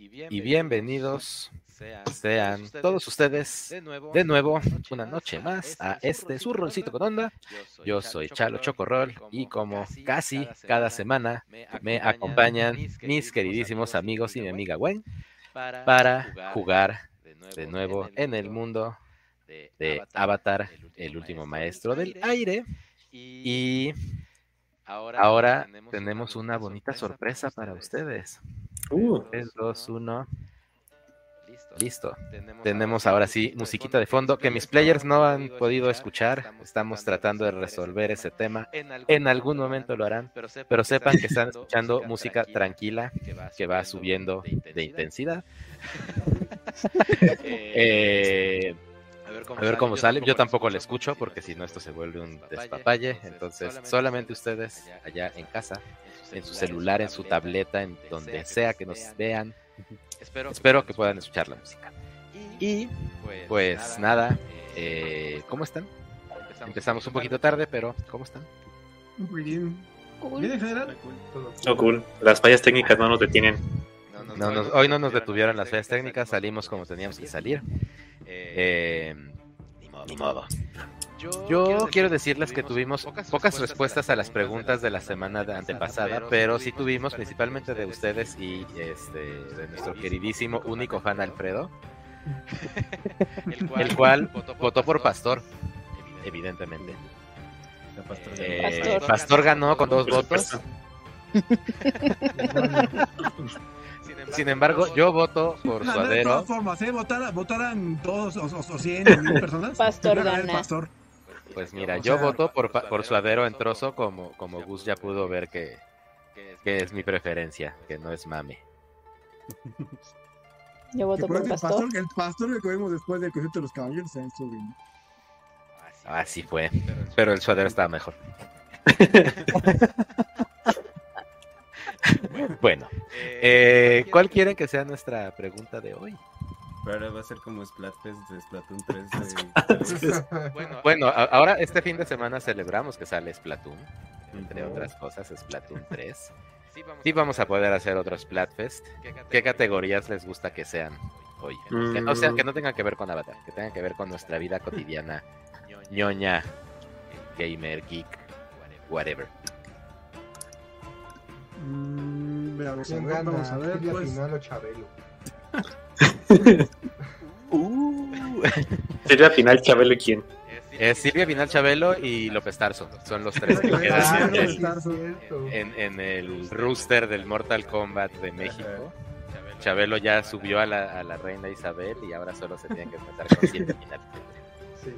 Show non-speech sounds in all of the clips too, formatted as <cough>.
y bienvenidos sean todos ustedes de nuevo una noche más a este su rolcito con onda. Yo soy Chalo Chocorrol y como casi cada semana me acompañan mis queridísimos amigos y mi amiga Gwen para jugar de nuevo en el mundo de Avatar, el último maestro del aire. Y ahora tenemos una bonita sorpresa para ustedes. 3, 2, 1. Listo. Tenemos ahora sí musiquita de fondo que mis players no han podido escuchar. Estamos tratando de resolver ese tema. En algún momento lo harán, pero sepan que están escuchando música tranquila que va subiendo de intensidad. <laughs> eh, a ver cómo, sale. Yo tampoco le escucho porque si no esto se vuelve un despapalle. Entonces, solamente ustedes allá en casa, en su celular, en su tableta, en donde sea que nos vean. Espero que puedan escuchar la música. Y pues nada, eh, ¿cómo están? Empezamos un poquito tarde, pero ¿cómo están? Muy bien. Bien en general. Oh, cool. Las fallas técnicas no nos detienen. No, hoy no nos detuvieron las fallas técnicas, salimos como teníamos que salir. Eh, ni modo. Yo quiero decirles que tuvimos pocas respuestas a las preguntas de la semana antepasada, pero sí tuvimos principalmente de ustedes y este, de nuestro queridísimo único fan Alfredo, <laughs> el cual votó por Pastor, evidentemente. Eh, Pastor ganó con dos votos. <laughs> Sin embargo, yo voto por Suadero. De todas formas, ¿eh? ¿Votaran todos o, 100 mil personas? Pastor gana. Pues mira, yo voto por, por Suadero en trozo, como, como Gus ya pudo ver que, que es mi preferencia, que no es mame. <laughs> Yo voto por pastor. El pastor que comimos después del concierto de los caballeros estuvo bien. Así fue, pero el suadero estaba mejor. <laughs> <laughs> bueno, eh, ¿cuál quieren que sea nuestra pregunta de hoy? Ahora va a ser como Splatfest de Splatoon <laughs> 3. bueno, ahora este fin de semana celebramos que sale Splatoon, entre otras cosas, Splatoon 3. <laughs> Sí vamos a poder hacer otro Splatfest. ¿Qué categorías les gusta que sean hoy? Que no sean, que no tengan que ver con Avatar, que tengan que ver con nuestra vida cotidiana, ñoña, gamer, geek, whatever. Mm, veamos, vamos a ver. Pues... Final o Chabelo. <laughs> uh. Silvia Final, Chabelo y quién? Es Silvia Final Chabelo y López Tarso. Son los tres <laughs> que quedan en, en, el rooster del Mortal Kombat de México. Chabelo ya subió a la, a la reina Isabel y ahora solo se tienen que empezar con Silvia Final. Sí.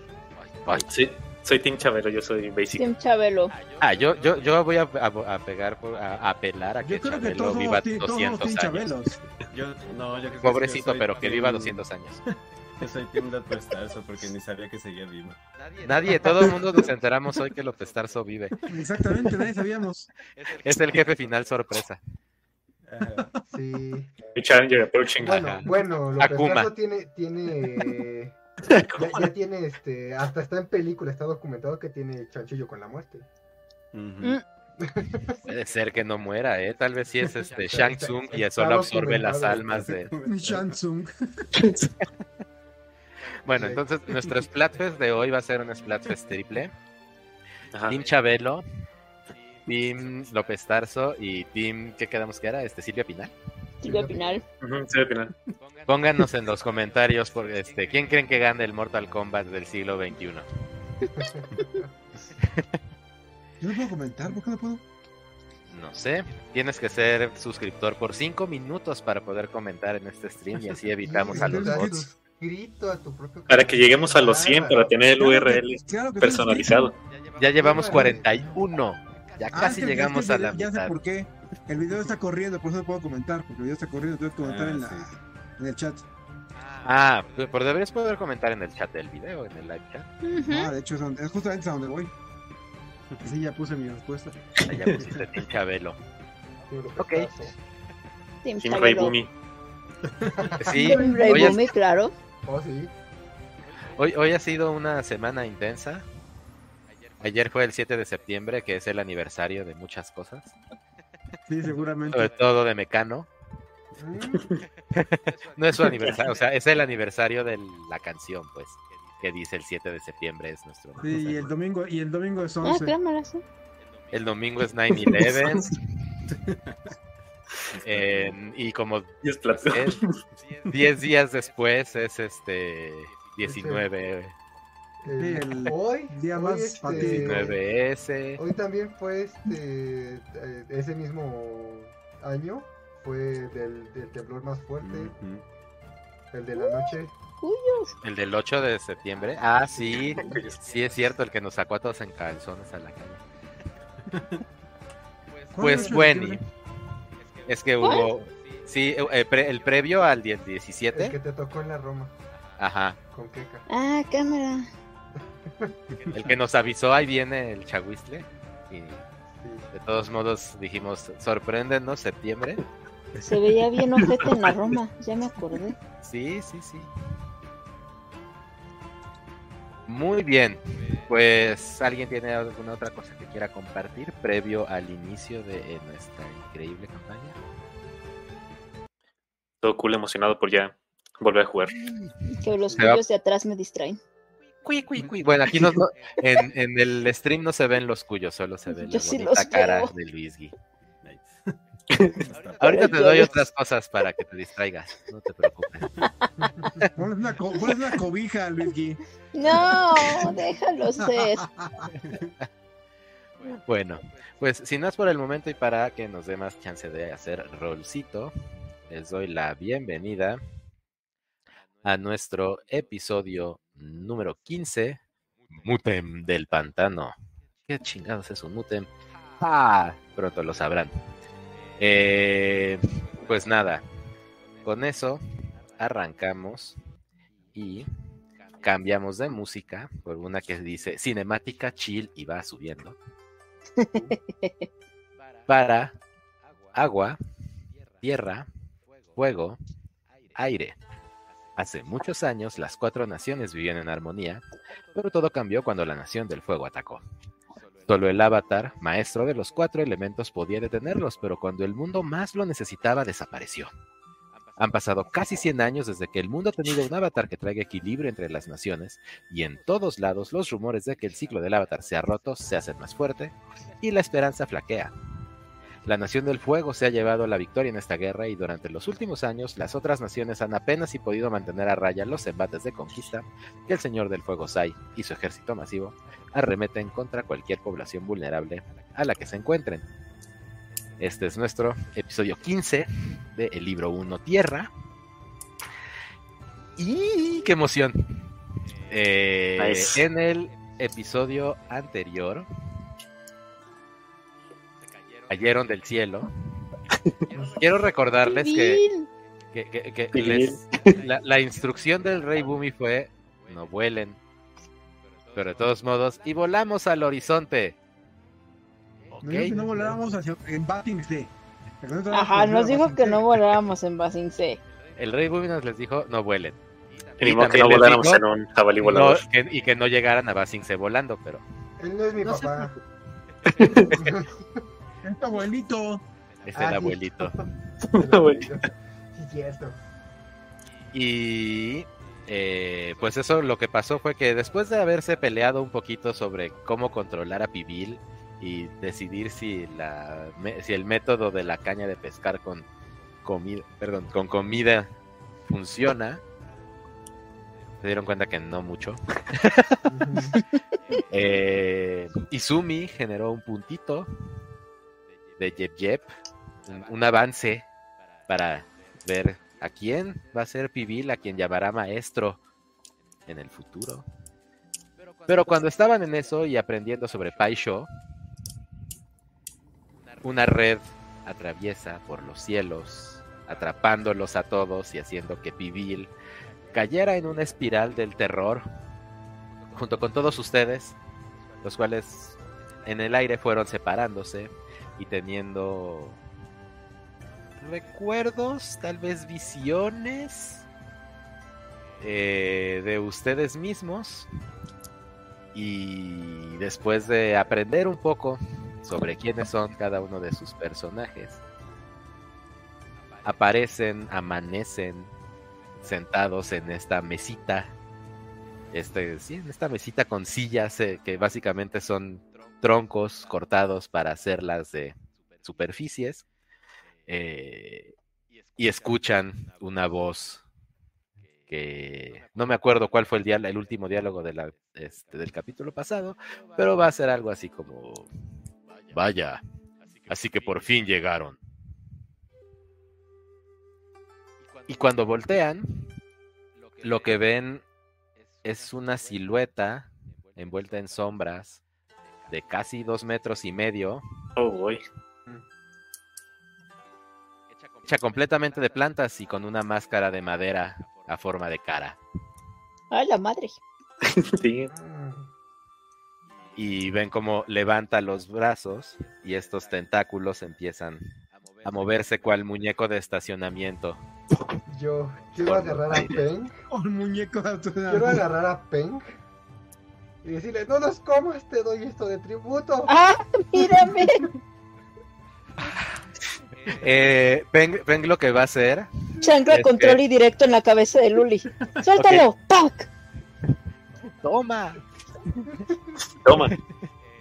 sí. Soy Team Chabelo, yo soy Basic. Team Chabelo. Ah, yo, yo, yo voy a, a, pegar, a, apelar a que Chabelo viva 200 años. <laughs> Yo, no, yo Pobrecito, pero que viva 200 años. <laughs> Yo soy Team López Tarso porque ni sabía que seguía vivo. Nadie, todo el mundo nos enteramos hoy que López Tarso vive. Exactamente, nadie sabíamos. Es el jefe final sorpresa. Sí. Challenger approaching. Bueno, bueno López Tarso tiene, tiene <laughs> ya, tiene este, hasta está en película, está documentado que tiene chanchillo con la muerte. Mm. Puede ser que no muera, ¿eh? Tal vez sí es este <laughs> Shang Tsung y solo absorbe las almas de. <laughs> Shang Tsung. bueno, entonces nuestro Splatfest de hoy va a ser un Splatfest triple. Team Chabelo, Team López Tarso y Team, ¿qué quedamos que era? Este Silvia Pinal. Silvia Pinal. Silvia Pinal. Pónganos en los comentarios por este, ¿quién creen que gane el Mortal Kombat del siglo XXI? <laughs> Yo no puedo comentar, ¿por qué no puedo? No sé, tienes que ser suscriptor por 5 minutos para poder comentar en este stream y así evitamos a los bots. Para que lleguemos a los 100 para tener el URL personalizado. Ya llevamos 41. Ya ah, casi llegamos a la ya sé por qué. El video está corriendo, por eso no puedo comentar, porque el video está corriendo, tengo que comentar ah, en la en el chat. Ah, pero deberías poder comentar en el chat del video, en el live chat. Ah, de hecho, es, justamente a donde voy. Sí, ya puse mi respuesta. Ah, ya pusiste Team Chabelo. ok. Team, Ray Boomy. Sí, Team claro. Oh, sí. Hoy, hoy ha sido una semana intensa. Ayer fue el 7 de septiembre, que es el aniversario de muchas cosas. Sí, seguramente. Sobre todo de Mecano. no es su aniversario, o sea, es el aniversario de la canción, pues, que dice el 7 de septiembre es nuestro. Sí, y el domingo, y el domingo es 11. Ah, el domingo es 9-11. <laughs> y como 10 días después es este 19. Hoy, día más este, 19S. Hoy también fue este eh, ese mismo año fue del, temblor más fuerte. El de la noche. El del 8 de septiembre. Ah, sí. <laughs> Sí, es cierto, el que nos sacó a todos en calzones a la calle. Pues bueno. Es que hubo. Sí, eh, el previo al 17. El que te tocó en la Roma. Ajá. Con queca. Ah, cámara. El que nos avisó, ahí viene el chahuistle. Y de todos modos dijimos, sorpréndenos, septiembre. Se veía bien ojete en la Roma, ya me acordé. Sí, sí, sí. Muy bien, pues alguien tiene alguna otra cosa que quiera compartir previo al inicio de nuestra increíble campaña. Todo cool, emocionado por ya volver a jugar. Que los cuyos de atrás me distraen. Bueno, aquí no, <laughs> en, en, el stream no se ven los cuyos, solo se ve la bonita cara de Luis Gui. <laughs> <laughs> Ahorita te doy otras cosas para que te distraigas, no te preocupes. Pones una, una cobija, Luigi. No, déjalo ser. Bueno, pues si no es por el momento y para que nos dé más chance de hacer rolcito, les doy la bienvenida a nuestro episodio número 15, Mutem del Pantano. ¿Qué chingados es un Mutem? Ah, pronto lo sabrán. Eh, pues nada, con eso arrancamos y cambiamos de música por una que dice cinemática chill y va subiendo. <laughs> para agua, tierra, fuego, aire. Hace muchos años las cuatro naciones vivían en armonía, pero todo cambió cuando la nación del fuego atacó. Solo el avatar, maestro de los cuatro elementos, podía detenerlos, pero cuando el mundo más lo necesitaba, desapareció. Han pasado casi 100 años desde que el mundo ha tenido un avatar que traiga equilibrio entre las naciones, y en todos lados los rumores de que el ciclo del avatar se ha roto se hacen más fuerte, y la esperanza flaquea. La Nación del Fuego se ha llevado la victoria en esta guerra y durante los últimos años las otras naciones han apenas si podido mantener a raya los embates de conquista que el Señor del Fuego Sai y su ejército masivo arremeten contra cualquier población vulnerable a la que se encuentren. Este es nuestro episodio 15 de El libro 1 Tierra. ¡Y qué emoción! Eh, en el episodio anterior cayeron del cielo. <laughs> Quiero recordarles que, <laughs> la, instrucción del rey Bumi fue no vuelen. Pero de todos modos, y volamos al horizonte. No, voláramos en Basing C. Ajá, nos dijo que no voláramos en Basing C. El rey Bumi nos les dijo no vuelen. Y, que no voláramos en un jabalí volador. y que no llegaran a Basing C volando, pero. Él no es mi papá. <laughs> Es tu abuelito. <laughs> Es el abuelito. Sí, cierto. Y eh, pues eso lo que pasó fue que después de haberse peleado un poquito sobre cómo controlar a Pibil y decidir si la si el método de la caña de pescar con comida, perdón, con comida funciona, se dieron cuenta que no mucho. <laughs> <laughs> eh, Izumi generó un puntito de Jep Jep, un, avance para ver a quién va a ser Pibil, a quien llamará maestro en el futuro. Pero cuando estaban en eso y aprendiendo sobre Paisho, una red atraviesa por los cielos, atrapándolos a todos y haciendo que Pibil cayera en una espiral del terror, junto con todos ustedes, los cuales en el aire fueron separándose y teniendo recuerdos, tal vez visiones eh, de ustedes mismos. Y después de aprender un poco sobre quiénes son cada uno de sus personajes, aparecen, amanecen sentados en esta mesita. Este, sí, en esta mesita con sillas eh, que básicamente son troncos cortados para hacerlas de superficies. Eh, y escuchan una voz que no me acuerdo cuál fue el, último diálogo este, del capítulo pasado, pero va a ser algo así como, vaya, así que por fin llegaron. Y cuando voltean, lo que ven es una silueta envuelta en sombras de casi dos metros y medio. Oh, Hecha completamente de plantas y con una máscara de madera a forma de cara. ¡Ay, la madre! <laughs> sí. Y ven cómo levanta los brazos y estos tentáculos empiezan a moverse cual muñeco de estacionamiento. Yo quiero <laughs> agarrar a Peng. Un muñeco de Quiero agarrar a Peng y decirle, no nos comas, te doy esto de tributo. <laughs> ¡Ah, mírame! <laughs> eh, Peng, lo que va a hacer... Chancla control y directo en la cabeza de Luli. ¡Suéltalo! ¡Pac! ¡Toma! Toma.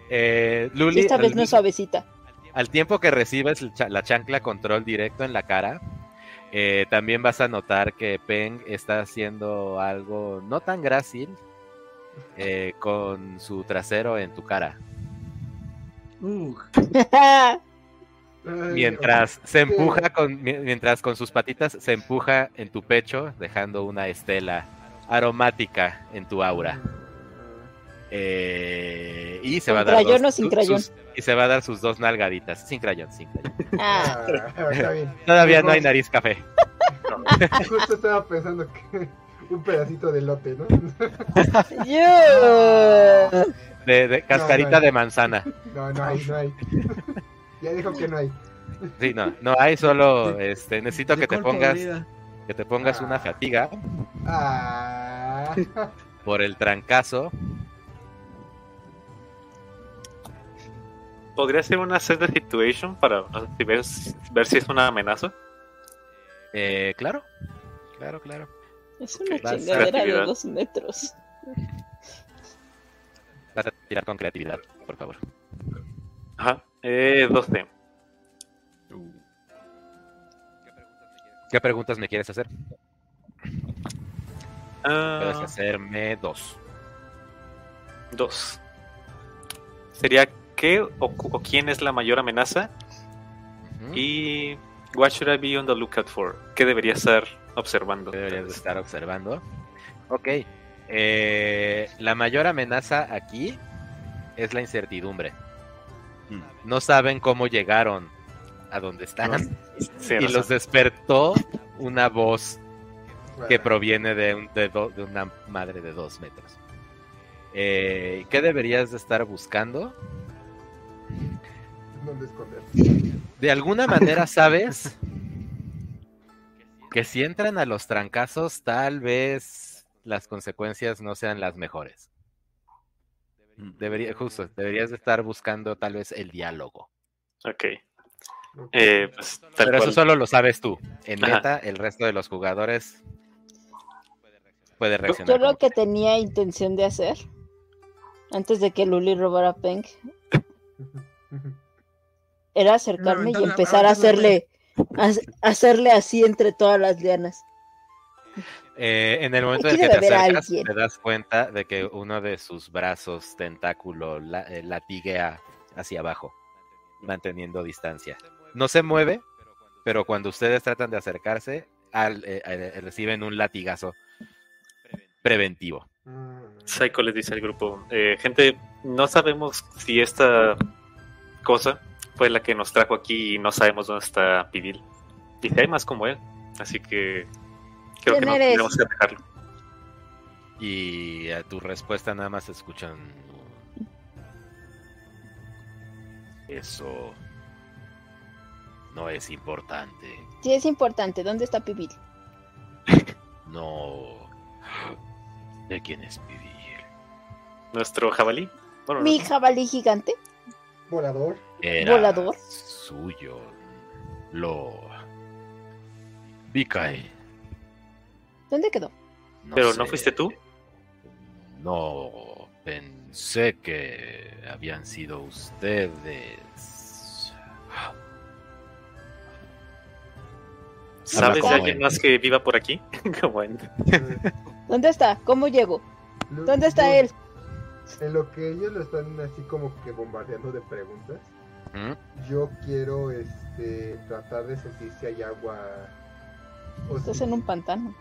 Eh, Luli... Esta vez no es suavecita. Al tiempo que recibes la chancla control directo en la cara, eh, también vas a notar que Peng está haciendo algo no tan grácil eh, con su trasero en tu cara. <laughs> mientras se empuja con mientras con sus patitas se empuja en tu pecho dejando una estela aromática en tu aura. Eh, y se va a dar dos, y se va a dar sus dos nalgaditas sin crayón sin crayón ah. Ah, todavía no hay nariz café. <laughs> Justo estaba pensando que un pedacito de lote no <laughs> de, cascarita de manzana. No no hay no hay. <laughs> Ya dijo que no hay. Sí no no hay solo este necesito que te pongas que te pongas una fatiga. <laughs> Por el trancazo. ¿Podría ser una set de situation para ver, ver si es una amenaza? Eh, claro, claro, claro. Es una chingadera de dos metros. Vas a tirar con creatividad, por favor. Ajá, eh, 12. ¿Qué preguntas me quieres hacer? Ah. Puedes hacerme dos. Dos. Sería qué o, quién es la mayor amenaza y what should I be on the lookout for? ¿Qué debería estar observando? Deberías estar observando. Ok. Eh, la mayor amenaza aquí es la incertidumbre. Mm. No saben cómo llegaron a donde están. <laughs> y los despertó una voz que proviene de, de, de, una madre de dos metros. Eh, ¿Qué deberías de estar buscando? De alguna manera sabes <laughs> que si entran a los trancazos, tal vez las consecuencias no sean las mejores. Debería, justo, deberías de estar buscando tal vez el diálogo. Ok. Eh, pues, Pero eso solo lo sabes tú. En meta, el resto de los jugadores puede reaccionar. Yo lo que tenía intención de hacer, antes de que Luli robara Peng, <laughs> era acercarme y empezar a hacerle, hacerle así entre todas las lianas. Eh, en el momento en que te acercas, te das cuenta de que uno de sus brazos tentáculo eh, latiguea hacia abajo, manteniendo distancia. No se mueve, pero cuando ustedes tratan de acercarse, eh, reciben un latigazo preventivo. Psycho les dice al grupo, gente, no sabemos si esta cosa fue la que nos trajo aquí y no sabemos dónde está Pibil. Y hay más como él, así que creo que no tenemos que dejarlo. Y a tu respuesta nada más escuchan. Eso no es importante. Sí es importante. ¿Dónde está Pibil? <laughs> no. ¿De quién es Pibil? ¿Nuestro jabalí? ¿Mi jabalí gigante? Volador. Era ¿Volador? Suyo. Lo. Vikae. ¿Dónde quedó? ¿Pero no fuiste tú? No, pensé que habían sido ustedes. ¿Sabes de alguien más que viva por aquí? <laughs> ¿Dónde está? ¿Cómo llego? ¿Dónde está él? En lo que ellos lo están así como que bombardeando de preguntas, ¿Mm? yo quiero este tratar de sentir si hay agua. o Estás si- en un pantano.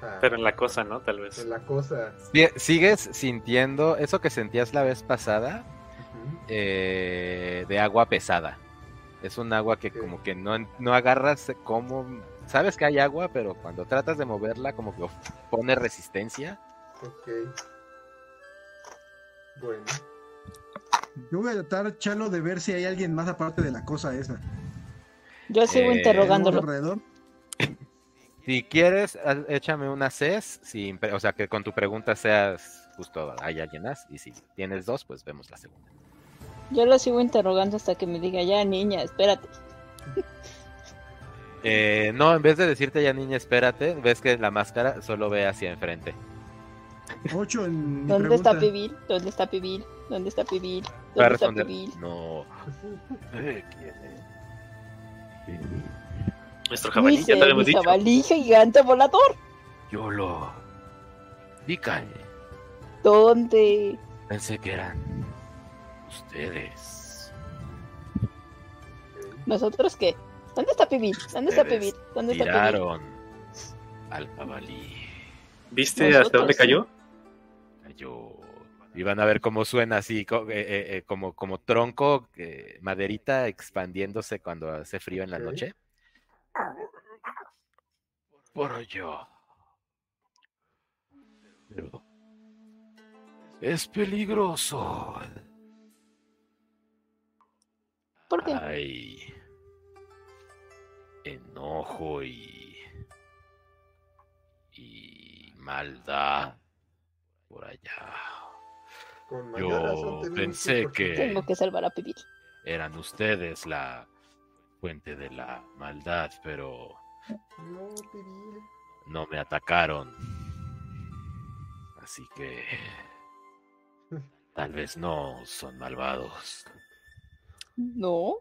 sea, Pero en la cosa, ¿no? Tal vez. en la cosa. ¿Sigues sintiendo eso que sentías la vez pasada eh, de agua pesada? Es un agua que como que no, no agarras como... Sabes que hay agua, pero cuando tratas de moverla como que pone resistencia. Ok. Bueno. Yo voy a tratar, Chalo, de ver si hay alguien más aparte de la cosa esa. Yo sigo Eh, interrogándolo. alrededor? Si quieres, échame una CES, sin o sea, que con tu pregunta seas justo, ¿hay alguien más? Y si tienes dos, pues vemos la segunda. Yo lo sigo interrogando hasta que me diga, ya niña, espérate. <laughs> Eh, no, en vez de decirte ya niña, espérate, ves que la máscara solo ve hacia enfrente. Ocho en mi ¿Dónde está pregunta. Pibil? ¿Dónde está Pibil? ¿Dónde está Pibil? ¿Dónde está Pibil? no. Eh, ¿quién es? Nuestro jabalí, Dice, ya te lo hemos dicho. jabalí gigante volador. Yo lo... Vikae. ¿Dónde? Pensé que eran ustedes. ¿Nosotros qué? ¿Dónde está Pibil? ¿Dónde está Pibil? ¿Dónde está Pibil? Tiraron al jabalí. ¿Viste Nosotros, hasta dónde sí. cayó? Yo... Y van a ver cómo suena así, co- eh, eh, eh, como, como tronco, eh, maderita expandiéndose cuando hace frío en la noche. Por yo. Pero es peligroso. ¿Por qué? Hay enojo y y maldad por allá. Con mayor Yo razón pensé que- Tengo que salvar a Pibil. Eran ustedes la fuente de la maldad, pero No, Pibil. no me atacaron. Así que tal vez no son malvados. No.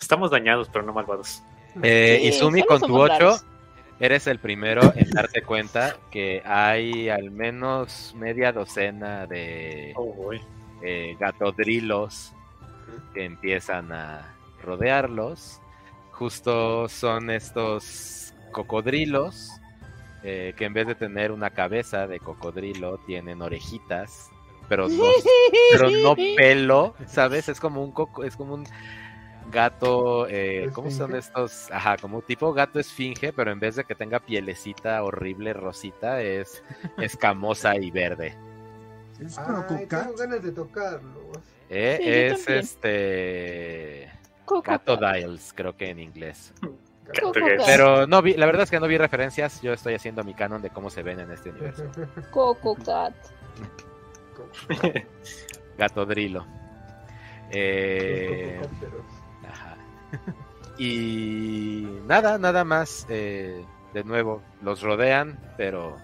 Estamos dañados, pero no malvados. Eh, Sí, Izumi, con tu somos 8, raros. Eres el primero en darte cuenta que hay al menos media docena de Oh, eh, gatodrilos que empiezan a rodearlos. Justo son estos cocodrilos eh, que en vez de tener una cabeza de cocodrilo tienen orejitas, pero no, pero no <laughs> pelo, ¿sabes? Es como un coco, es como un gato, eh, ¿cómo son estos? Ajá, como un tipo gato esfinge, pero en vez de que tenga pielecita horrible rosita, es <laughs> escamosa y verde. Es Ay, Crococat. tengo ganas de tocarlos. Eh, Sí, es este. Gato Dials, creo que en inglés. Pero no vi, la verdad es que no vi referencias. Yo estoy haciendo mi canon de cómo se ven en este universo. <laughs> Coco Cat. <laughs> Gato Drilo. Eh. <laughs> Y nada, nada más. eh, de nuevo, los rodean, pero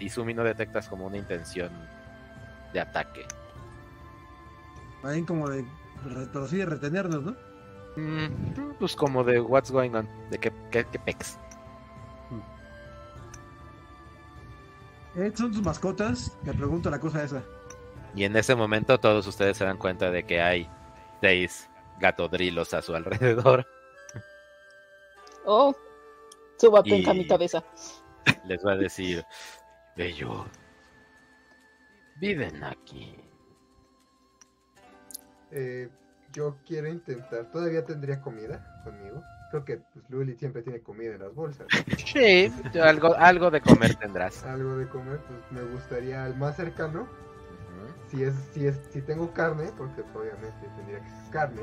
Izumi no detectas como una intención de ataque. Ahí como de, re- pero sí de retenernos, ¿no? Mm, pues como de what's going on, de qué, qué, qué pex. Eh, ¿Son tus mascotas? Me pregunto la cosa esa. Y en ese momento todos ustedes se dan cuenta de que hay seis gatodrilos a su alrededor. Oh. Suba penca mi cabeza. Les va a decir, ellos viven aquí. Eh, yo quiero intentar. ¿Todavía tendría comida conmigo? Creo que pues, Luli siempre tiene comida en las bolsas. <laughs> Sí, algo, algo de comer tendrás. Algo de comer, pues me gustaría el más cercano. Si es, si es, si tengo carne, porque obviamente tendría que ser carne,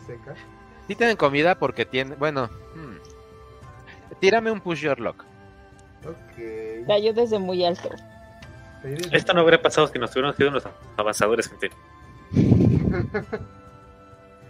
seca. Sí tienen comida porque tienen, bueno, hmm. tírame un push your luck. Ok. Cayó desde muy alto. Esto no habría pasado si nos hubieran sido unos avanzadores, gente. <laughs>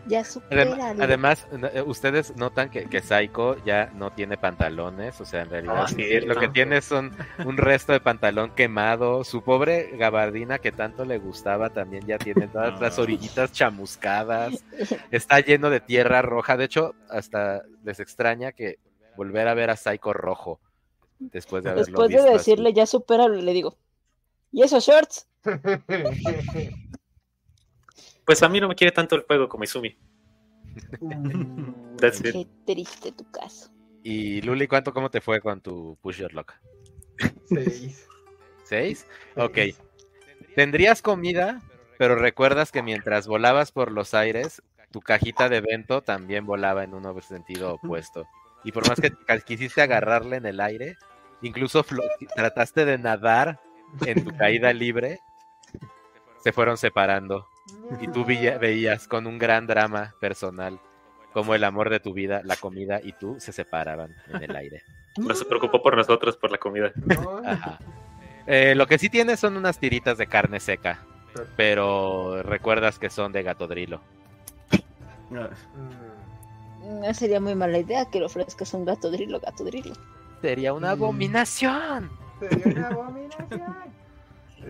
Ya supéralo. Además, eh, ustedes notan que, que Saiko ya no tiene pantalones, o sea, en realidad Ah, lo que tiene son un resto de pantalón quemado. Su pobre gabardina que tanto le gustaba también ya tiene <laughs> todas las orillitas chamuscadas. Está lleno de tierra roja. De hecho, hasta les extraña que volver a ver a Saiko rojo después de haberlo Después de visto así. decirle ya supéralo, le digo, ¿y esos shorts? <laughs> Pues a mí no me quiere tanto el juego como Izumi. That's it. Qué triste tu caso. Y Luli, ¿cuánto cómo te fue con tu Push Your Luck? Seis. ¿Seis? Ok. Seis. Tendrías comida, pero recuerdas que mientras volabas por los aires, tu cajita de vento también volaba en un sentido opuesto. Y por más que quisiste agarrarle en el aire, incluso trataste de nadar en tu caída libre, se fueron separando. Y tú veía- veías con un gran drama personal como el amor de tu vida, la comida y tú se separaban en el aire. No se preocupó por nosotros, por la comida. Ajá. Eh, lo que sí tienes son unas tiritas de carne seca, pero recuerdas que son de gatodrilo. Mm, No sería muy mala idea que le ofrezcas un gato drilo, gato drilo. Sería una Mm. abominación. Sería una abominación.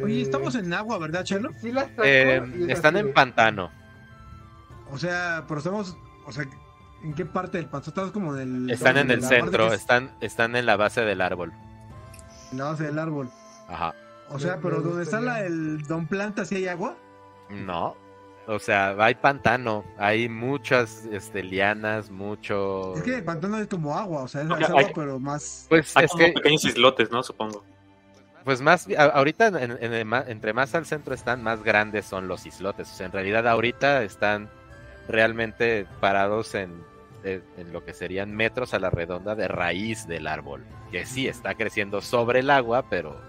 Oye, Eh, estamos en agua, ¿verdad, Chelo? sí las Eh, están en pantano. O sea, pero estamos, o sea, ¿en qué parte del panzo? Estamos como del... Están en el centro, es están, están en la base del árbol. en la base del árbol. Ajá. O sea, Me- pero me donde está la, el Don Planta, ¿sí hay agua? No. O sea, hay pantano, hay muchas este, lianas, mucho... Es que el pantano es como agua, o sea, es, Ok, es agua, hay- pero más... Pues Hay es como que, pequeños islotes, ¿no? Supongo. Pues más, ahorita en- en entre más al centro están, más grandes son los islotes. O sea, en realidad ahorita están realmente parados en, en- en lo que serían metros a la redonda de raíz del árbol. Que sí, está creciendo sobre el agua, pero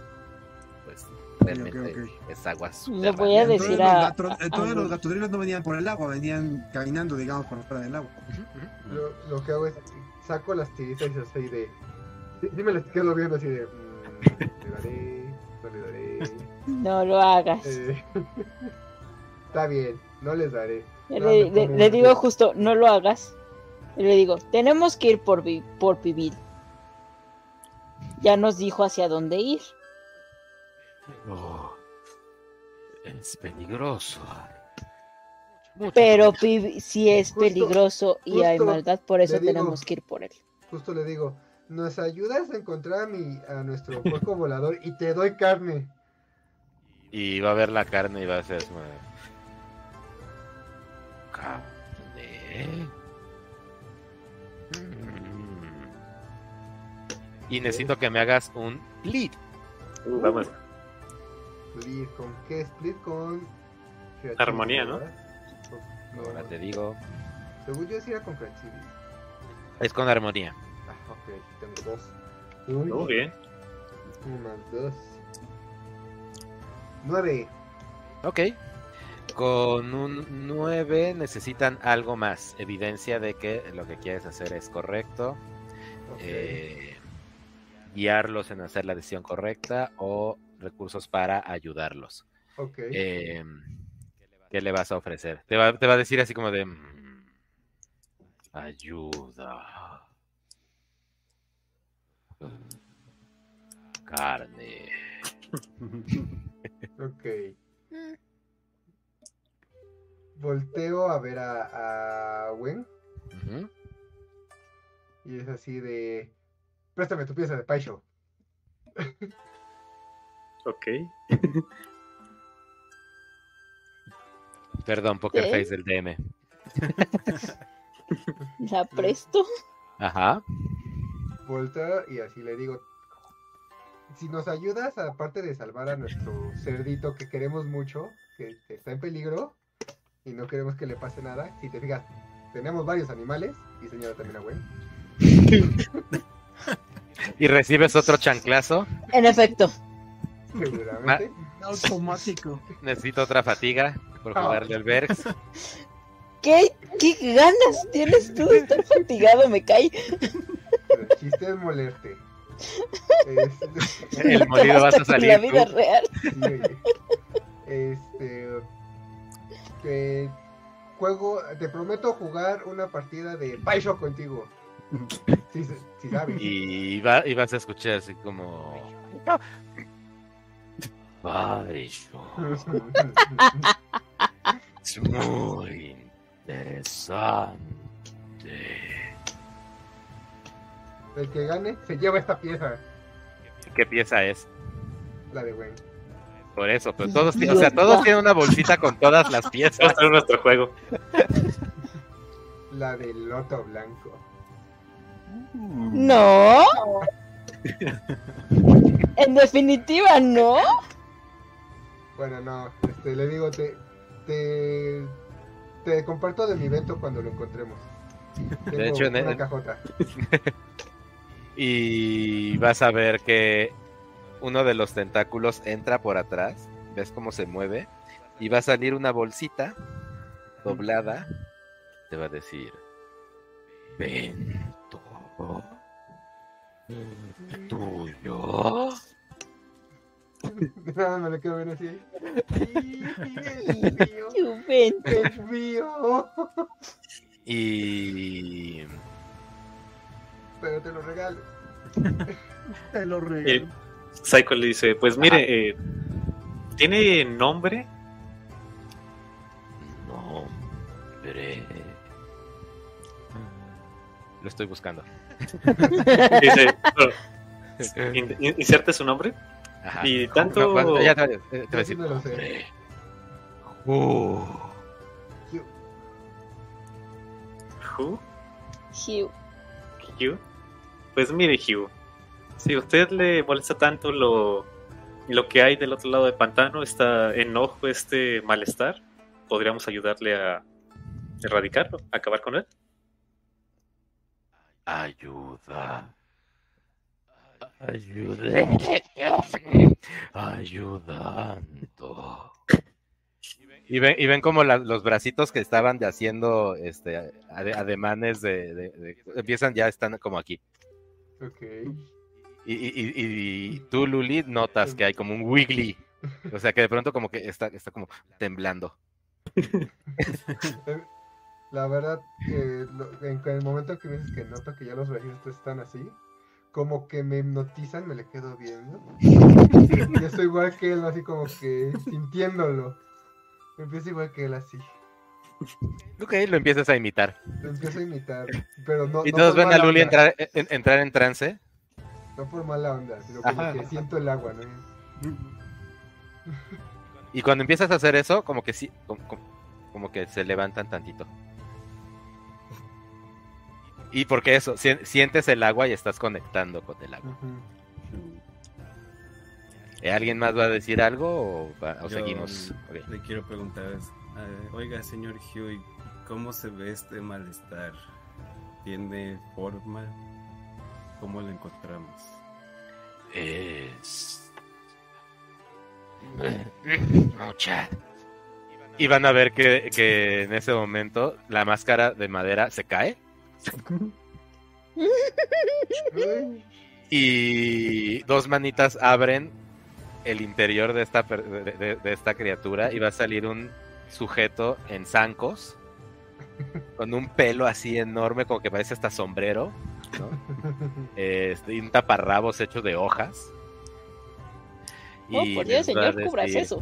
pues realmente es agua Le voy a subterránea. decir Entonces, los, a- gato- a- entonces a- los gatodrilos no venían por el agua, venían caminando, digamos, por fuera del agua. Lo, lo que hago es saco las tiritas y así de. Sí, sí me las quedo viendo así de. Le daré, no le daré. No lo hagas. eh, <laughs> está bien, no les daré. Le, no, le- digo justo, no lo hagas. Y le digo, tenemos que ir por, vi- por Pibil. Ya nos dijo hacia dónde ir. Oh, es peligroso. Mucho Pero sí es Justo- peligroso y hay maldad, por eso digo. tenemos que ir por él. Justo le digo, ¿nos ayudas a encontrar a, mi, a nuestro <laughs> puerco volador y te doy carne? Y va a ver la carne y va a ser Carne. Mm. Y necesito que me hagas un lead. Uh, vamos. Split, ¿con qué? Split con... Armonía, ¿no? Ahora te digo. Según yo sí era con Creativity. Es con armonía. Ok, tengo dos. Uy, Muy bien. uno más dos. Nueve. Ok. Con un 9 necesitan algo más. Evidencia de que lo que quieres hacer es correcto. Eh, guiarlos en hacer la decisión correcta o recursos para ayudarlos. ok. Eh, ¿Qué le vas a ofrecer? Te va, te va a decir así como de... "Mm, Ayuda. Carne. <laughs> Ok. Volteo a ver a, a Wen y es así de... Préstame tu pieza de Paisho. <laughs> Ok. <laughs> Perdón, Poker ¿Qué? Face del DM. La presto. Ajá. Volteo y así le digo... Si nos ayudas, aparte de salvar a nuestro cerdito que queremos mucho, que está en peligro y no queremos que le pase nada, si te fijas, tenemos varios animales y señala también a Wen. <laughs> Y recibes otro chanclazo. En efecto. Seguramente. Automático. Necesito otra fatiga por Ah. jugarle al Bergs. ¿Qué, ¿Qué ganas tienes tú de estar fatigado? Me cae. Pero el chiste es molerte. Este, El molido vas a salir la vida tú. real. sí, oye. Este. Que juego, te prometo jugar una partida de Bioshock contigo. Sí, sí, sabes. Y, va, y vas a escuchar así como. Bioshock. <laughs> es muy interesante. El que gane se lleva esta pieza. ¿Qué pieza es? La de Wayne. Por eso, pero todos, o sea, todos tienen una bolsita con todas las <laughs> piezas. Es nuestro juego. La del loto blanco. No. <laughs> en definitiva, no. Bueno, no, este, le digo, te, te, te comparto de mi evento cuando lo encontremos. Tengo De hecho, en una el- cajota. <laughs> Y vas a ver que uno de los tentáculos entra por atrás. ¿Ves cómo se mueve? Y va a salir una bolsita doblada. Te va a decir: Vento. Tuyo. Nada, <laughs> me lo quedo bien así. <laughs> Es mío. Y. <laughs> Pero te lo regalo. <laughs> Te lo Eh, regalo. Psycho le dice, pues mire, eh, ¿tiene nombre? Nombre. Lo estoy buscando. <laughs> Dice, "Oh, in- in- inserte su nombre. Ajá. Y tanto... No, cuando- ya te, te voy a decir. sé. Hugh. Hugh. Pues mire, Hugh, si a usted le molesta tanto lo, lo que hay del otro lado del pantano, está enojo, este malestar, podríamos ayudarle a erradicarlo, a acabar con él. Ayuda. Ayuda. Ayudando. Y ven, y ven como la- los bracitos que estaban de haciendo este ade- ademanes de, de- de- empiezan ya están como aquí. Ok. Y, y- y- y tú, Luli, notas que hay como un wiggly. O sea que de pronto como que está, está como temblando. <laughs> La verdad, eh, lo- en el momento que me dices que noto que ya los registros están así, como que me hipnotizan, me le quedo viendo. y estoy igual que él, así como que sintiéndolo. Empiezo igual que él así. Ok, lo empiezas a imitar. Lo empiezo a imitar. Pero no, Y no todos ven a Luli entrar en, entrar en trance. No por mala onda, sino como Ajá. que siento el agua, ¿no? Y cuando empiezas a hacer eso, como que sí, como, como- como que se levantan tantito. Y porque eso, si- sientes el agua y estás conectando con el agua. ¿Eh, ¿Alguien más va a decir algo o, va- o Yo seguimos? Le quiero preguntar, eh, oiga, señor Huey, ¿cómo se ve este malestar? ¿Tiene forma? ¿Cómo lo encontramos? Es. <coughs> Mucha. Y van a ver que, que en ese momento la máscara de madera se cae y dos manitas abren el interior de esta, per- de, de- de esta criatura y va a salir un sujeto en zancos con un pelo así enorme como que parece hasta sombrero ¿no? <laughs> Este, y un taparrabos hecho de hojas Oh, por Dios, señor, cubras decir, eso.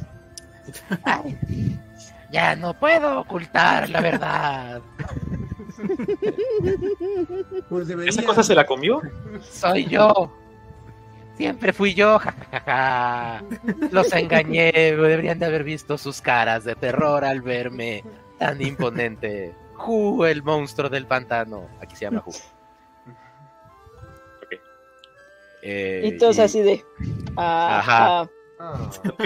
ya no puedo ocultar la verdad Pues debería. ¿Esa cosa se la comió? soy yo siempre fui yo jajaja. los engañé deberían de haber visto sus caras de terror al verme tan imponente Ju, el monstruo del pantano aquí se llama Ju. Eh, Y todos y- así de. ah, Ajá. ah. ah, Ok.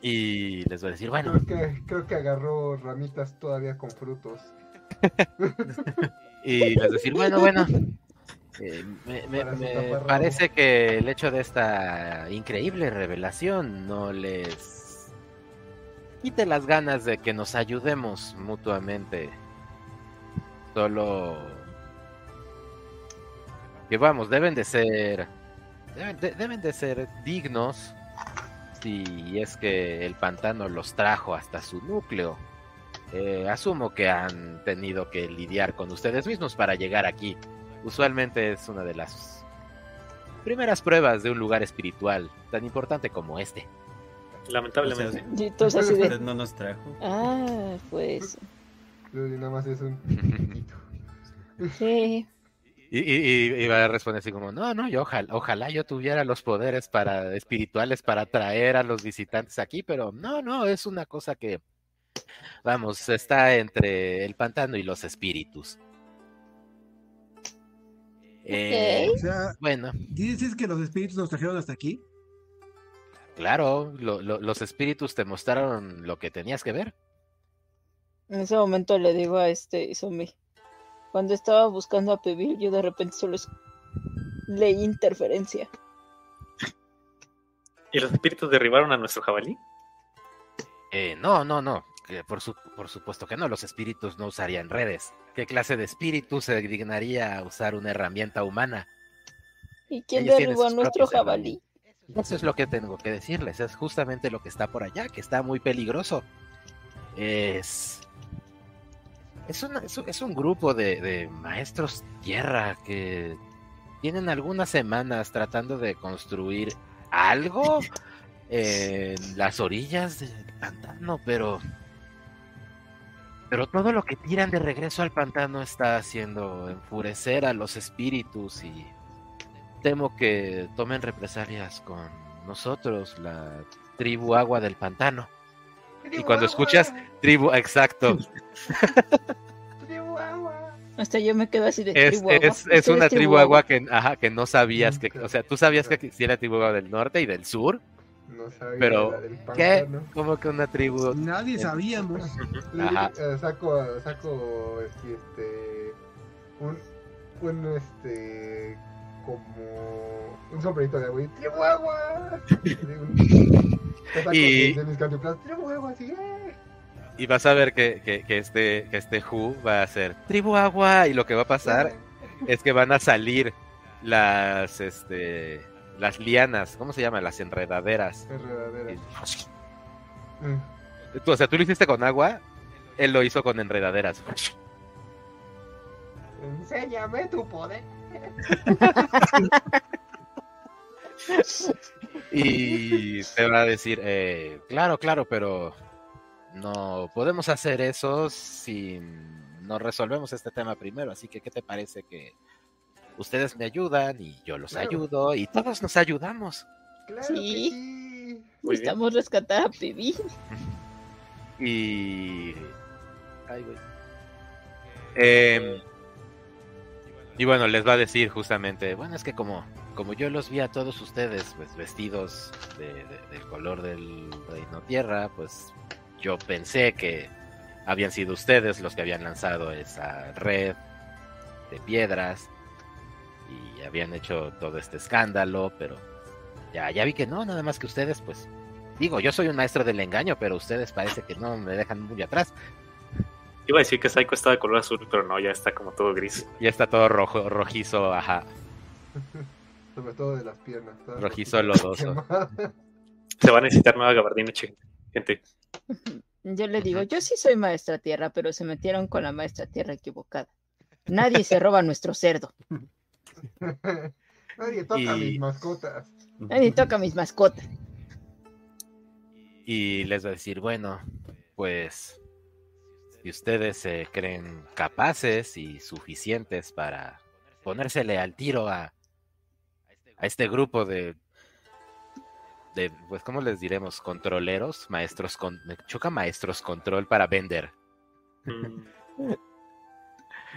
y les voy a decir bueno creo, que, creo que agarró ramitas todavía con frutos. <laughs> y les decir, bueno, bueno, eh, me, me- me parece que el hecho de esta increíble revelación no les quite las ganas de que nos ayudemos mutuamente. Solo que vamos, deben de ser deben de, deben de ser dignos si es que el pantano los trajo hasta su núcleo. Eh, asumo que han tenido que lidiar con ustedes mismos para llegar aquí. Usualmente es una de las primeras pruebas de un lugar espiritual tan importante como este. Lamentablemente. Entonces, no nos trajo. Ah, pues. Nada más es un <laughs> Sí. Y, y, va a responder así como, no, no, yo ojalá, ojalá yo tuviera los poderes para espirituales para traer a los visitantes aquí, pero no, no, es una cosa que, vamos, está entre el pantano y los espíritus. Eh, bueno. ¿Dices que los espíritus nos trajeron hasta aquí? Claro, los espíritus te mostraron lo que tenías que ver. En ese momento le digo a este zombie, cuando estaba buscando a Pevil, yo de repente solo leí interferencia. ¿Y los espíritus derribaron a nuestro jabalí? Eh, no, no, no. Por, por supuesto que no, los espíritus no usarían redes. ¿Qué clase de espíritu se dignaría a usar una herramienta humana? ¿Y quién derribó a nuestro jabalí? Eso es lo que tengo que decirles, es justamente lo que está por allá, que está muy peligroso. Es es, un grupo de, maestros tierra que tienen algunas semanas tratando de construir algo <laughs> en las orillas del pantano, pero pero todo lo que tiran de regreso al pantano está haciendo enfurecer a los espíritus y temo que tomen represalias con nosotros, la tribu agua del pantano. Y cuando escuchas tribu, exacto. Hasta yo me quedo así de es, tribu agua. Es, una tribu agua que, ajá, que no sabías que, o sea, tú sabías que existía la tribu agua del norte y del sur. No sabía pero ¿qué? ¿Cómo que una tribu? Nadie sabíamos. <laughs> Ajá. Eh, saco, saco este, un, un este como un sombrerito de agua y tribu agua. y, y vas a ver que, que, este, que este Who va a ser tribu agua y lo que va a pasar es que van a salir las este las lianas, ¿cómo se llama? Las enredaderas. Enredaderas. o sea, tú lo hiciste con agua, él lo hizo con enredaderas. Enséñame tu poder. y te va a decir, eh, claro, claro, pero no podemos hacer eso si no resolvemos este tema primero. Así que, ¿qué te parece que ustedes me ayudan y yo los ayudo y todos nos ayudamos? sí. Necesitamos rescatar a Pibi. <laughs> Y. Ay, güey. Eh, y bueno, les va a decir justamente, bueno, es que como, como yo los vi a todos ustedes pues vestidos del color del reino tierra, pues yo pensé que habían sido ustedes los que habían lanzado esa red de piedras habían hecho todo este escándalo, pero ya, ya vi que no, nada más que ustedes, pues digo, yo soy un maestro del engaño, pero ustedes parece que no me dejan muy atrás. Iba a decir que Psycho estaba de color azul, pero no, ya está como todo gris. Ya está todo rojo, rojizo, ajá. <laughs> Sobre todo de las piernas. Rojizo lodoso. Se va a necesitar nueva gabardina, gente. Yo le digo, yo sí soy maestra tierra, pero se metieron con la maestra tierra equivocada. Nadie se roba nuestro cerdo. <laughs> <laughs> Nadie toca mis mascotas. Nadie toca mis mascotas. Y les va a decir, bueno, pues si ustedes se creen capaces y suficientes para ponérsele al tiro a, a este grupo de, de, pues, ¿cómo les diremos? Controleros, maestros, con, me choca maestros control para vender. Mm. <laughs>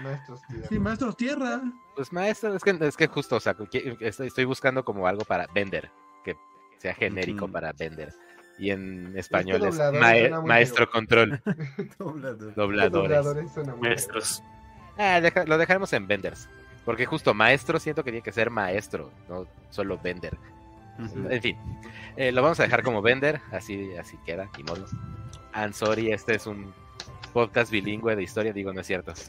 maestros tierra. Sí, maestros tierra. Pues maestros, es que, es que justo, o sea, estoy buscando como algo para vender, que sea genérico para vender y en español es, maestro control. Dobladores. Maestros. Ah, lo dejaremos en venders. Porque justo maestro siento que tiene que ser maestro, no solo vender. En fin, eh, lo vamos a dejar como vender, así, así queda, y modo. I'm sorry, este es un podcast bilingüe de historia, digo, no es cierto. <laughs>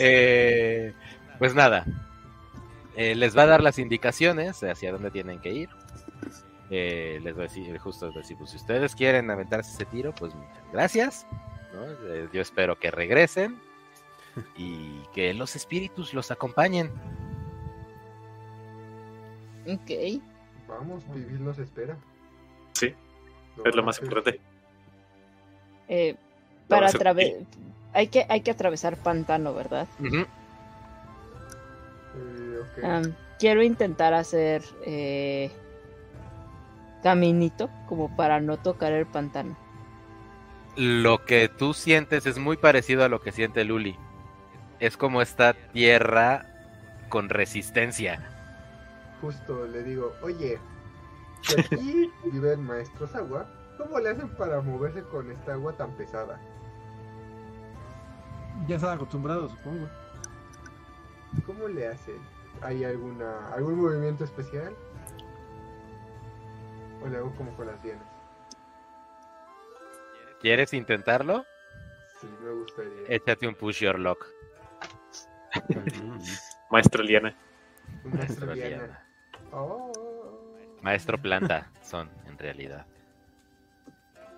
Eh, pues nada, eh, les va a dar las indicaciones hacia dónde tienen que ir Eh, les voy a decir, justo decir, pues, si ustedes quieren aventarse ese tiro, pues muchas gracias. Eh, yo espero que regresen y que los espíritus los acompañen. Ok. Vamos, vivir nos espera. Sí, es lo más importante. Eh, para atravesar. Hay que, hay que atravesar pantano, ¿verdad? quiero intentar hacer eh, caminito como para no tocar el pantano. Lo que tú sientes es muy parecido a lo que siente Luli. Es como esta tierra con resistencia. Justo le digo, oye, si aquí <laughs> viven maestros agua, ¿cómo le hacen para moverse con esta agua tan pesada? Ya están acostumbrados, supongo. ¿Cómo le hacen? ¿Hay alguna algún movimiento especial? ¿O le hago como con las bienes? ¿Quieres intentarlo? Sí, me gustaría. Échate un push your lock. <laughs> Maestro Liana. Maestro Liana. Oh. Maestro planta son, en realidad.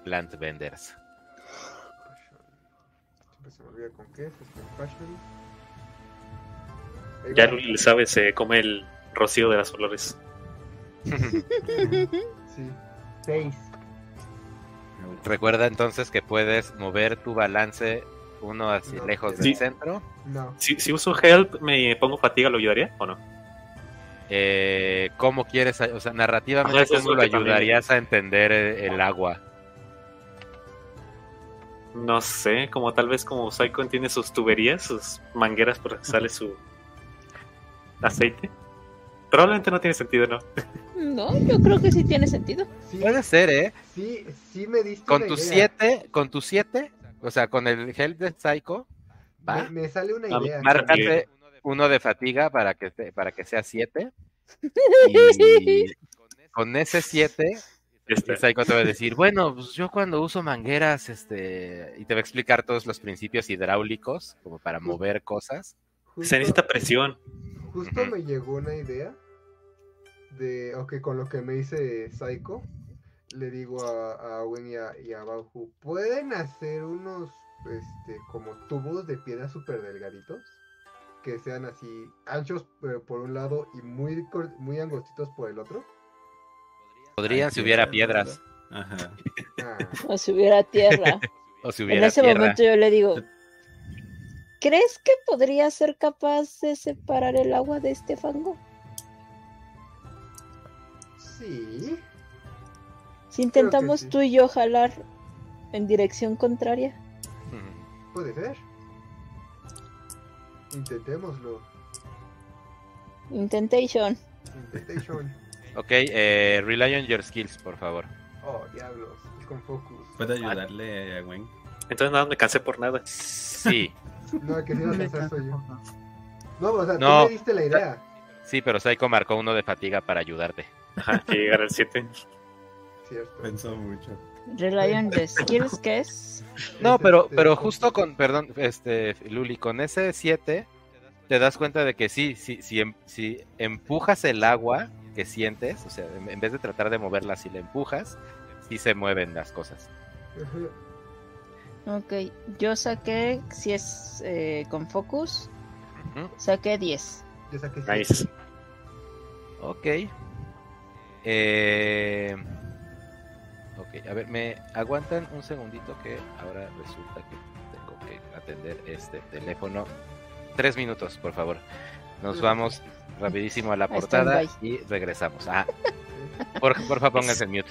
Plant vendors. Siempre se me olvida con qué es, es con Ya Luli le sabe, se come el rocío de las flores. <laughs> sí. Seis. Recuerda entonces que puedes mover tu balance uno así lejos del centro. No. Si, si, uso help, me pongo fatiga, ¿lo ayudaría o no? Eh, ¿Cómo quieres? O sea, narrativamente, ¿cómo lo ayudarías a entender el, agua? No sé, como tal vez como Psycho tiene sus tuberías, sus mangueras por las que sale su aceite. Probablemente no tiene sentido, ¿no? No, yo creo que sí tiene sentido. Puede ser, ¿eh? Sí, sí me diste Con tus siete, con tus siete, o sea, con el help de Psycho, va. Me, sale una idea. Márcate uno de fatiga para que, para que sea siete. <laughs> Y con ese siete, este. Psycho te va a decir, bueno, pues yo cuando uso mangueras, este, y te va a explicar todos los principios hidráulicos, como para mover cosas. Se necesita presión. Justo me llegó una idea de, ok, con lo que me dice Psycho, le digo a, a Owen y a, y ¿pueden hacer unos, este, como tubos de piedra súper delgaditos? Que sean así anchos por un lado y muy, muy angostitos por el otro. Podrían si hubiera piedras. Ajá. O si hubiera tierra. <laughs> o si hubiera en ese momento yo le digo, ¿crees que podría ser capaz de separar el agua de este fango? Sí. Si intentamos tú y yo jalar en dirección contraria. Puede ser. Intentémoslo. Intentation. Intentation. Ok, eh, rely on your skills, por favor. Oh, diablos. con focus. ¿Puedo ayudarle a Gwen? Entonces nada, me cansé por nada. Sí. <laughs> no, que si no cansar soy yo. No, o sea, no. tú me diste la idea. Sí, pero Psycho marcó uno de fatiga para ayudarte. Ajá, que llegar al 7. Cierto. Pensó mucho. Reliant de <laughs> skills, ¿qué es? No, pero, pero justo con, perdón, este, Luli, con ese 7 te das cuenta de que sí, sí, sí, em, si empujas el agua que sientes, o sea, en vez de tratar de moverla, si la empujas, sí se mueven las cosas. Ok, yo saqué, si es eh, con focus, saqué 10. Yo saqué 10. Ok. Eh, ok, a ver, me aguantan un segundito que ahora resulta que tengo que atender este teléfono. Tres minutos, por favor. Nos vamos rapidísimo a la portada y regresamos. Ah, por, por favor, pónganse el mute.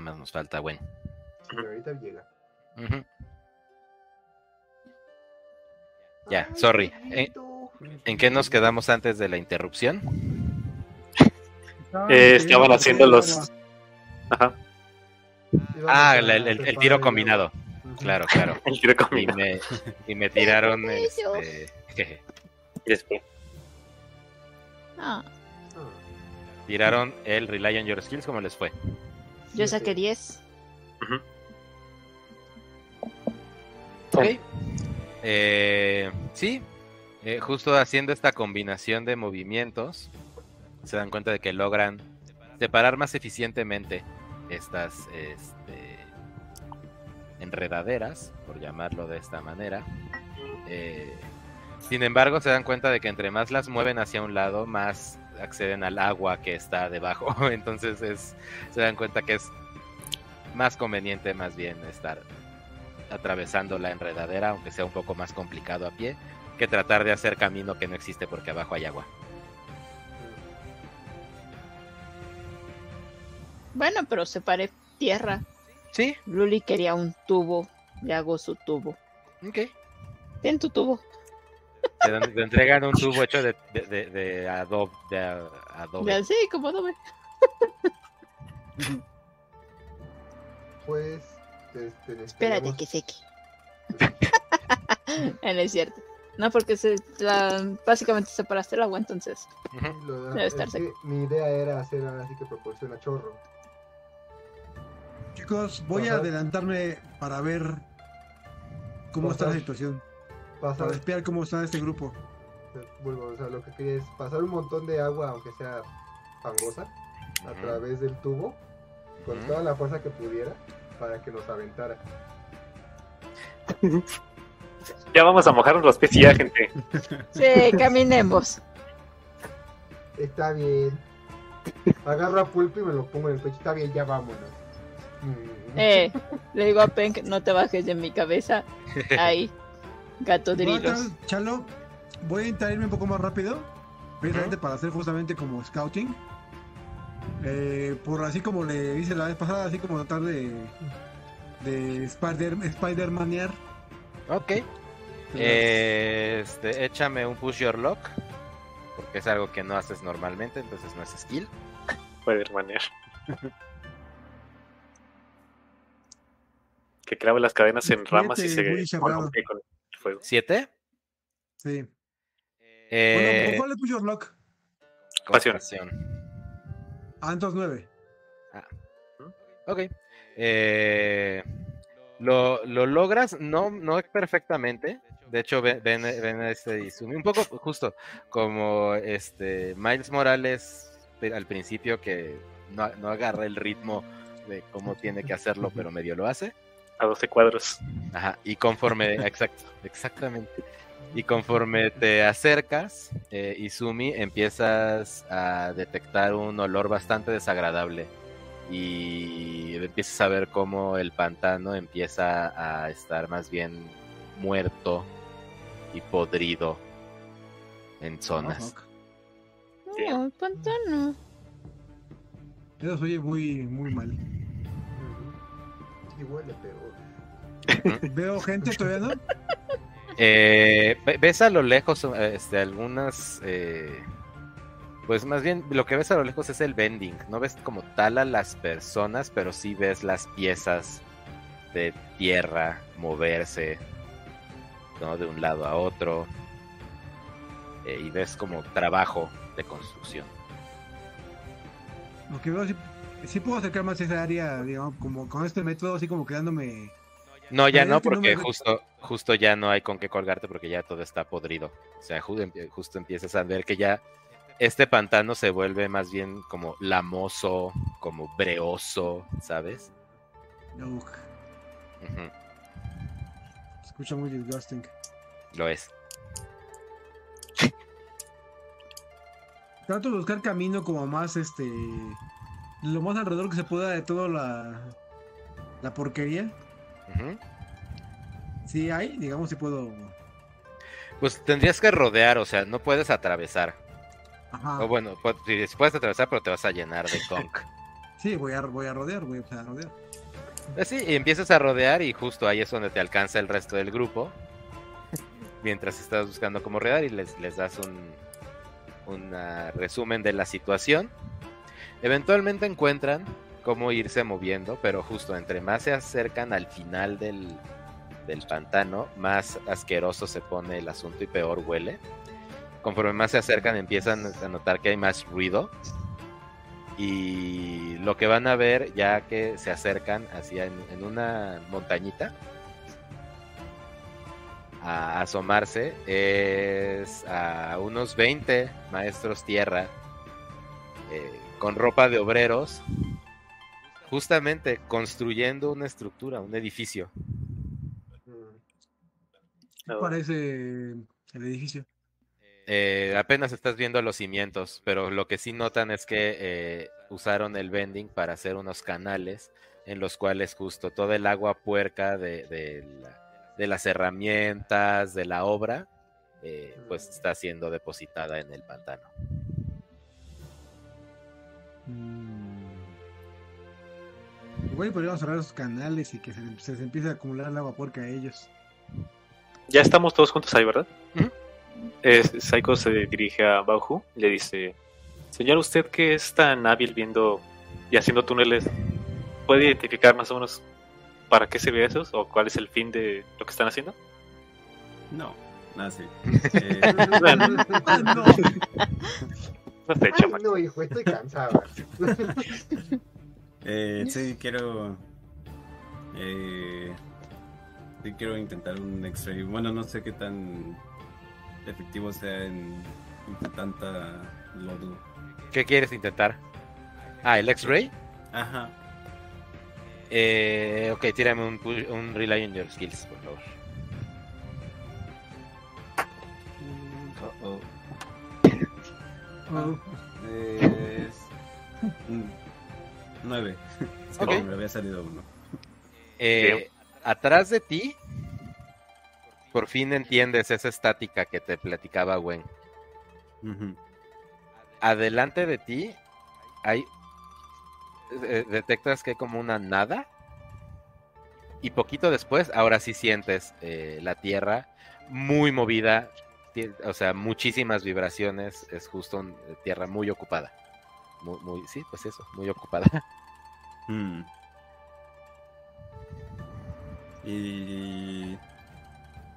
nada más nos falta bueno. Sí, ahorita llega. Ya, sorry. ¿En, en qué nos quedamos antes de la interrupción? Eh, estaban haciendo los. Ajá, Ah, el, el- el- el tiro combinado. Claro, claro. <laughs> el tiro Y combinado. me, y me tiraron <laughs> este, jeje, <laughs> Y después, Ah, tiraron el Rely on Your Skills, ¿cómo les fue? Yo saqué 10. Ok. Eh, sí, eh, justo haciendo esta combinación de movimientos, se dan cuenta de que logran separar más eficientemente estas este, enredaderas, por llamarlo de esta manera. Eh, sin embargo, se dan cuenta de que entre más las mueven hacia un lado, más acceden al agua que está debajo. <laughs> Entonces es, se dan cuenta que es más conveniente más bien estar atravesando la enredadera, aunque sea un poco más complicado a pie, que tratar de hacer camino que no existe porque abajo hay agua. Bueno, pero separé tierra. Sí, Luli quería un tubo. Le hago su tubo. ok. Ten tu tubo. Te, te entregan un tubo hecho de, de, de, de adobe. De adobe. Sí, como doble. Pues, este, Espérate que seque. <laughs> No es cierto. No, porque se, la- básicamente separaste el agua, entonces. Lo Debe es estar que mi idea era hacer ahora sí que proporciona chorro. Chicos, voy a adelantarme para ver cómo está la situación. Pasar, Para espiar cómo está este grupo. vuelvo, o sea, lo que quería es pasar un montón de agua, aunque sea fangosa, a través del tubo, con toda la fuerza que pudiera, para que nos aventara. ya vamos a mojarnos los pies ya, gente. Sí, caminemos. Está bien. Agarro a Pulpo y me lo pongo en el pecho. Está bien, ya vámonos. Mm. Eh, le digo a Penk, no te bajes de mi cabeza. Ahí, gato Chalo, voy a irme un poco más rápido. Precisamente para hacer justamente como scouting. Eh, por así como le hice la vez pasada, así como tratar de. de Spider, Spider-Manear. Ok. Eh, este, échame un push your lock. Porque es algo que no haces normalmente, entonces no es skill. Puede manejar. <laughs> que clave las cadenas en ramas y se columpie con fuego. ¿Siete? Sí. Eh, Bueno, ¿cuál es Your Lock? Pasión. compasión. Ah, entonces 9. Ok. Eh, lo, lo logras, no, no perfectamente. De hecho, ven, ven, ven a este Izumi, un poco justo como este Miles Morales al principio que no, no agarra el ritmo de cómo tiene que hacerlo, pero medio lo hace. A 12 cuadros. Ajá, y conforme, <laughs> exacto, exactamente. Y conforme te acercas, eh, Izumi, empiezas a detectar un olor bastante desagradable. Y empiezas a ver cómo el pantano empieza a estar más bien muerto y podrido en zonas. No, el pantano. Eso oye muy, muy mal. Y huele peor. Veo gente todavía, ¿no? Eh, ve- ves a lo lejos este, algunas... eh, pues más bien lo que ves a lo lejos es el vending. No ves como tal a las personas, pero sí ves las piezas de tierra moverse ¿no? de un lado a otro. Eh, y ves como trabajo de construcción. Lo que veo, sí, puedo acercar más a esa área, digamos, como con este método, así como quedándome No, ya no, porque justo, justo ya no hay con qué colgarte porque ya todo está podrido. O sea, justo empiezas a ver que ya este pantano se vuelve más bien como lamoso, como breoso, ¿sabes? No. Escucha muy disgusting. Lo es. Trato de buscar camino como más este. Lo más alrededor que se pueda de toda la. La porquería. Si hay, digamos, si puedo. Pues tendrías que rodear, o sea, no puedes atravesar. Ajá. O bueno, si puedes atravesar, pero te vas a llenar de conk. <laughs> sí, voy a, voy a rodear, voy a rodear. Pues sí, y empiezas a rodear y justo ahí es donde te alcanza el resto del grupo. Mientras estás buscando cómo rodear y les, les das un, un resumen de la situación. Eventualmente encuentran cómo irse moviendo, pero justo entre más se acercan al final del, del pantano, más asqueroso se pone el asunto y peor huele. Conforme más se acercan empiezan a notar que hay más ruido. Y lo que van a ver ya que se acercan hacia en, una montañita a asomarse es a unos 20 maestros tierra eh, con ropa de obreros justamente construyendo una estructura, un edificio. ¿Qué parece el edificio? Eh, apenas estás viendo los cimientos, pero lo que sí notan es que eh, usaron el vending para hacer unos canales en los cuales justo toda el agua puerca de, las herramientas, de la obra, eh, pues está siendo depositada en el pantano. Igual podríamos cerrar esos canales y que se, se, empiece a acumular el agua puerca a ellos. Ya estamos todos juntos ahí, ¿verdad? es, Saiko se dirige a Bauhu y le dice: Señor, usted que es tan hábil viendo y haciendo túneles, ¿puede identificar más o menos para qué sirve eso o cuál es el fin de lo que están haciendo? No, nada sí. <laughs> Eh, <laughs> no. <laughs> No hijo, estoy cansado. <laughs> eh, sí, quiero. Eh, sí, quiero intentar un X-ray. Bueno, no sé qué tan efectivo sea en, tanta lodo. ¿Qué quieres intentar? Ah, el X-Ray. Ajá. Eh, ok, tírame un, un Rely on Your Skills, por favor. oh. oh. Es... Nueve. <laughs> Es que me había salido uno. Eh, atrás de ti por fin entiendes esa estática que te platicaba Gwen. Adelante de ti hay eh, detectas que hay como una nada y poquito después ahora sí sientes eh, la tierra muy movida, o sea, muchísimas vibraciones, es justo eh, tierra muy ocupada. Muy, sí, pues eso, muy ocupada. <laughs> Mm. Y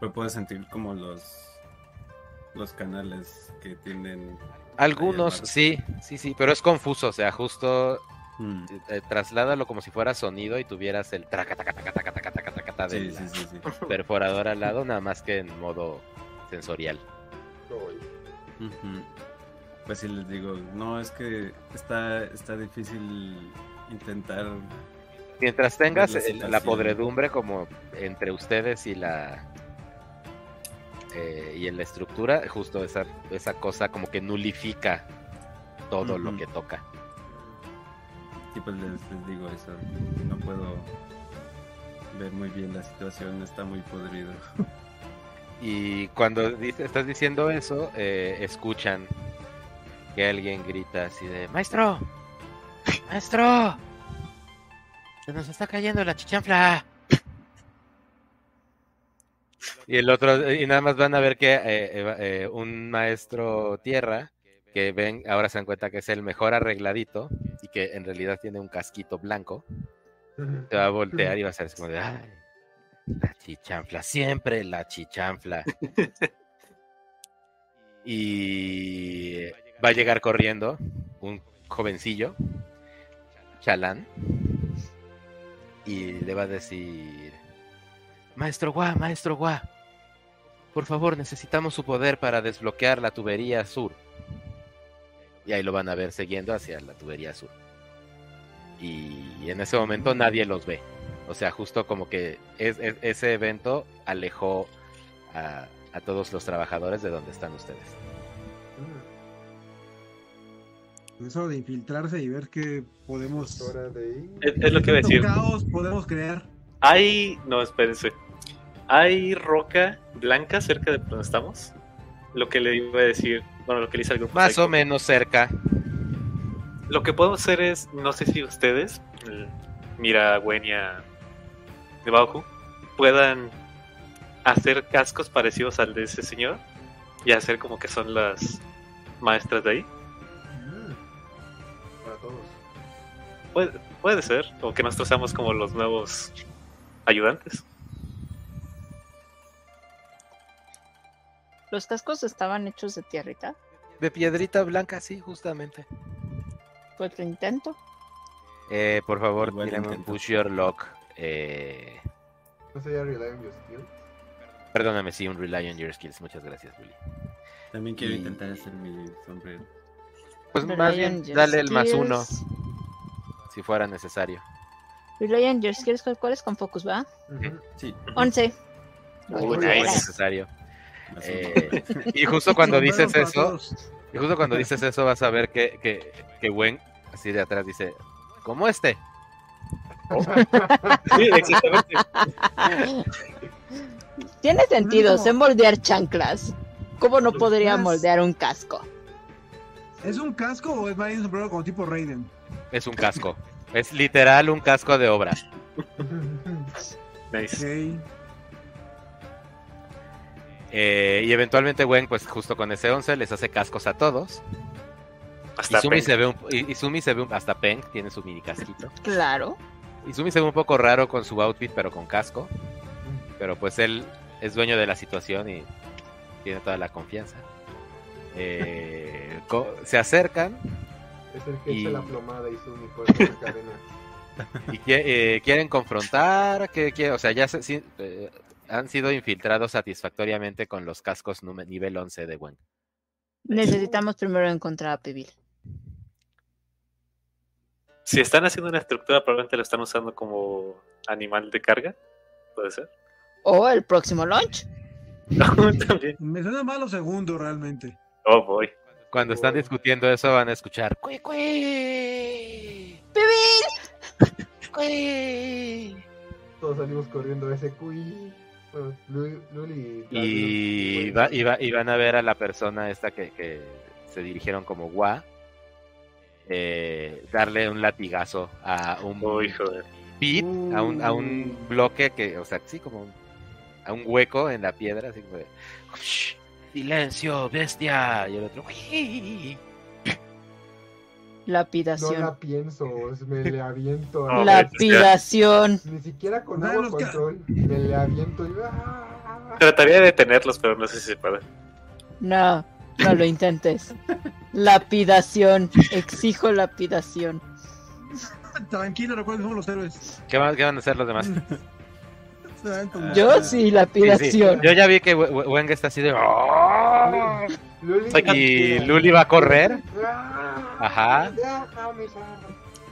pues puedes sentir como los los canales que tienen algunos sí sí sí pero es confuso o sea justo mm. eh, trasládalo como si fuera sonido y tuvieras el traca taca taca taca taca taca taca del <laughs> perforador al lado nada más que en modo sensorial pues sí les digo no es que está está difícil intentar mientras tengas la podredumbre como entre ustedes y la eh, y en la estructura, justo esa, esa cosa como que nulifica todo lo que toca. Sí, pues les, digo eso, no puedo ver muy bien la situación, está muy podrido. <laughs> Y cuando estás diciendo eso, eh, escuchan que alguien grita así de, maestro, maestro, se nos está cayendo la chichanfla. Y el otro, y nada más van a ver que eh, eh, un maestro tierra, que ven, ahora se dan cuenta que es el mejor arregladito y que en realidad tiene un casquito blanco, te va a voltear y va a ser como de, ay, la chichanfla, siempre la chichanfla. y va a llegar corriendo un jovencillo, chalán, y le va a decir, Maestro Gua, maestro Gua. Por favor, necesitamos su poder para desbloquear la tubería sur. Y ahí lo van a ver siguiendo hacia la tubería sur. Y en ese momento nadie los ve. O sea, justo como que ese evento alejó a, todos los trabajadores de donde están ustedes. Eso de infiltrarse y ver qué podemos. Es, lo que iba a decir. caos podemos crear? Hay. No, espérense. ¿Hay roca blanca cerca de donde estamos? Lo que le iba a decir. Bueno, lo que le hice al grupo. Más o menos cerca. Lo que podemos hacer es. No sé si ustedes. Mira, Wenia de Baoku puedan hacer cascos parecidos al de ese señor y hacer como que son las maestras de ahí. Mm. Para todos. Puede, puede ser, o que nosotros seamos como los nuevos ayudantes. ¿Los cascos estaban hechos de tierrita? De piedrita blanca, sí, justamente. ¿Fue tu intento? Eh, por favor, un push your lock eh... ¿No sería Rely on Your Skills? Perdóname, sí, un Rely on Your Skills. Muchas gracias, Willy. También quiero intentar hacer mi sombrero. Pues más bien, dale el más uno. Si fuera necesario. Rely on Your Skills, ¿cuál es con Focus, va? Sí. 11. Muy necesario. Eh, <laughs> y justo cuando dices eso, y justo cuando dices eso vas a ver que, que, que Wen, así de atrás, dice, como este. Sí, exactamente. Tiene sentido, sé moldear chanclas. ¿Cómo no podría moldear un casco? ¿Es un casco o es más un sombrero como tipo Raiden? Es un casco. Es literal un casco de obra. nice. Eh, y eventualmente Gwen, pues justo con ese 11 les hace cascos a todos. Hasta y Sumi, se ve un, y, Sumi se ve hasta Peng tiene su mini casquito. Claro. Izumi se ve un poco raro con su outfit, pero con casco. Pero pues él es dueño de la situación y tiene toda la confianza. Eh, <laughs> se acercan. Es el que y... la plomada Izumi por cadena. <laughs> Y eh, quieren confrontar, que, o sea, ya eh, han sido infiltrados satisfactoriamente con los cascos nivel 11 de Gwen. Necesitamos primero encontrar a Pibil. Si están haciendo una estructura, probablemente lo están usando como animal de carga. Puede ser. O el próximo launch. <laughs> No, también. Me suena mal lo segundo, realmente. Oh, voy. Cuando están discutiendo eso, van a escuchar. ¡Cui, cui! ¡Cui! Todos salimos corriendo a ese cui. y, y, van a ver a la persona esta que, que se dirigieron como Gua eh, darle un latigazo a un pit, a un, a un uh. bloque que, o sea, sí, como a un hueco en la piedra, así como de, silencio, bestia, y el otro, Lapidación. No la pienso, me le aviento. <laughs> A... Lapidación. Ni siquiera con agua control, me le aviento. Y... Trataría de detenerlos, pero no sé si se puede. No. No lo intentes. <laughs> Lapidación. Exijo lapidación. Tranquilo, recuerden somos los héroes. ¿Qué van, van a hacer los demás? <laughs> Yo sí, lapidación. Yo ya vi que Weng está así de. ¡Oh! y Luli va a correr. Ajá.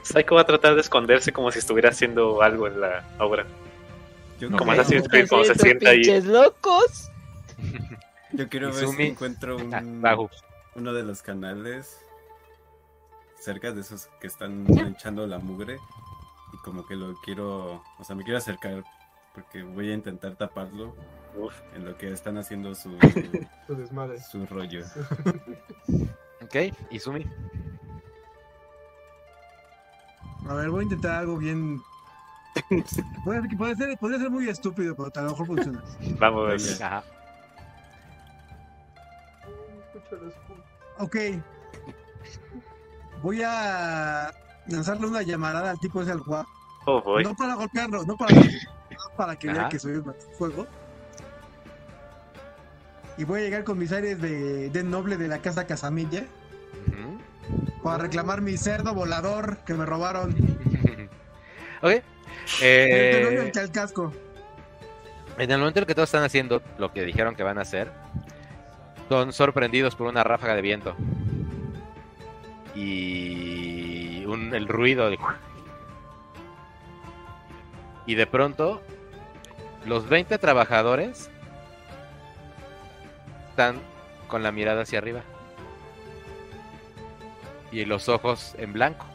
Psycho va a tratar de esconderse como si estuviera haciendo algo en la obra. como así, como se sienta ahí. locos! Yo quiero ver si encuentro un, uno de los canales cerca de esos que están echando la mugre y como que lo quiero, o sea, me quiero acercar porque voy a intentar taparlo en lo que están haciendo su, <laughs> su desmadre, su rollo. <laughs> ok, Izumi. A ver, voy a intentar algo bien. puede, <laughs> puede, ser, puede ser muy estúpido, pero a lo mejor funciona. Vamos, Ajá. Ok. Voy a lanzarle una llamarada al tipo ese al jugar. Oh, no para golpearlo, no para, para que vea que soy un fuego. Y voy a llegar con mis aires de, de noble de la casa Casamilla. Para reclamar mi cerdo volador que me robaron. <laughs> ok. Eh... el casco. En el momento en que todos están haciendo lo que dijeron que van a hacer, son sorprendidos por una ráfaga de viento. Y un, el ruido de... Y de pronto, los 20 trabajadores están con la mirada hacia arriba. Y los ojos en blanco.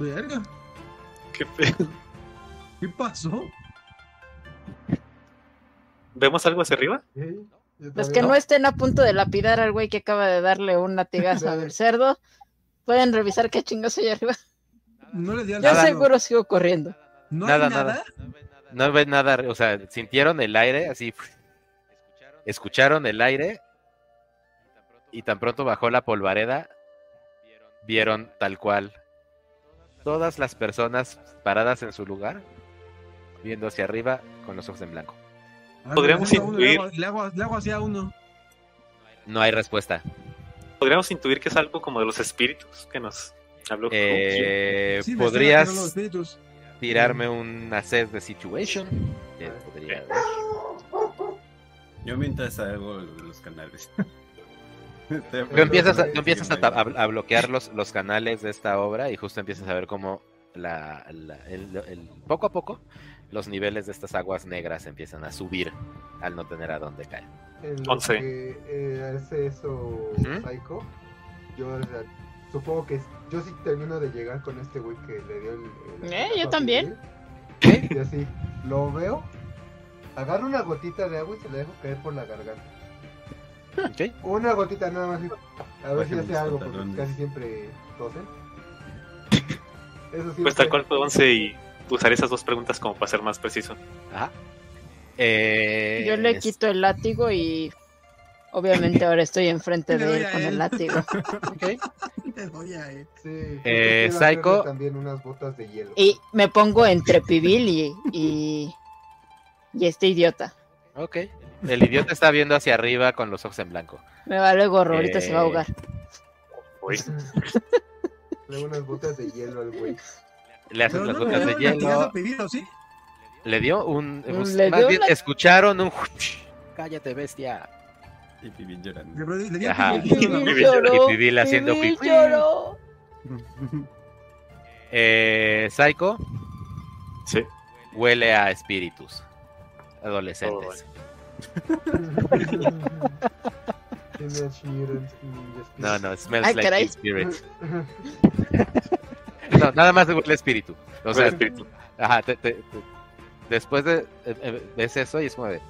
Verga. ¿Qué pedo? ¿Qué pasó? ¿Vemos algo hacia arriba? Sí, yo Los que no estén a punto de lapidar al güey que acaba de darle un latigazo al <laughs> cerdo, pueden revisar qué chingos hay arriba. No le di al Yo Nada. seguro sigo corriendo. No Nada, hay nada. nada. No ven nada, o sea, sintieron el aire así. Escucharon el aire y tan pronto bajó la polvareda, vieron tal cual todas las personas paradas en su lugar, viendo hacia arriba con los ojos en blanco. Podríamos le hago- le intuir. Le hago, le hago hacia uno. No hay respuesta. Podríamos intuir que es algo como de los espíritus que nos habló. Eh, Sí, ¿Podrías los tirarme un assess de situation? Podría ver. Yo mientras hago los canales. <laughs> Tú empiezas, a, tú empiezas a, a- a bloquear los, los canales de esta obra y justo empiezas a ver cómo la, la- el- el- poco a poco los niveles de estas aguas negras empiezan a subir al no tener a dónde caer. En que eh, hace eso ¿Mm? Psycho, yo o sea, supongo que yo sí termino de llegar con este güey que le dio el. el Eh, yo también. Y así, lo veo, agarro una gotita de agua y se la dejo caer por la garganta. ¿Ok? Una gotita nada más. A ver si hace algo, porque casi siempre tosen. Eso sí. Pues tal cual fue 11 y usaré esas dos preguntas como para ser más preciso. Ajá. Eh, Yo le es- quito el látigo y obviamente ahora estoy enfrente <laughs> de él a con él. el látigo. <laughs> Le doy a él. Sí, Eh, Psycho. También unas botas de hielo. Y me pongo entre Pibil y, y, y este idiota. Ok. El idiota está viendo hacia arriba con los ojos en blanco. Me vale gorro, ahorita se va a Eh, ahogar. Uy, <laughs> Le doy unas botas de hielo al güey. Le haces Pero las no le botas de hielo. Le dio un. Le más dio bien, una- escucharon un. <laughs> Cállate, bestia. Y Pibil llorando. Le, le Ajá. <laughs> y Pibil haciendo Pibil pipí. lloró. <laughs> Eh, Psycho sí. huele a espíritus adolescentes. No, no, smells Ay, like caray. spirit. No, nada más huele espíritu. O sea, Huele espíritu. ajá, te- te- te- después de eh, eh, ves eso y es como de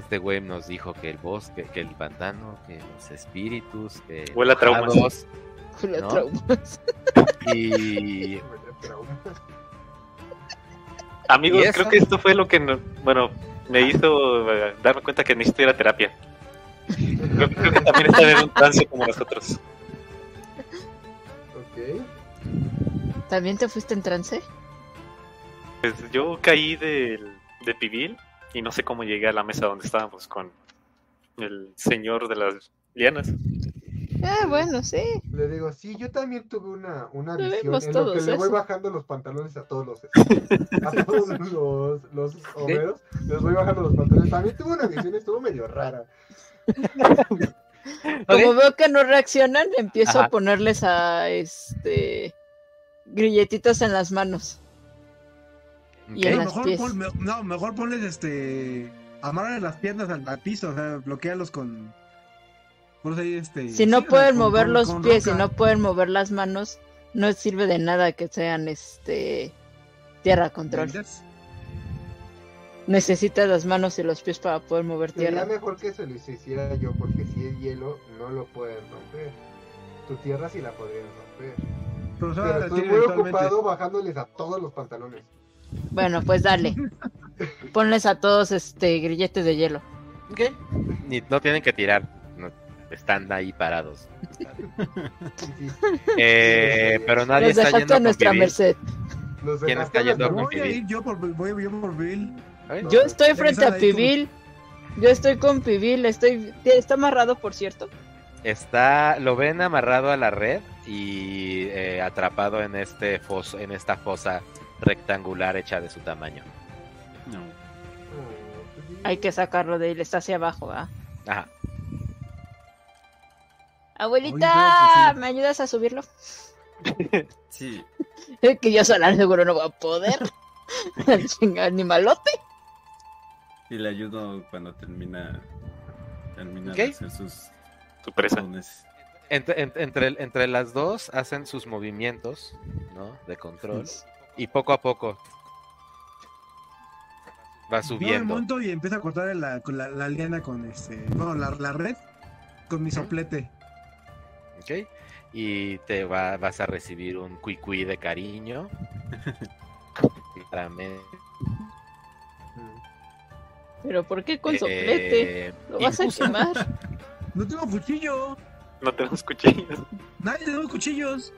este güey nos dijo que el bosque, que el pantano, que los espíritus, que Huele a traumas. ¿No? Traumas. y Amigos, creo que esto fue lo que, no- bueno, me hizo eh, darme cuenta que necesito ir a terapia. <laughs> Creo, creo que también está en un trance como nosotros. ¿También te fuiste en trance? Pues yo caí del, de Pibil y no sé cómo llegué a la mesa donde estábamos con el señor de las lianas. Ah, bueno, sí. Le digo, sí, yo también tuve una, una Lo visión en lo que le voy bajando los pantalones a todos los <laughs> a todos los, los obreros, les voy bajando los pantalones. También tuve una visión, estuvo medio rara. <laughs> Como veo que no reaccionan, empiezo Ajá. a ponerles a este grilletitos en las manos. Y en No, las mejor, pies. pon- me- no, mejor ponles este. Amarran las piernas al, al piso, o sea, bloquealos con. Por ahí, este. Si no sí, pueden con- mover con- los con pies y roca. no pueden mover las manos, no sirve de nada que sean este tierra control. Benders. Necesitas las manos y los pies para poder mover Sería tierra. mejor que se lo hiciera yo, porque si es hielo, no lo pueden romper. Tu tierra sí la podrían romper. Sea, Pero estoy muy ocupado bajándoles a todos los pantalones. Bueno, pues dale. <laughs> Ponles a todos este grilletes de hielo. Ok. Ni- no tienen que tirar, no, están ahí parados. <laughs> Eh, pero nadie Los está yendo a nuestra merced. ¿Quién está yendo con Voy a Pibil? ir yo por, voy, voy por Bill. ¿Ok? Yo estoy frente a. Pibil. Yo estoy con Pibil. Estoy... Está amarrado, por cierto. Está, lo ven amarrado a la red y eh, atrapado en este foso, en esta fosa rectangular hecha de su tamaño. No. Hay que sacarlo de él, está hacia abajo, ¿ah? Ajá. Abuelita, ¿me ayudas a subirlo? <laughs> Sí. <laughs> que yo sola seguro no voy a poder. <laughs> animalote. Y le ayudo cuando termina, termina ¿Qué? de hacer sus Tu presa. dones. Entre, en- entre, entre las dos hacen sus movimientos, ¿no? De control. Y poco a poco va Yo me subiendo. monto y empiezo a cortar la, con la, la liana con este. Bueno, la, la red con mi soplete. ¿ok? Y te va, vas a recibir un cuicui de cariño. Claramente. <laughs> Pero ¿por qué con soplete? Eh, Lo vas a <laughs> quemar. No tengo cuchillo. <laughs> No tenemos cuchillos. Nadie tenemos cuchillos.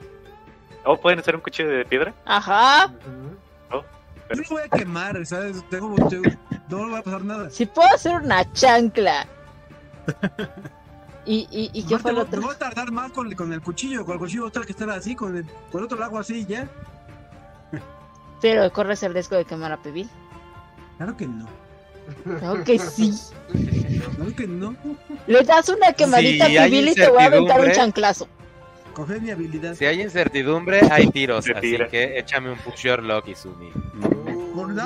¿O pueden hacer un cuchillo de piedra? Ajá. Ujú. Yo lo voy a quemar, ¿sabes? Tengo, tengo- no le va a pasar nada. Si puedo hacer una chancla. <laughs> ¿Y, y, y qué fue lo me otro? voy a tardar más con, con el cuchillo. Con el cuchillo tengo que estar así, con el, con el otro lo hago así y ya. Pero corres el riesgo de quemar a Pibil. Claro que no. Claro que sí. Claro que no. Le das una quemadita a hay Pibil y te voy a aventar un chanclazo. Coge mi habilidad. Si hay incertidumbre, hay tiros. Así que échame un push your luck, Izumi.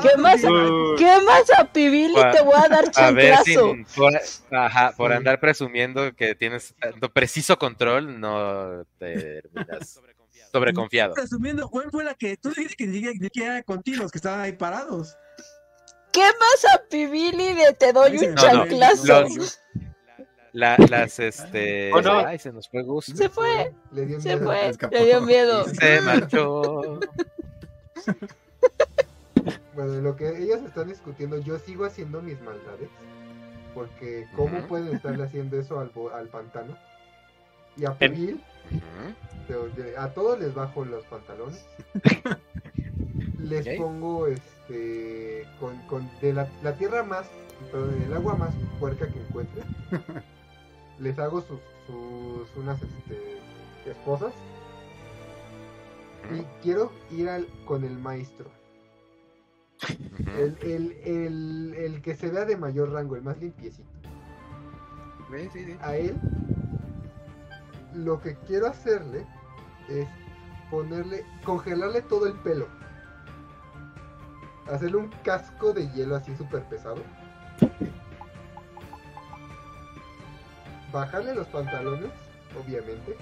¿Qué más? Uh, Quemas a Pibil y te voy a dar <laughs> A ver si chanclazo. por, ajá, por andar presumiendo que tienes tanto preciso control, no te terminas <laughs> sobreconfiado. Presumiendo, ¿cuál fue la que tú dijiste que ni siquiera era contigo, los que estaban ahí parados? Quemas a Pibil y le- te doy un No, no, chanclazo. los- La- las este. Oh, no. Ay, se nos fue gusto. Se fue, Le dio se miedo. fue. escapó. Le dio miedo. Se marchó. <laughs> Bueno, en lo que ellos están discutiendo, yo sigo haciendo mis maldades. Porque, ¿cómo pueden estarle haciendo eso al, bo- al pantano? Y a Pibil, de- de- a todos les bajo los pantalones. <laughs> les pongo este con, con de la, la tierra más, perdón, el agua más puerca que encuentre. <laughs> les hago sus, sus unas este, esposas. Y quiero ir al, con el maestro. El, el, el, el que se vea de mayor rango, el más limpiecito. Sí, sí, sí. A él, lo que quiero hacerle es ponerle, congelarle todo el pelo. Hacerle un casco de hielo así súper pesado. Bajarle los pantalones, obviamente.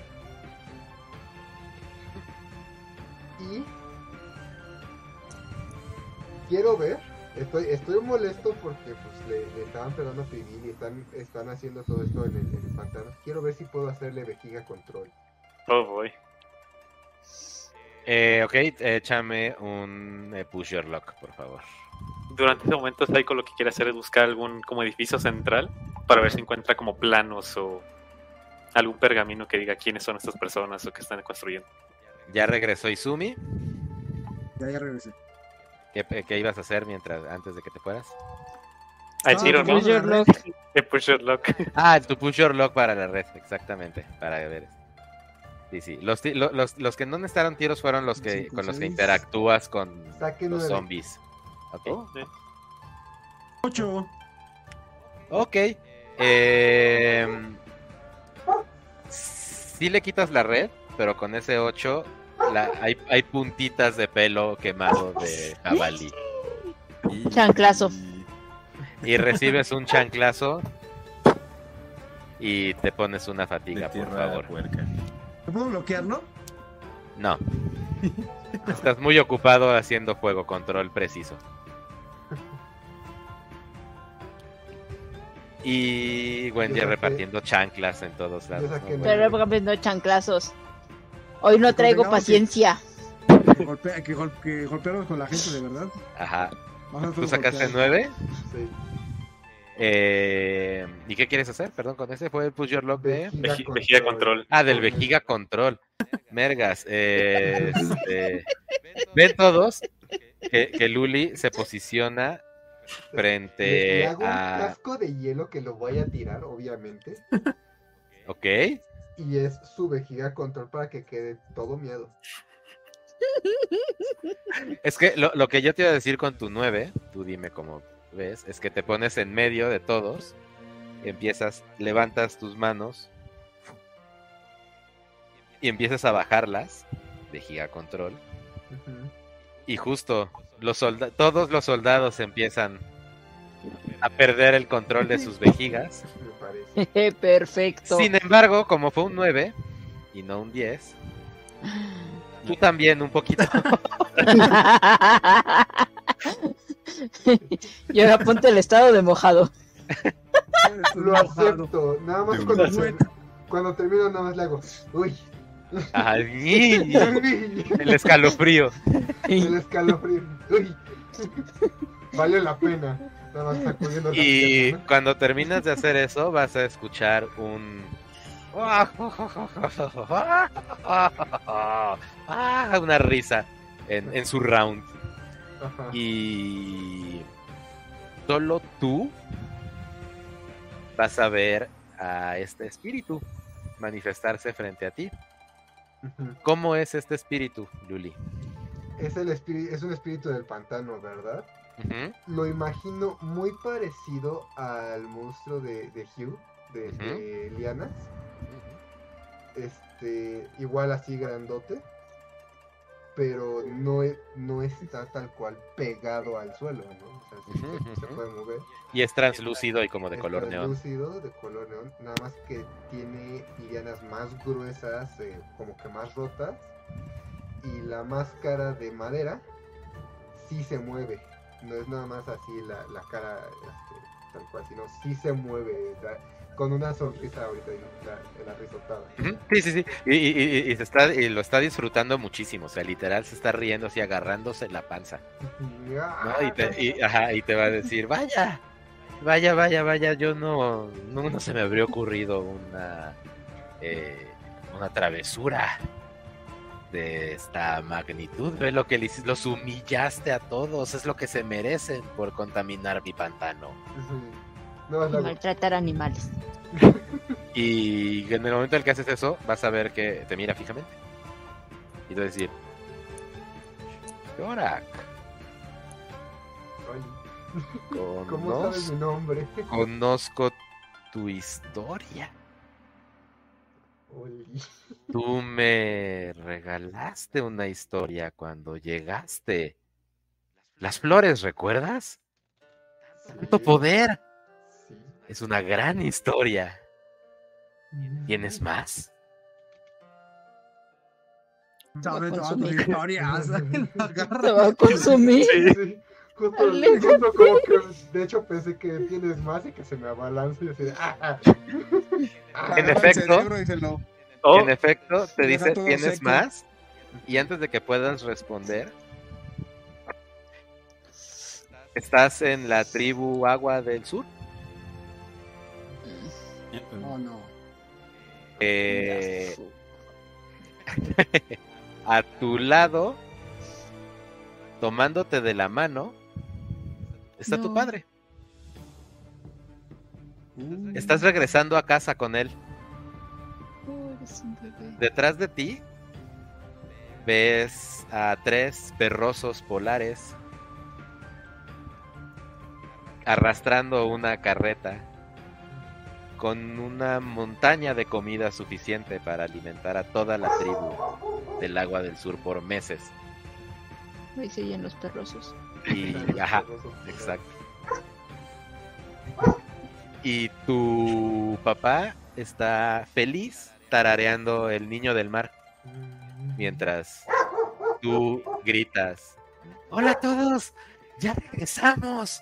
Y quiero ver. Estoy, estoy molesto porque pues le, estaban pegando a Pibil y están, están haciendo todo esto en el, en pantano. Quiero ver si puedo hacerle vejiga control. Oh, boy. Eh, ok, échame un eh, push your luck, por favor. Durante ese momento, Saiko lo que quiere hacer es buscar algún como edificio central para ver si encuentra como planos o algún pergamino que diga quiénes son estas personas o qué están construyendo. Ya regresó Izumi. Ya, ya regresé. ¿Qué, qué ibas a hacer mientras antes de que te fueras? Ah, el Ah, tiro, ¿no? Push your luck. <laughs> El push your luck. Ah, tu push your luck para la red, exactamente, para ver. Sí, sí. Los, los, los que no necesitaron tiros fueron los que con los que interactúas con los zombies. Ok. Oh. Ocho. Ok. Eh, sí le quitas la red, pero con ese 8 la- hay, hay puntitas de pelo quemado de jabalí. Y- <laughs> Chanclazo. Y recibes un chanclazo y te pones una fatiga, por favor. puerca. ¿Me puedo bloquear, no? No. Estás muy ocupado haciendo juego control preciso. Y Wendy repartiendo chanclas en todos lados. ¿no? Pero cambiando chanclazos. Hoy no traigo que- paciencia. Que, golpea, que, con la gente de verdad. Ajá. ¿Tú sacaste golpear. nueve? Sí. Eh, ¿Y qué quieres hacer? Perdón, con ese fue el push your luck de... Vejiga Veji- Vejiga control. Ah, del vejiga control. Mergas. eh, este, ven todos que, que Luli se posiciona frente le hago un a... casco de hielo que lo voy a tirar, obviamente. Ok. Y es su vejiga control para que quede todo miedo. Es que lo, lo que yo te iba a decir con tu 9, tú dime como ves, es que te pones en medio de todos, empiezas, levantas tus manos y empiezas a bajarlas de Giga Control. Y justo los todos los soldados empiezan a perder el control de sus vejigas. <laughs> Perfecto. Sin embargo, como fue un 9 y no un 10, tú también un poquito. <laughs> <laughs> y ahora ponte el estado de mojado. Lo acepto. Nada más cuando, cuando termino, nada más le hago. Uy. <laughs> el escalofrío. El escalofrío. Uy. Vale la pena. Y cuando terminas de hacer eso, vas a escuchar un. <laughs> Una risa en, en su round. Y solo tú vas a ver a este espíritu manifestarse frente a ti. ¿Cómo es este espíritu, Luli? Es, el espíritu, es un espíritu del pantano, ¿verdad? Lo imagino muy parecido al monstruo de, de Hugh, de, Lianas. Este, igual así grandote, pero no, e, no está tal cual pegado al suelo, ¿no? O sea, se, puede mover. Y es translúcido y como de color neón. Translúcido, de color neón, nada más que tiene lianas más gruesas, eh, como que más rotas, y la máscara de madera sí se mueve no es nada más así la, la cara este, tal cual, sino sí se mueve con una sonrisa ahorita en la, risotada. Sí, sí, sí, y, y, y, se está, y lo está disfrutando muchísimo, o sea, literal se está riendo así, agarrándose la panza. <laughs> Y, te, ajá, y te va a decir, vaya, vaya, vaya, vaya, yo no, no, no se me habría ocurrido una, eh, una travesura de esta magnitud. Ve lo que los humillaste a todos, es lo que se merecen por contaminar mi pantano. Maltratar animales. y en el momento en el que haces eso, vas a ver que te mira fijamente. Y te va a decir: Yorak. ¿Cómo sabes mi nombre? Conozco tu historia. Tú me regalaste una historia cuando llegaste. Las flores, ¿recuerdas? Tanto poder. Es una gran historia. ¿Tienes más? Sabe todas tus historias. <laughs> <laughs> Te va a consumir. Sí. Justo, como que de hecho pensé que tienes más y que se me abalanza y así ah, ah". en efecto, en efecto, te dice tienes más y antes de que puedas responder, estás en la tribu Agua del Sur. Oh no. Eh, <laughs> a tu lado, tomándote de la mano, está tu padre. Estás regresando a casa con él. Detrás de ti ves a tres perrosos polares arrastrando una carreta con una montaña de comida suficiente para alimentar a toda la tribu del agua del sur por meses. Ahí siguen los perrosos. Y, ajá, exacto. Y tu papá está feliz tarareando el niño del mar mientras tú gritas: ¡Hola a todos! ¡Ya regresamos!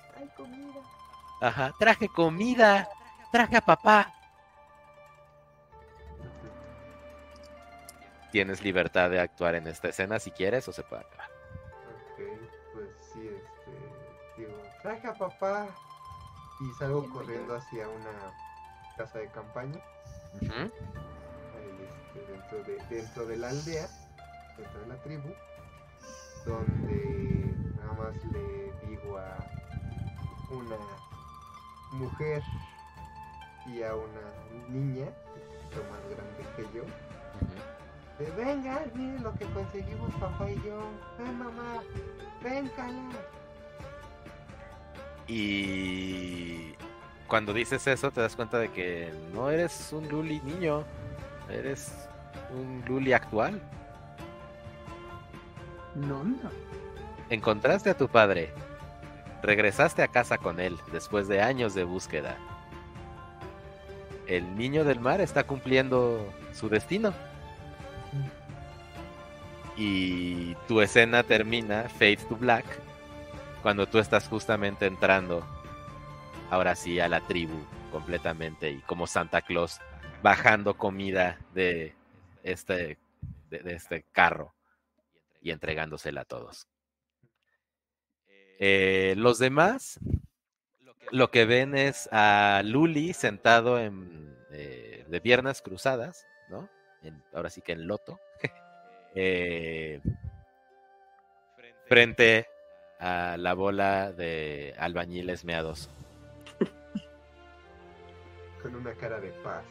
Ajá, traje comida, traje a papá. Tienes libertad de actuar en esta escena si quieres o se puede acabar. traje a papá y salgo corriendo hacia una casa de campaña. este, dentro, de, dentro de la aldea, dentro de la tribu, donde nada más le digo a una mujer y a una niña, un más grande que yo, venga, miren lo que conseguimos papá y yo, ven mamá, ven cala Y cuando dices eso te das cuenta de que no eres un Luli niño, eres un Luli actual. No, no. Encontraste a tu padre, regresaste a casa con él después de años de búsqueda. El niño del mar está cumpliendo su destino. Y tu escena termina, Fade to Black, cuando tú estás justamente entrando, ahora sí, a la tribu completamente y como Santa Claus bajando comida de este, de, este carro y entregándosela a todos. Eh, los demás, lo que ven es a Luli sentado en, eh, de piernas cruzadas, ¿no? ahora sí que en loto, <laughs> eh, frente a la bola de albañiles meados. <laughs> Con una cara de paz.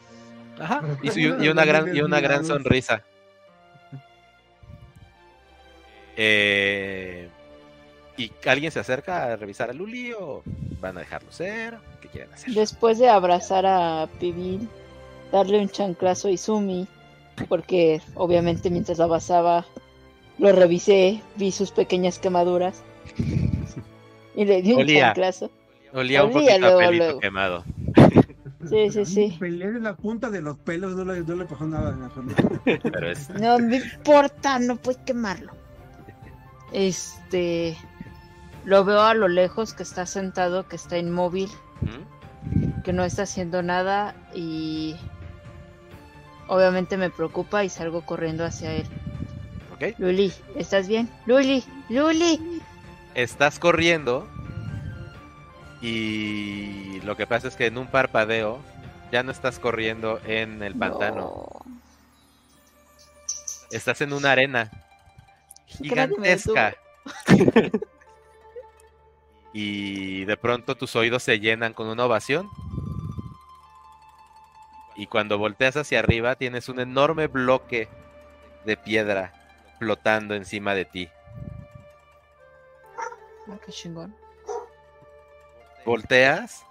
Ajá, <laughs> y, una, gran, y una gran sonrisa. Eh, ¿Y alguien se acerca a revisar a Luli o van a dejarlo ser? ¿Qué quieren hacer? Después de abrazar a Pibil, darle un chanclazo a Izumi, porque obviamente mientras la abrazaba lo revisé, vi sus pequeñas quemaduras y le di un chanclazo. Olía, un poquito quemado. Sí, sí, sí. en la punta de los pelos, no le, no le pasó nada. Pero es... No me importa, no puedes quemarlo. Este. Lo veo a lo lejos que está sentado, que está inmóvil, que no está haciendo nada y obviamente me preocupa y salgo corriendo hacia él. Ok. Luli, ¿estás bien? Luli, Luli. Estás corriendo y lo que pasa es que en un parpadeo ya no estás corriendo en el pantano. Estás en una arena gigantesca. <laughs> y de pronto tus oídos se llenan con una ovación. Y cuando volteas hacia arriba tienes un enorme bloque de piedra flotando encima de ti. Ah, qué chingón. Volteas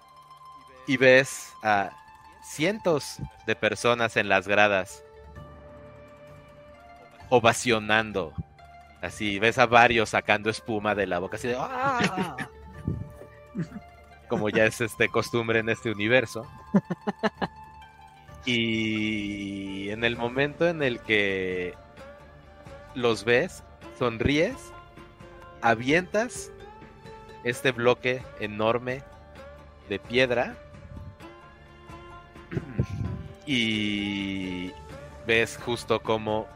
y ves a cientos de personas en las gradas ovacionando Así, ves a varios sacando espuma de la boca, así de ¡Ah! Como ya es este costumbre en este universo. <laughs> Y en el momento en el que los ves, sonríes, avientas este bloque enorme de piedra <clears throat> y ves justo como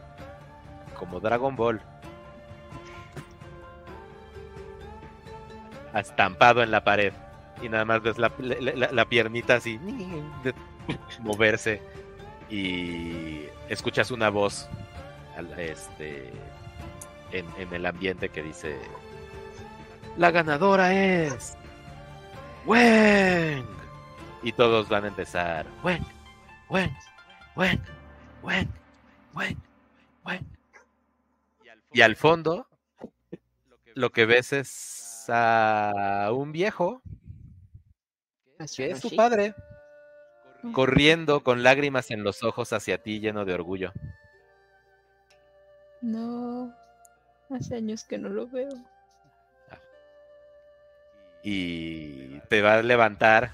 como Dragon Ball estampado en la pared. Y nada más ves la, piernita así de moverse y escuchas una voz este, en, el ambiente que dice: La ganadora es Weng. Y todos van a empezar: Weng, Weng, Weng, Weng, Weng, Weng. Y al fondo, lo que ves es a un viejo que es su padre corriendo con lágrimas en los ojos hacia ti lleno de orgullo. No, hace años que no lo veo. Y te va a levantar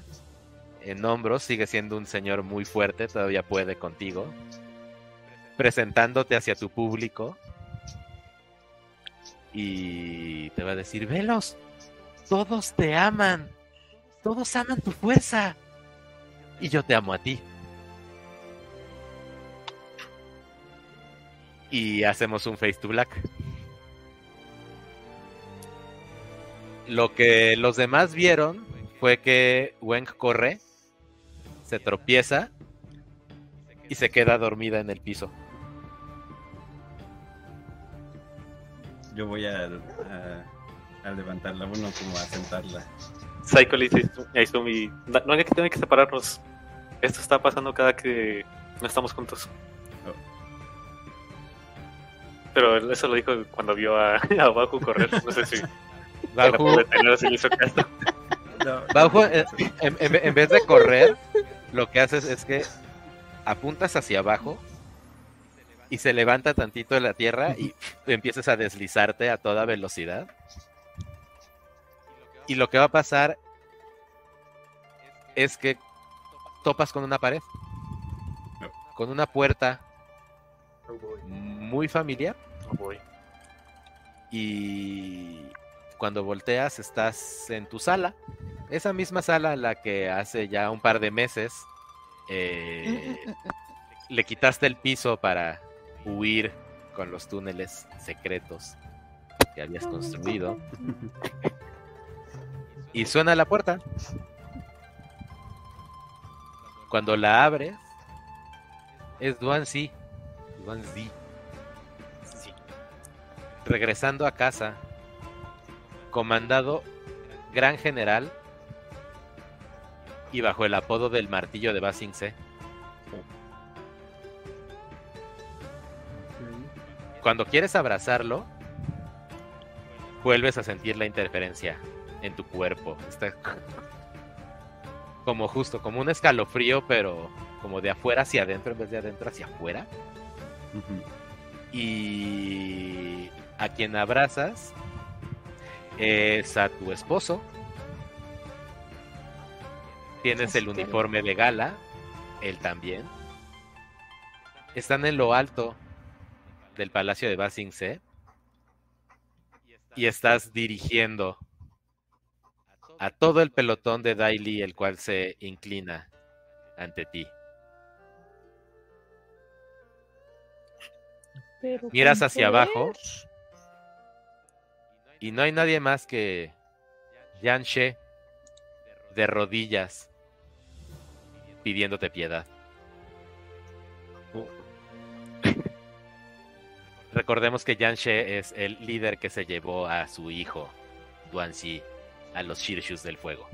en hombros, sigue siendo un señor muy fuerte, todavía puede contigo, presentándote hacia tu público y te va a decir, velos, todos te aman, todos aman tu fuerza y yo te amo a ti. Y hacemos un face to black. Lo que los demás vieron fue que Weng corre, se tropieza y se queda dormida en el piso. Yo voy a, a, levantarla, bueno, como a sentarla. Psycho le dice no, hay que tener que separarnos. Esto está pasando cada que no estamos juntos. Oh. Pero eso lo dijo cuando vio a, <laughs> a Baku correr. No sé si <laughs> Baku hizo caso. Eh, en, vez de correr, lo que haces es que apuntas hacia abajo y se levanta tantito de la tierra y <laughs> empiezas a deslizarte a toda velocidad. Y lo que va a pasar es que topas con una pared, con una puerta muy familiar. Y cuando volteas estás en tu sala, esa misma sala a la que hace ya un par de meses eh, <laughs> le quitaste el piso para huir con los túneles secretos que habías construido. Y suena la puerta. Cuando la abres, es Duan Si. Duan Regresando a casa, comandado Gran General y bajo el apodo del martillo de Basing Cuando quieres abrazarlo, vuelves a sentir la interferencia en tu cuerpo. Está como justo, como un escalofrío, pero como de afuera hacia adentro en vez de adentro hacia afuera. Y a quien abrazas es a tu esposo. Tienes el uniforme de gala, él también. Están en lo alto del Palacio de Basing y estás dirigiendo a todo el pelotón de Daily, el cual se inclina ante ti. Miras hacia abajo y no hay nadie más que Yanshe de rodillas pidiéndote piedad. Recordemos que Yanshe es el líder que se llevó a su hijo, Duanxi, a los Shirshus del fuego.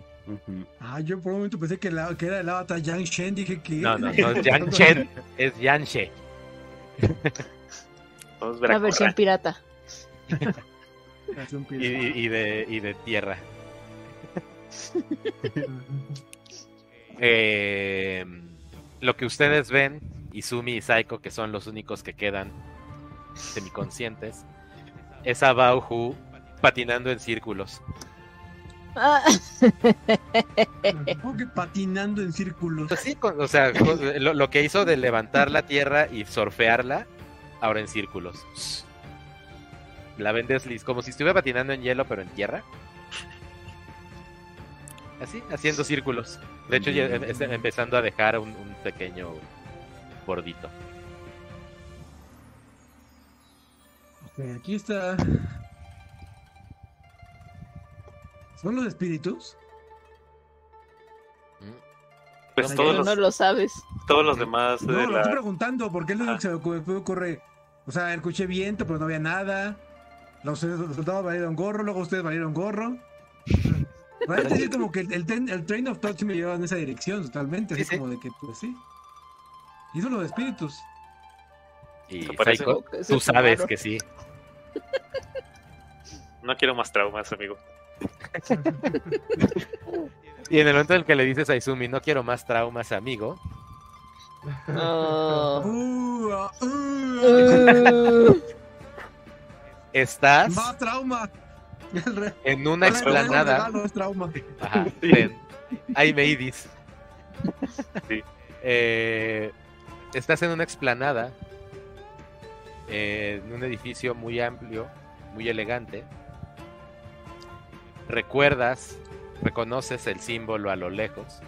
Ah, yo por un momento pensé que, era el avatar Yang Shen, dije que... No, no, no <laughs> es Yang Shen, es Yanshe. La versión pirata. y, de, y de tierra. <laughs> eh, lo que ustedes ven, Izumi y Saiko, que son los únicos que quedan semiconscientes, es a Bauhu patinando en círculos. Ah. ¿Cómo que patinando en círculos? Pues sí, o sea, lo, que hizo de levantar la tierra y surfearla, ahora en círculos. La vendes como si estuviera patinando en hielo, pero en tierra. Así, haciendo círculos. De hecho, ya em, empezando a dejar un pequeño bordito. Aquí está. ¿Son los espíritus? Pues todos los, no lo sabes. Todos los demás. No, lo estoy preguntando, porque es lo que se me ocurre. O sea, escuché viento, pero no había nada. Los, soldados valieron gorro, luego ustedes valieron gorro. Parece decir como que el, el, train of thought me llevaba en esa dirección totalmente. así como de que, pues sí. Y son los espíritus. Y tú sabes que sí. No quiero más traumas, amigo. y en el momento en el que le dices a Izumi, no quiero más traumas, amigo. <laughs> Estás más trauma. en una explanada. Ajá, ahí me eh, estás en una explanada en un edificio muy amplio, muy elegante. Recuerdas, reconoces el símbolo a lo lejos.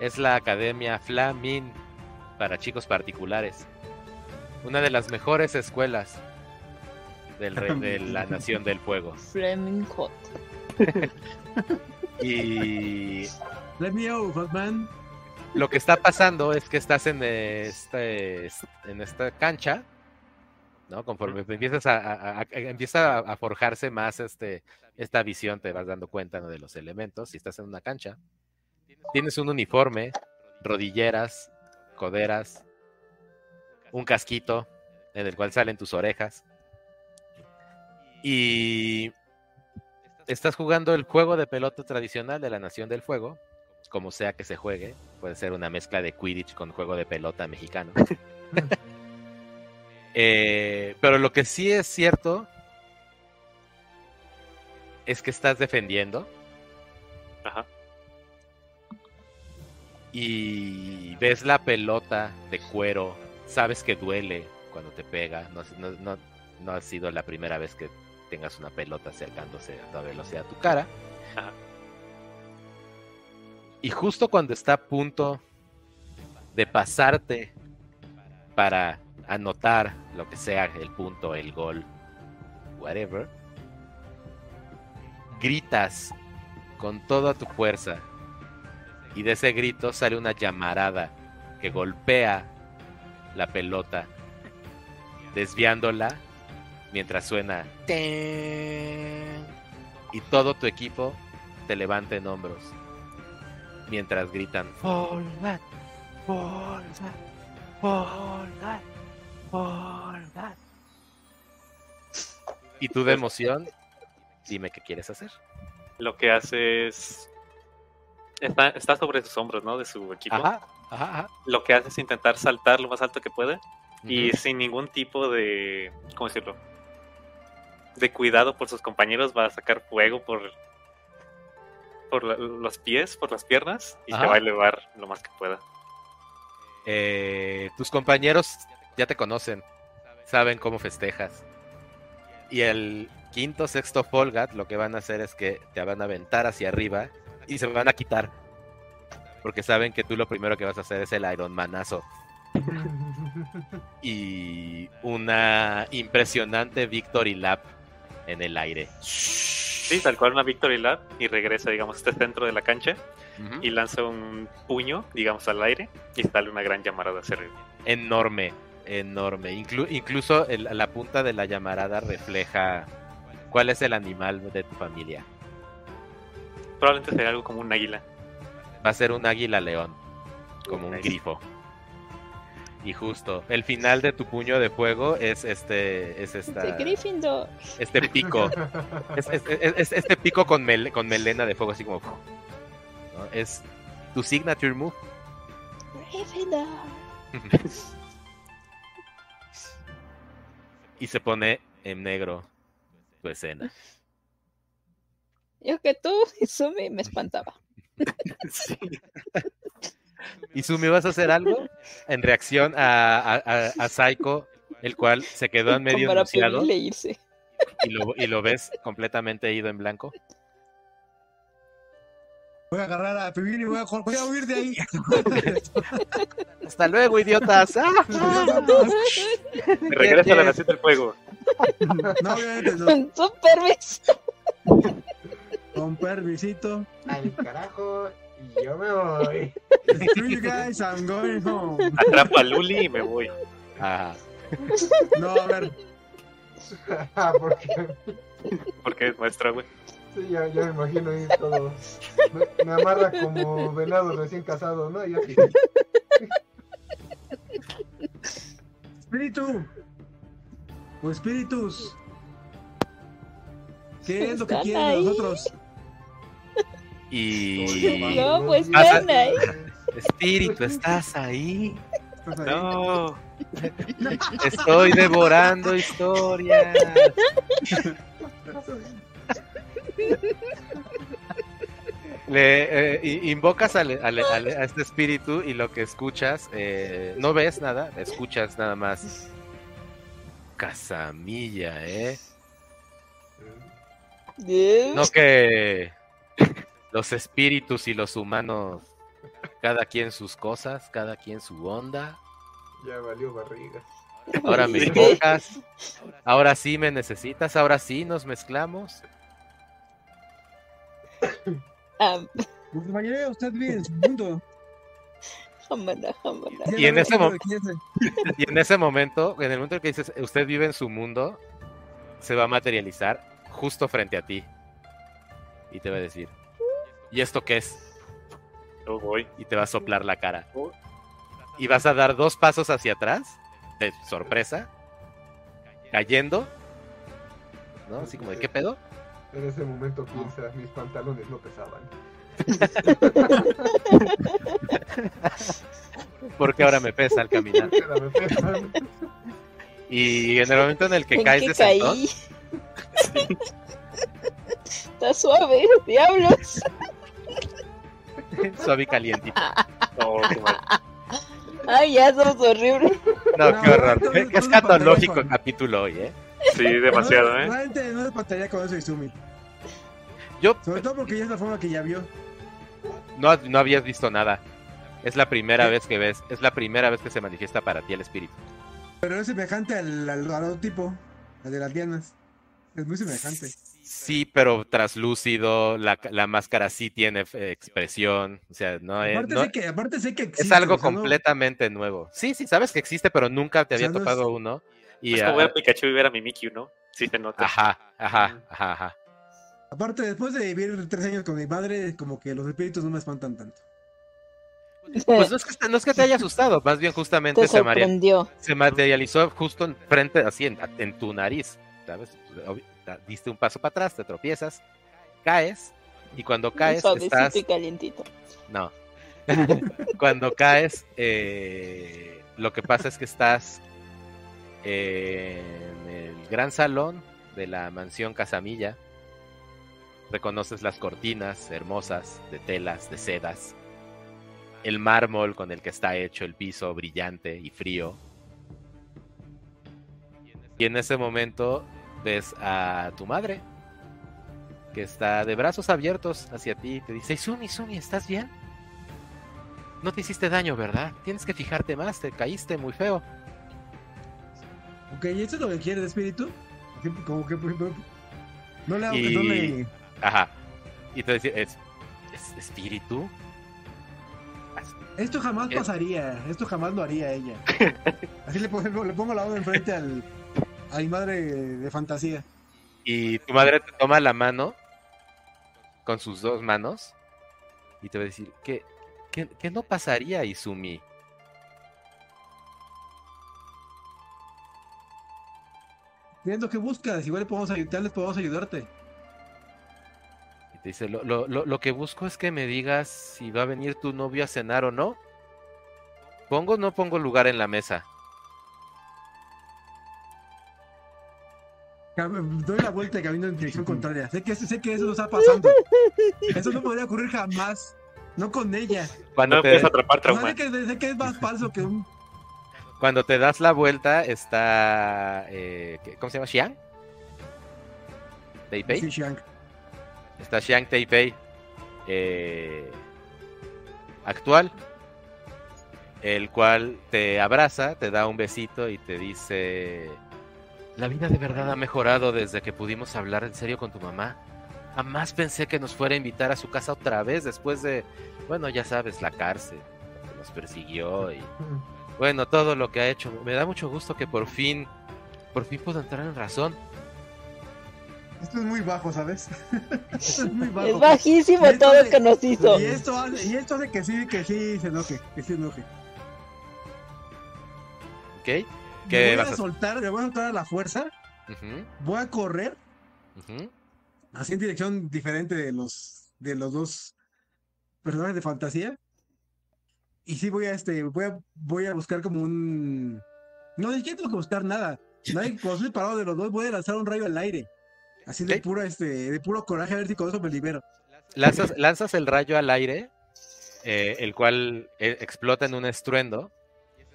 Es la Academia Flamin para chicos particulares. Una de las mejores escuelas del rey de la <laughs> Nación del Fuego. Flaming Hot. <laughs> y. Let me out, Batman lo que está pasando es que estás en este en esta cancha, ¿no? Conforme empiezas a, empieza a, forjarse más este esta visión, te vas dando cuenta de los elementos. Si estás en una cancha, tienes un uniforme, rodilleras, coderas, un casquito en el cual salen tus orejas. Y estás jugando el juego de pelota tradicional de la Nación del Fuego, como sea que se juegue. Puede ser una mezcla de Quidditch con juego de pelota mexicano. <laughs> Eh, pero lo que sí es cierto es que estás defendiendo. Ajá. Y ves la pelota de cuero. Sabes que duele cuando te pega. No, ha sido la primera vez que tengas una pelota acercándose a toda velocidad a tu cara. Y justo cuando está a punto de pasarte para anotar lo que sea, el punto, el gol, whatever, gritas con toda tu fuerza y de ese grito sale una llamarada que golpea la pelota, desviándola mientras suena y todo tu equipo te levanta en hombros mientras gritan y tú de emoción, dime qué quieres hacer. Lo que hace es. Está, sobre sus hombros, ¿no? De su equipo. Lo que hace es intentar saltar lo más alto que puede. Y sin ningún tipo de. ¿Cómo decirlo? De cuidado por sus compañeros, va a sacar fuego por. Por los pies, por las piernas. Y se va a elevar lo más que pueda. Eh, tus compañeros ya te conocen, saben cómo festejas. Y el quinto, sexto Folgat lo que van a hacer es que te van a aventar hacia arriba y se van a quitar. Porque saben que tú lo primero que vas a hacer es el Iron Manazo. <laughs> y una impresionante Victory Lap en el aire. Sí, tal cual una Victory Lap y regresa, digamos, este centro de la cancha y lanza un puño, digamos, al aire y sale una gran llamarada hacia arriba. Enorme, enorme. incluso la punta de la llamarada refleja cuál es el animal de tu familia. Probablemente sería algo como un águila. Va a ser un águila león, como un grifo. Y justo, el final de tu puño de fuego es este, es esta, este pico, es, este pico con, con melena de fuego así como es tu signature move. <laughs> y se pone en negro tu escena. Yo que tú, <laughs> Izumi, me espantaba. <laughs> sí. Izumi, ¿vas a hacer algo en reacción a, a, Saiko, el cual se quedó en medio de y lo, y lo ves completamente ido en blanco? Voy a agarrar a Pibini y voy a, voy a huir de ahí. Hasta luego, idiotas. Regresa a la nación del fuego. No, no. Con permiso. Con permisito. Al carajo. Y yo me voy. Screw you guys, I'm going home. Atrapa a Luli y me voy. Ajá. No, a ver. ¿Por qué? Porque es nuestra, güey. Sí, ya, ya me imagino ahí todo. Me, amarra como venado recién casado, ¿no? Espíritu. O espíritus. ¿Qué es lo que quieren de nosotros? Y. No, pues ahí. Espíritu, ¿estás ahí? No. <laughs> Estoy devorando historias. Le eh, invocas a este espíritu y lo que escuchas, eh, no ves nada, escuchas nada más. Casamilla, ¿eh? No que los espíritus y los humanos, cada quien sus cosas, cada quien su onda. Ya valió barriga. Ahora me <laughs> invocas, ahora sí me necesitas, ahora sí nos mezclamos. Um, usted vive en su mundo. Y en, ese <laughs> y en ese momento, en el momento en que dices, usted vive en su mundo, se va a materializar justo frente a ti. Y te va a decir, ¿y esto qué es? Yo voy. Y te va a soplar la cara. Y vas a dar dos pasos hacia atrás, de sorpresa, cayendo, ¿no? Así como de, ¿qué pedo? En ese momento piensa, mis pantalones no pesaban. <laughs> Porque ahora me pesa al caminar. Y en el momento en el que caes de sentón. <laughs> Está suave, diablos. <laughs> suave y calientito. Oh, Ay, ya somos horribles. No, qué horror. Qué escatológico el capítulo hoy, ¿eh? Sí, demasiado, ¿eh? Realmente no pantalla con eso Izumi. Yo... Sobre todo porque ya es la forma que ya vio. No, no habías visto nada. Es la primera vez que ves, es la primera vez que se manifiesta para ti el espíritu. Pero es semejante al, al, tipo, al de las dianas. Es muy semejante. Sí, pero traslúcido, la, la máscara sí tiene eh, expresión, o sea, no es... Aparte, sé, que, aparte sé que existe, Es algo completamente nuevo. Sí, sí, sabes que existe, pero nunca te había tocado uno. Y, es como ver a Pikachu y ver a Mimikyu, ¿no? Sí se nota. Ajá, ajá, ajá, ajá. Aparte, después de vivir tres años con mi padre, como que los espíritus no me espantan tanto. Pues no es, que, no es que te haya asustado, más bien justamente se, se, materializó justo enfrente, así en, en tu nariz, ¿sabes? Diste un paso para atrás, te tropiezas, caes, y cuando caes estás... calientito. No. <laughs> cuando caes, eh, lo que pasa es que estás en el gran salón de la mansión Casamilla. Reconoces las cortinas hermosas de telas, de sedas, el mármol con el que está hecho el piso brillante y frío. Y en ese momento ves a tu madre, que está de brazos abiertos hacia ti y te dice, Sumi, Sumi, ¿estás bien? No te hiciste daño, ¿verdad? Tienes que fijarte más, te caíste muy feo. Ok, ¿y eso es lo que quiere espíritu? Como que, ejemplo, no le, y... no le... Ajá. Y te decía, ¿es, ¿es espíritu? Esto jamás pasaría, esto jamás lo haría ella. <laughs> Así le pongo, le pongo la mano enfrente al, a mi madre de fantasía. Y tu madre te toma la mano con sus dos manos y te va a decir, ¿qué, qué, qué no pasaría, Izumi? Viendo que buscas, igual podemos ayudarte, podemos ayudarte. Y te dice, lo, lo, lo, que busco es que me digas si va a venir tu novio a cenar o no. ¿Pongo o no pongo lugar en la mesa? Doy la vuelta y camino en dirección <laughs> contraria. Sé que, sé que eso no está pasando. <laughs> Eso no podría ocurrir jamás. No con ella. Cuando te... a atrapar trauma. Sé que, sé que es más falso que un cuando te das la vuelta está. Eh, ¿Cómo se llama? ¿Xiang? ¿Taipei? Sí, Xiang. Está Xiang Taipei. Eh, actual. El cual te abraza, te da un besito y te dice. La vida de verdad ha mejorado desde que pudimos hablar en serio con tu mamá. Jamás pensé que nos fuera a invitar a su casa otra vez después de, bueno, ya sabes, la cárcel. Que nos persiguió y bueno, todo lo que ha hecho. Me da mucho gusto que por fin, por fin puedo entrar en razón. Esto es muy bajo, ¿sabes? <laughs> esto es muy bajo. Es bajísimo todo lo que nos hizo. Y esto, hace, y esto hace que sí, que sí se enoje, que sí se enoje. Ok. ¿Qué me voy a, soltar, me voy a soltar a la fuerza. Voy a correr. Así en dirección diferente de los de los dos personajes de fantasía. Y sí voy a este, voy a, voy a buscar como un. No, ni siquiera tengo que buscar nada. Nadie, <laughs> cuando estoy parado de los dos, voy a lanzar un rayo al aire. Así de puro, este, de puro coraje, a ver si con eso me libero. Lanzas, lanzas el rayo al aire, eh, el cual eh, explota en un estruendo,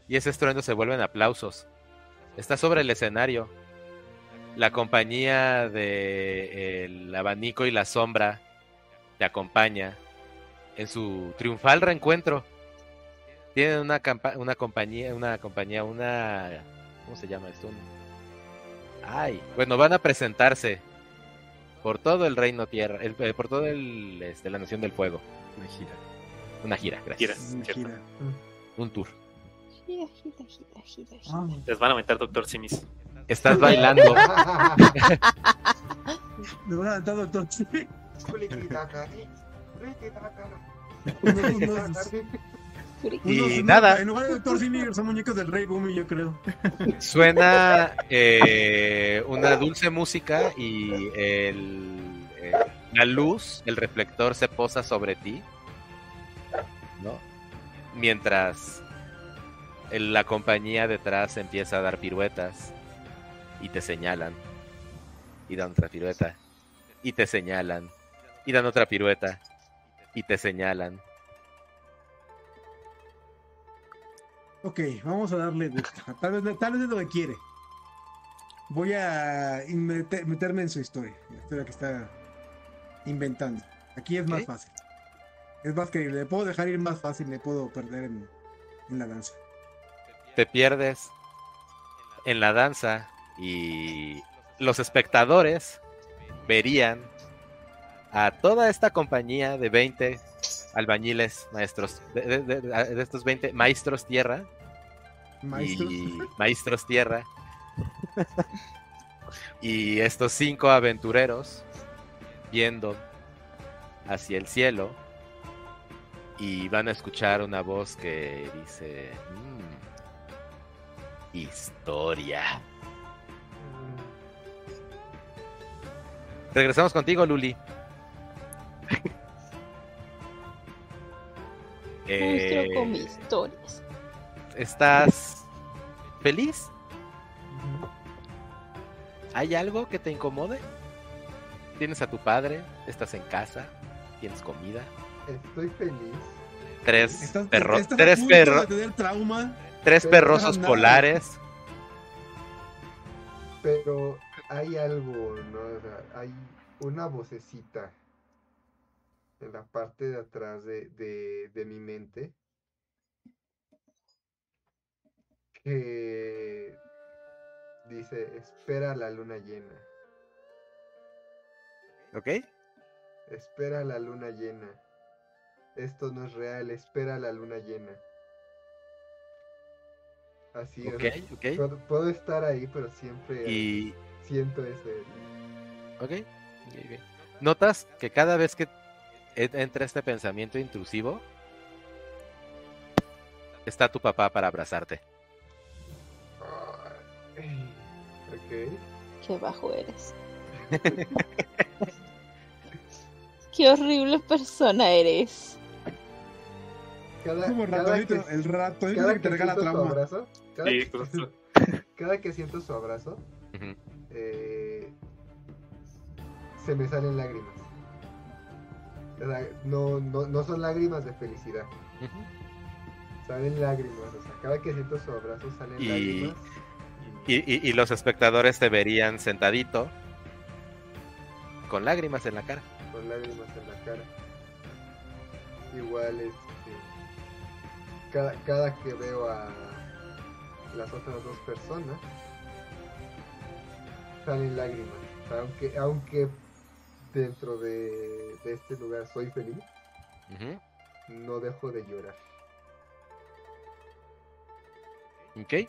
y ese estruendo se vuelve en aplausos. Está sobre el escenario. La compañía de el abanico y la sombra te acompaña en su triunfal reencuentro tienen una, una compañía, una compañía, una... ¿Cómo se llama esto? Ay, bueno, van a presentarse por todo el reino tierra, el, eh, por todo el, este, la nación del fuego. Una gira. Una gira, gracias. Una gira. Un tour. Gira, gira, gira, gira, gira. Les van a meter Doctor Simis. Estás <laughs> bailando. Me van a meter Doctor Simis. Y nada. En lugar de Doctor Simi son muñecos del Rey Bumi, yo creo. Suena eh, una dulce música y el, eh, la luz, el reflector se posa sobre ti. ¿No? Mientras la compañía detrás empieza a dar piruetas y te señalan. Y dan otra pirueta. Y te señalan. Y dan otra pirueta. Y te señalan Ok, vamos a darle Tal vez, tal vez es lo que quiere. Voy a meterme en su historia. La historia que está inventando. Aquí es más fácil. Es más que le puedo dejar ir más fácil, me puedo perder en, en la danza. Te pierdes en la danza y los espectadores verían a toda esta compañía de 20 albañiles, maestros, de, estos 20 maestros tierra. Maestros. Y maestros tierra. <laughs> y estos cinco aventureros viendo hacia el cielo y van a escuchar una voz que dice mm, historia. Regresamos contigo, Luli. <laughs> Eh, con mis historias. ¿Estás feliz? ¿Hay algo que te incomode? ¿Tienes a tu padre? ¿Estás en casa? ¿Tienes comida? Estoy feliz. Tres perros. Tres perros. trauma. Tres perrosos polares. Pero hay algo, ¿no? hay una vocecita en la parte de atrás de, de, mi mente que dice, espera la luna llena. ¿Ok? Espera la luna llena. Esto no es real, espera la luna llena. Así es. Puedo, estar ahí, pero siempre siento ese. Ok. Notas que cada vez que entra este pensamiento intrusivo, está tu papá para abrazarte. Qué bajo eres. <laughs> Qué horrible persona eres. Cada, Como el que, el rato que te regala trauma. Abrazo, cada, que, cada, que siento su abrazo, eh, se me salen lágrimas no, no, no son lágrimas de felicidad. Salen lágrimas, o sea, cada que siento su abrazo salen lágrimas. Y, los espectadores te verían sentadito, con lágrimas en la cara. Con lágrimas en la cara. Igual, este, cada, cada que veo a las otras dos personas, salen lágrimas. aunque, aunque dentro de, este lugar soy feliz, no dejo de llorar. Ok.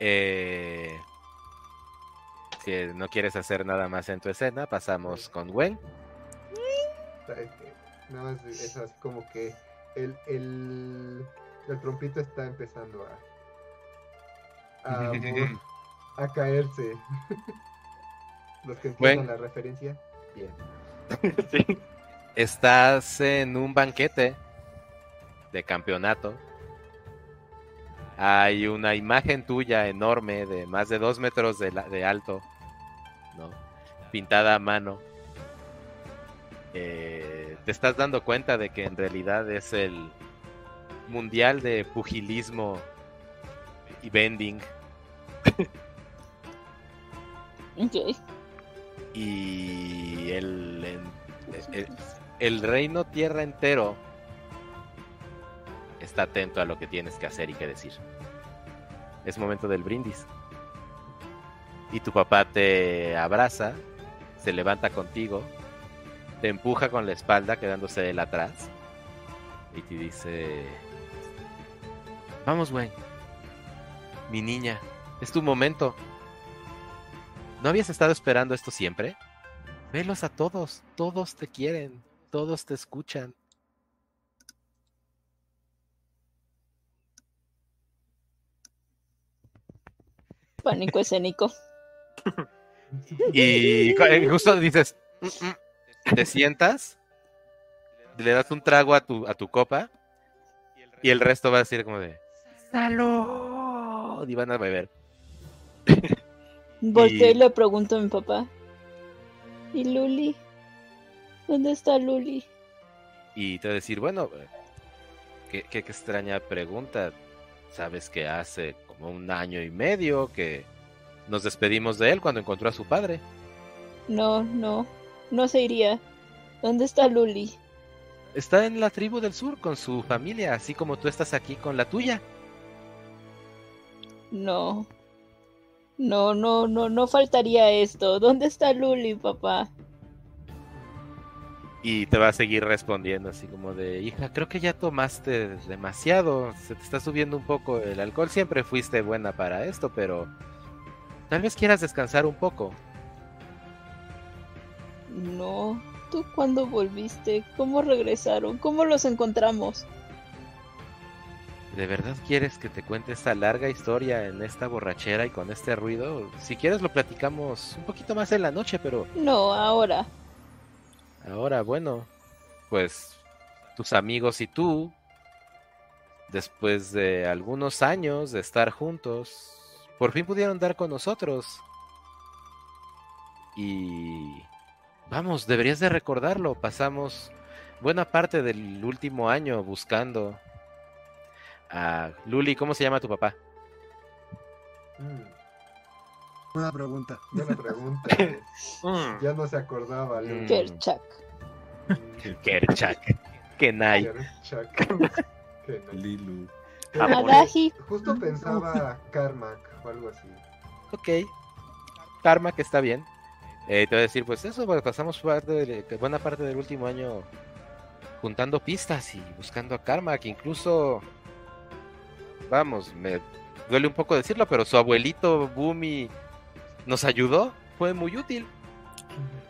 Eh, si no quieres hacer nada más en tu escena, pasamos con Gwen. Nada más es así como que el, el, el trompito está empezando a, a, <laughs> a caerse. <laughs> Los que entiendan la referencia. <laughs> Estás en un banquete de campeonato. Hay una imagen tuya enorme de más de dos metros de, de alto, ¿no? pintada a mano. Eh, te estás dando cuenta de que en realidad es el mundial de pugilismo y bending. Okay y el, el, reino tierra entero está atento a lo que tienes que hacer y que decir. Es momento del brindis. Y tu papá te abraza, se levanta contigo, te empuja con la espalda quedándose él atrás y te dice, Vamos, güey. Mi niña, es tu momento. ¿No habías estado esperando esto siempre? Velos a todos, todos te quieren, todos te escuchan. Pánico escénico. y eh, justo dices, te sientas, le das un trago a tu, a tu copa y el resto va a decir como de, ¡Salud! Y van a beber. <laughs> Volteo y... le pregunto a mi papá. ¿Y Luli? ¿Dónde está Luli? Y te va a decir, bueno, qué, qué, qué extraña pregunta. Sabes que hace como un año y medio que nos despedimos de él cuando encontró a su padre. No, no, no se iría. ¿Dónde está Luli? Está en la tribu del sur con su familia, así como tú estás aquí con la tuya. No. No, no, no, no faltaría esto. ¿Dónde está Luli, papá? Y te va a seguir respondiendo así como de, hija, creo que ya tomaste demasiado, se te está subiendo un poco el alcohol, siempre fuiste buena para esto, pero tal vez quieras descansar un poco. No, ¿tú cuándo volviste? ¿Cómo regresaron? ¿Cómo los encontramos? ¿De verdad quieres que te cuente esta larga historia en esta borrachera y con este ruido? Si quieres lo platicamos un poquito más en la noche, pero... No, ahora. Ahora, bueno, pues tus amigos y tú, después de algunos años de estar juntos, por fin pudieron dar con nosotros. Y... Vamos, deberías de recordarlo. Pasamos buena parte del último año buscando a Luli. ¿Cómo se llama tu papá? Buena pregunta. Buena pregunta. <laughs> Mm. ya no se acordaba. Luli. Kerchak. Kerchak. <laughs> Kenai. Kerchak. <laughs> Kenai. Lilu. Adahi. Justo pensaba Carmack o algo así. Ok. Karma, que está bien. Eh, te voy a decir, pues eso, pues pasamos parte de, buena parte del último año juntando pistas y buscando a Karma, que incluso, vamos, me duele un poco decirlo, pero su abuelito Boomy nos ayudó, fue muy útil.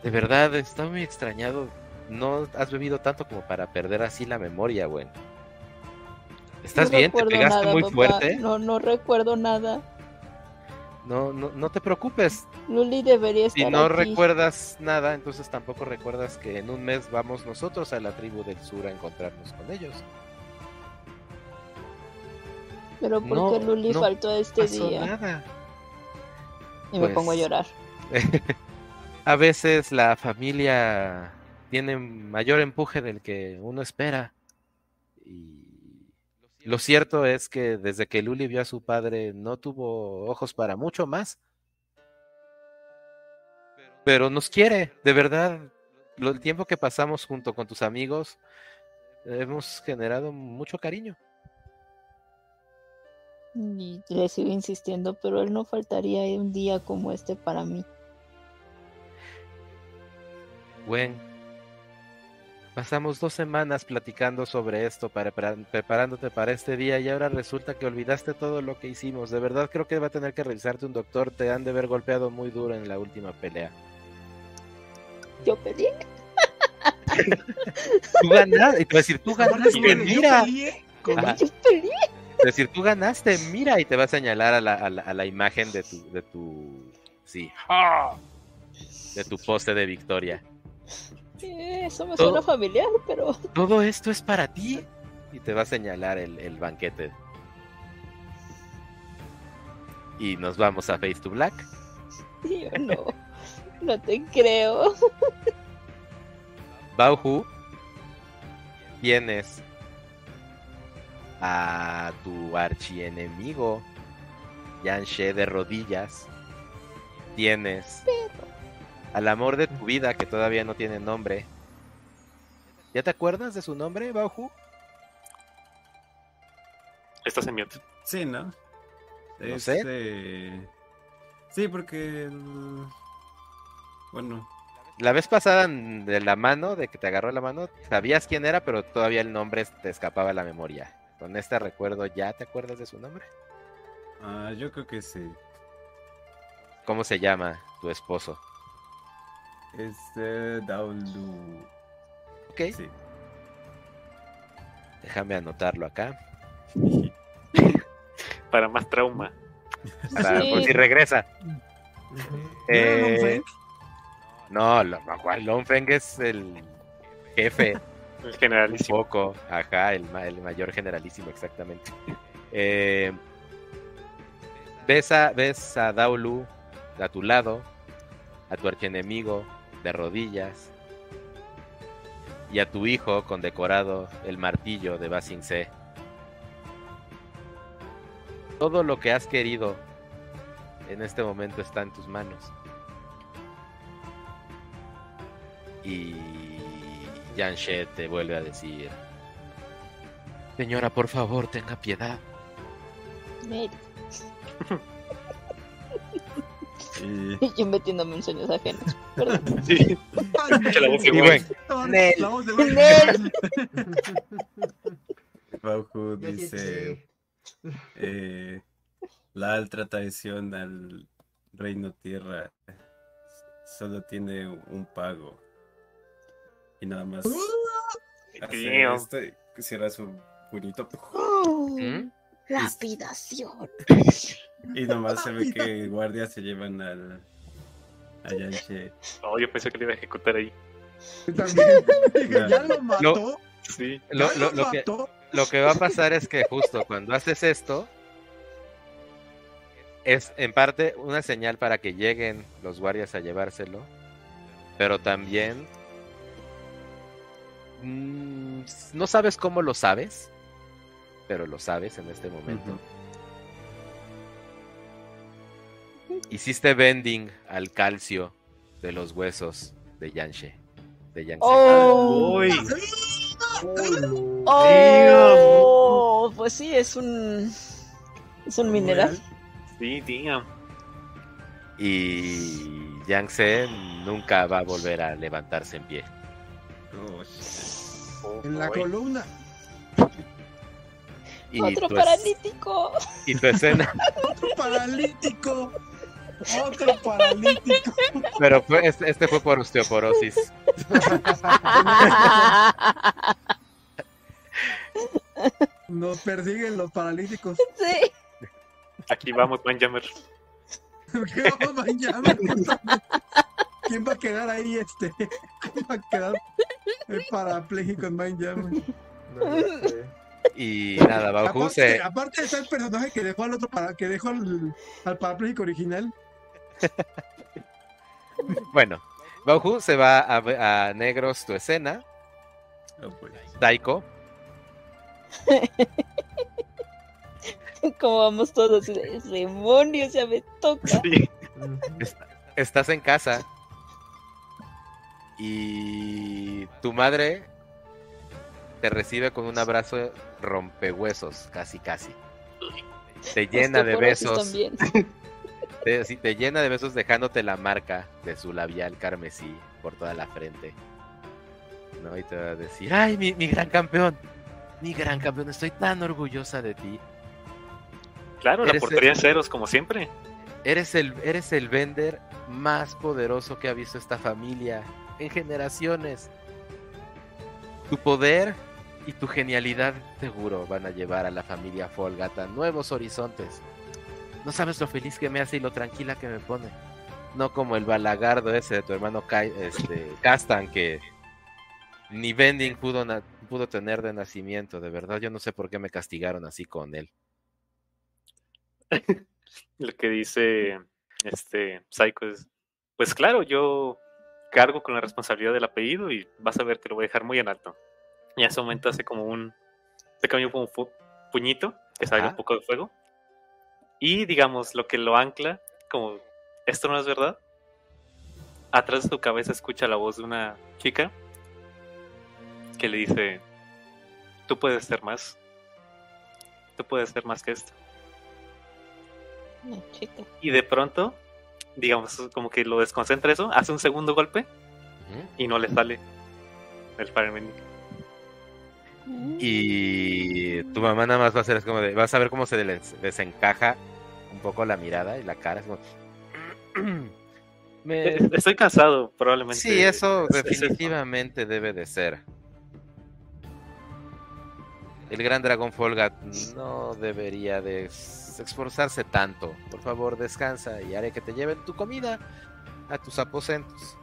De verdad, está muy extrañado. No has bebido tanto como para perder así la memoria, güey. ¿Estás No bien? ¿Te pegaste nada, muy papá. fuerte? No, no recuerdo nada. No, no, no te preocupes. Luli debería estar Si no aquí. recuerdas nada, entonces tampoco recuerdas que en un mes vamos nosotros a la tribu del sur a encontrarnos con ellos. Pero ¿por No, qué Luli no faltó este Pasó día? nada. Y me Pues- pongo a llorar. <laughs> a veces la familia tiene mayor empuje del que uno espera. Y lo cierto es que desde que Luli vio a su padre no tuvo ojos para mucho más. Pero nos quiere, de verdad. Lo, el tiempo que pasamos junto con tus amigos hemos generado mucho cariño. Y le sigo insistiendo, pero él no faltaría un día como este para mí. Gwen, pasamos dos semanas platicando sobre esto, para, para- preparándote para este día y ahora resulta que olvidaste todo lo que hicimos. De verdad creo que va a tener que revisarte un doctor. Te han de haber golpeado muy duro en la última pelea. Yo peleé. <laughs> Tú ganaste, y te va a decir, tú ganaste, mira. Yo peleé. Es decir, tú ganaste, mira, y te va a señalar a la, a la, a la imagen de tu, de tu, sí, de tu poste de victoria. Eso me Todo- suena familiar, pero Todo esto es para ti. Y te va a señalar el, el banquete. Y nos vamos a Face to Black. yo no. No te creo. Bauhu, tienes a tu archienemigo Yanshe de rodillas. Tienes al amor de tu vida que todavía no tiene nombre. ¿Ya te acuerdas de su nombre, Bauhu? Estás en mute. Sí, ¿no? No sé. eh, Sí, porque... el- Bueno, La vez pasada de la mano, de que te agarró la mano, sabías quién era, pero todavía el nombre te escapaba de la memoria. Con este recuerdo, ¿ya te acuerdas de su nombre? ah, yo creo que sí. ¿Cómo se llama tu esposo? Es eh, Daulu. Ok, Sí. déjame anotarlo acá. <laughs> Para más trauma. <laughs> Por si regresa. Eh, no, lo, cual Longfeng es el jefe. El generalísimo. Un poco, ajá, el, el mayor generalísimo, exactamente. <laughs> Eh, ves, a, ves a Daulu a tu lado, a tu archienemigo de rodillas, y a tu hijo condecorado el martillo de Basing C. Todo lo que has querido en este momento está en tus manos. Y Yanshe te vuelve a decir, señora, por favor, tenga piedad. Y... <laughs> Yo metiéndome en sueños ajenos. Perdón. <laughs> Sí. la voz de La voz de dice eh, la alta traición al reino tierra solo tiene un pago y nada más este, cierra su puñito ¿Mm? lapidación y nomás se ve que <laughs> guardias se llevan al a Yanche. Oh, yo pensé que le iba a ejecutar ahí. También. <laughs> ya lo mató. sí. Lo, lo, lo, que, lo que va a pasar es que justo cuando haces esto, es en parte una señal para que lleguen los guardias a llevárselo, pero también mm, no sabes cómo lo sabes, pero lo sabes en este momento. Hiciste bending al calcio de los huesos de Yanshe. De Yanshe. Oh. oh, pues sí, es un es un mineral. Sí, tío. Y Yangtze nunca va a volver a levantarse en pie. En la columna. Otro paralítico. Y tu escena. <laughs> Otro paralítico. Otro paralítico. Pero este, este, fue por osteoporosis. <laughs> Nos persiguen los paralíticos. Sí. Aquí vamos, Manjammer. <laughs> ¿Qué vamos, Manjammer? ¿Quién va a quedar ahí este? <laughs> ¿Quién va a quedar el parapléjico en? No, no sé. Y nada, Bauhu aparte, se... aparte está el personaje que dejó al otro para, que dejó al, al parapléjico original. <laughs> bueno, Bauhu se va a, a Negros tu escena. Oh, pues. Taiko. <laughs> Como vamos todos, demonios, ya me toca. Estás en casa y tu madre te recibe con un abrazo rompehuesos, casi casi. Te llena de besos. <laughs> Te, te llena de besos dejándote la marca de su labial carmesí por toda la frente. ¿No? Y te va a decir, ay, mi, mi gran campeón, mi gran campeón, estoy tan orgullosa de ti. Claro, la portería en ceros, como siempre. Eres el, eres el vender más poderoso que ha visto esta familia en generaciones. Tu poder y tu genialidad seguro van a llevar a la familia Folgata a nuevos horizontes. No sabes lo feliz que me hace y lo tranquila que me pone. No como el balagardo ese de tu hermano este, <laughs> Castan que ni Bending pudo, pudo tener de nacimiento. De verdad, yo no sé por qué me castigaron así con él. <laughs> lo que dice este Psycho es, pues claro, yo cargo con la responsabilidad del apellido y vas a ver que lo voy a dejar muy en alto. Y en ese momento hace como un, se cambió como un puñito que sale un poco de fuego. Y digamos, lo que lo ancla, como esto no es verdad, atrás de tu cabeza escucha la voz de una chica que le dice, tú puedes ser más, tú puedes ser más que esto. Y de pronto, digamos, como que lo desconcentra eso, hace un segundo golpe y no le sale el Fire Y tu mamá nada más va a hacer es como de, vas a ver cómo se desencaja un poco la mirada y la cara. Es como... Estoy cansado, probablemente. Sí, eso definitivamente debe de ser. El gran dragón Folgat no debería de esforzarse tanto. Por favor, descansa y haré que te lleven tu comida a tus aposentos.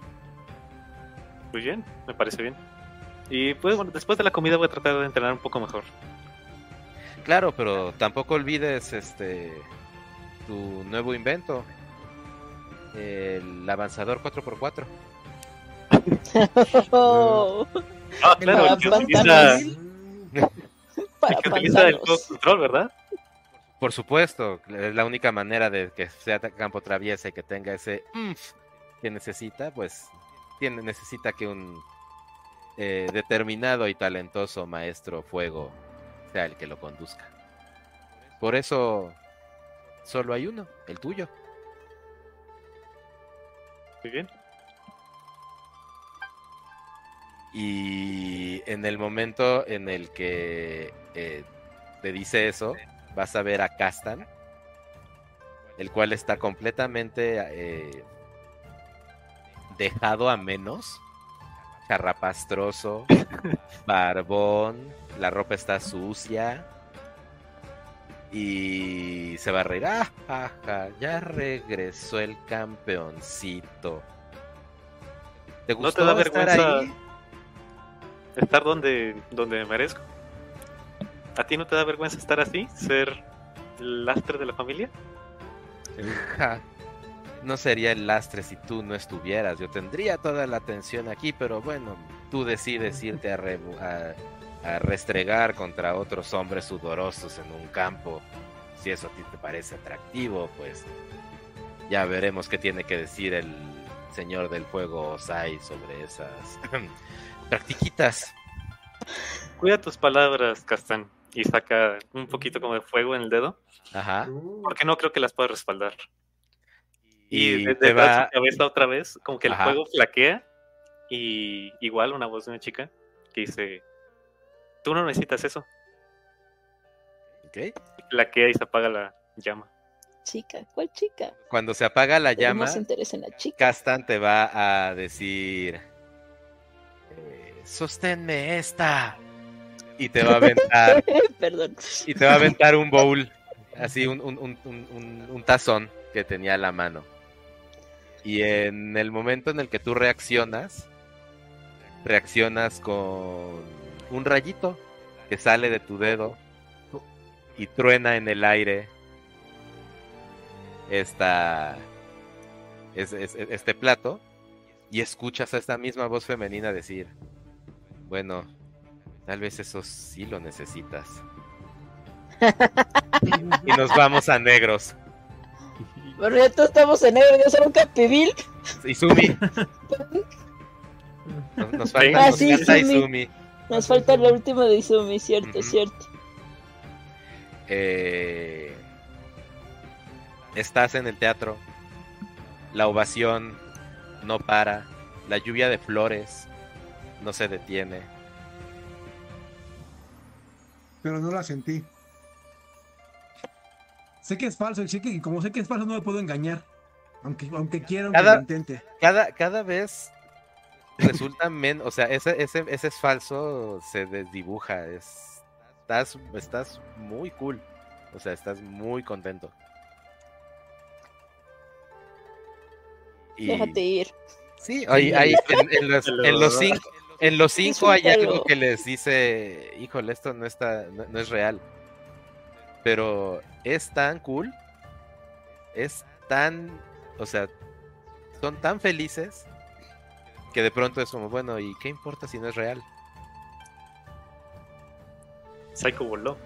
Muy bien, me parece bien. Y pues bueno, después de la comida voy a tratar de entrenar un poco mejor. Claro, pero tampoco olvides este tu nuevo invento. El avanzador 4x4. <laughs> ah, claro, que utiliza, <laughs> que utiliza el control, ¿verdad? Por supuesto, es la única manera de que sea campo traviesa y que tenga ese que necesita, pues tiene, necesita que un eh, determinado y talentoso maestro fuego sea el que lo conduzca. Por eso solo hay uno, el tuyo. Muy bien. Y en el momento en el que eh, te dice eso, vas a ver a Castan, el cual está completamente eh, dejado a menos, carrapastroso, <laughs> barbón, la ropa está sucia y se va a reír. Ah, ya regresó el campeoncito. ¿Te gustó ¿No te da vergüenza estar donde, donde merezco? ¿A ti no te da vergüenza estar así? ¿Ser el lastre de la familia? <laughs> no sería el lastre si tú no estuvieras. Yo tendría toda la atención aquí, pero bueno, tú decides irte a, a, restregar contra otros hombres sudorosos en un campo. Si eso a ti te parece atractivo, pues ya veremos qué tiene que decir el señor del fuego Osai sobre esas <clears throat> practiquitas. Cuida tus palabras, Castán y saca un poquito como de fuego en el dedo. Ajá. Porque no creo que las pueda respaldar. Y, te va... su cabeza otra vez, como que el fuego flaquea. Y igual una voz de una chica que dice: Tú no necesitas eso. Ok. Flaquea y se apaga la llama. Chica, ¿cuál chica? Cuando se apaga la llama, en la chica. Castan te va a decir: eh, Sosténme esta y te va a aventar. <laughs> Perdón. Y te va a aventar un bowl, así un, un, tazón que tenía a la mano. Y en el momento en el que tú reaccionas, reaccionas con un rayito que sale de tu dedo y truena en el aire esta, este plato y escuchas a esta misma voz femenina decir, bueno, Tal vez eso sí lo necesitas. <laughs> y nos vamos a negros. Pero ya todos estamos en negro, yo soy un capivil. Y Sumi. <laughs> Nos, falta, ah, Izumi. Nos falta la última de Izumi, cierto, cierto. Eh, estás en el teatro. La ovación no para. La lluvia de flores no se detiene pero no la sentí. Sé que es falso, y sé que como sé que es falso no me puedo engañar. Aunque, aunque quiera que lo intente. Cada, cada vez resulta <laughs> menos, o sea, ese, ese, ese es falso, se desdibuja. Es, estás, estás muy cool. O sea, estás muy contento. Déjate ir. Sí, ahí, en, los, en, los, cinco, en los cinco hay algo que les dice, híjole, esto no está, no, es real. Pero es tan cool, es tan, o sea, son tan felices que de pronto es como, bueno, ¿y qué importa si no es real? Psycho voló.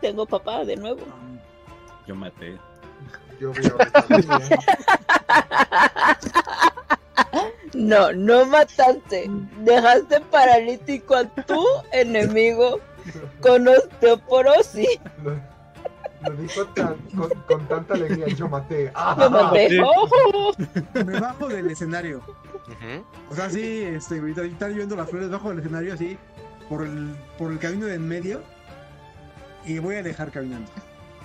Tengo papá de nuevo. Yo maté. Yo veo <laughs> No, no mataste. Dejaste paralítico a tu <laughs> enemigo con osteoporosis. Lo, dijo con, tanta alegría. Yo maté. <laughs> Yo maté. Me bajo del escenario. O sea, sí, estoy ahorita viendo las flores bajo del escenario así, por el, por el camino de en medio. Y voy a dejar caminando.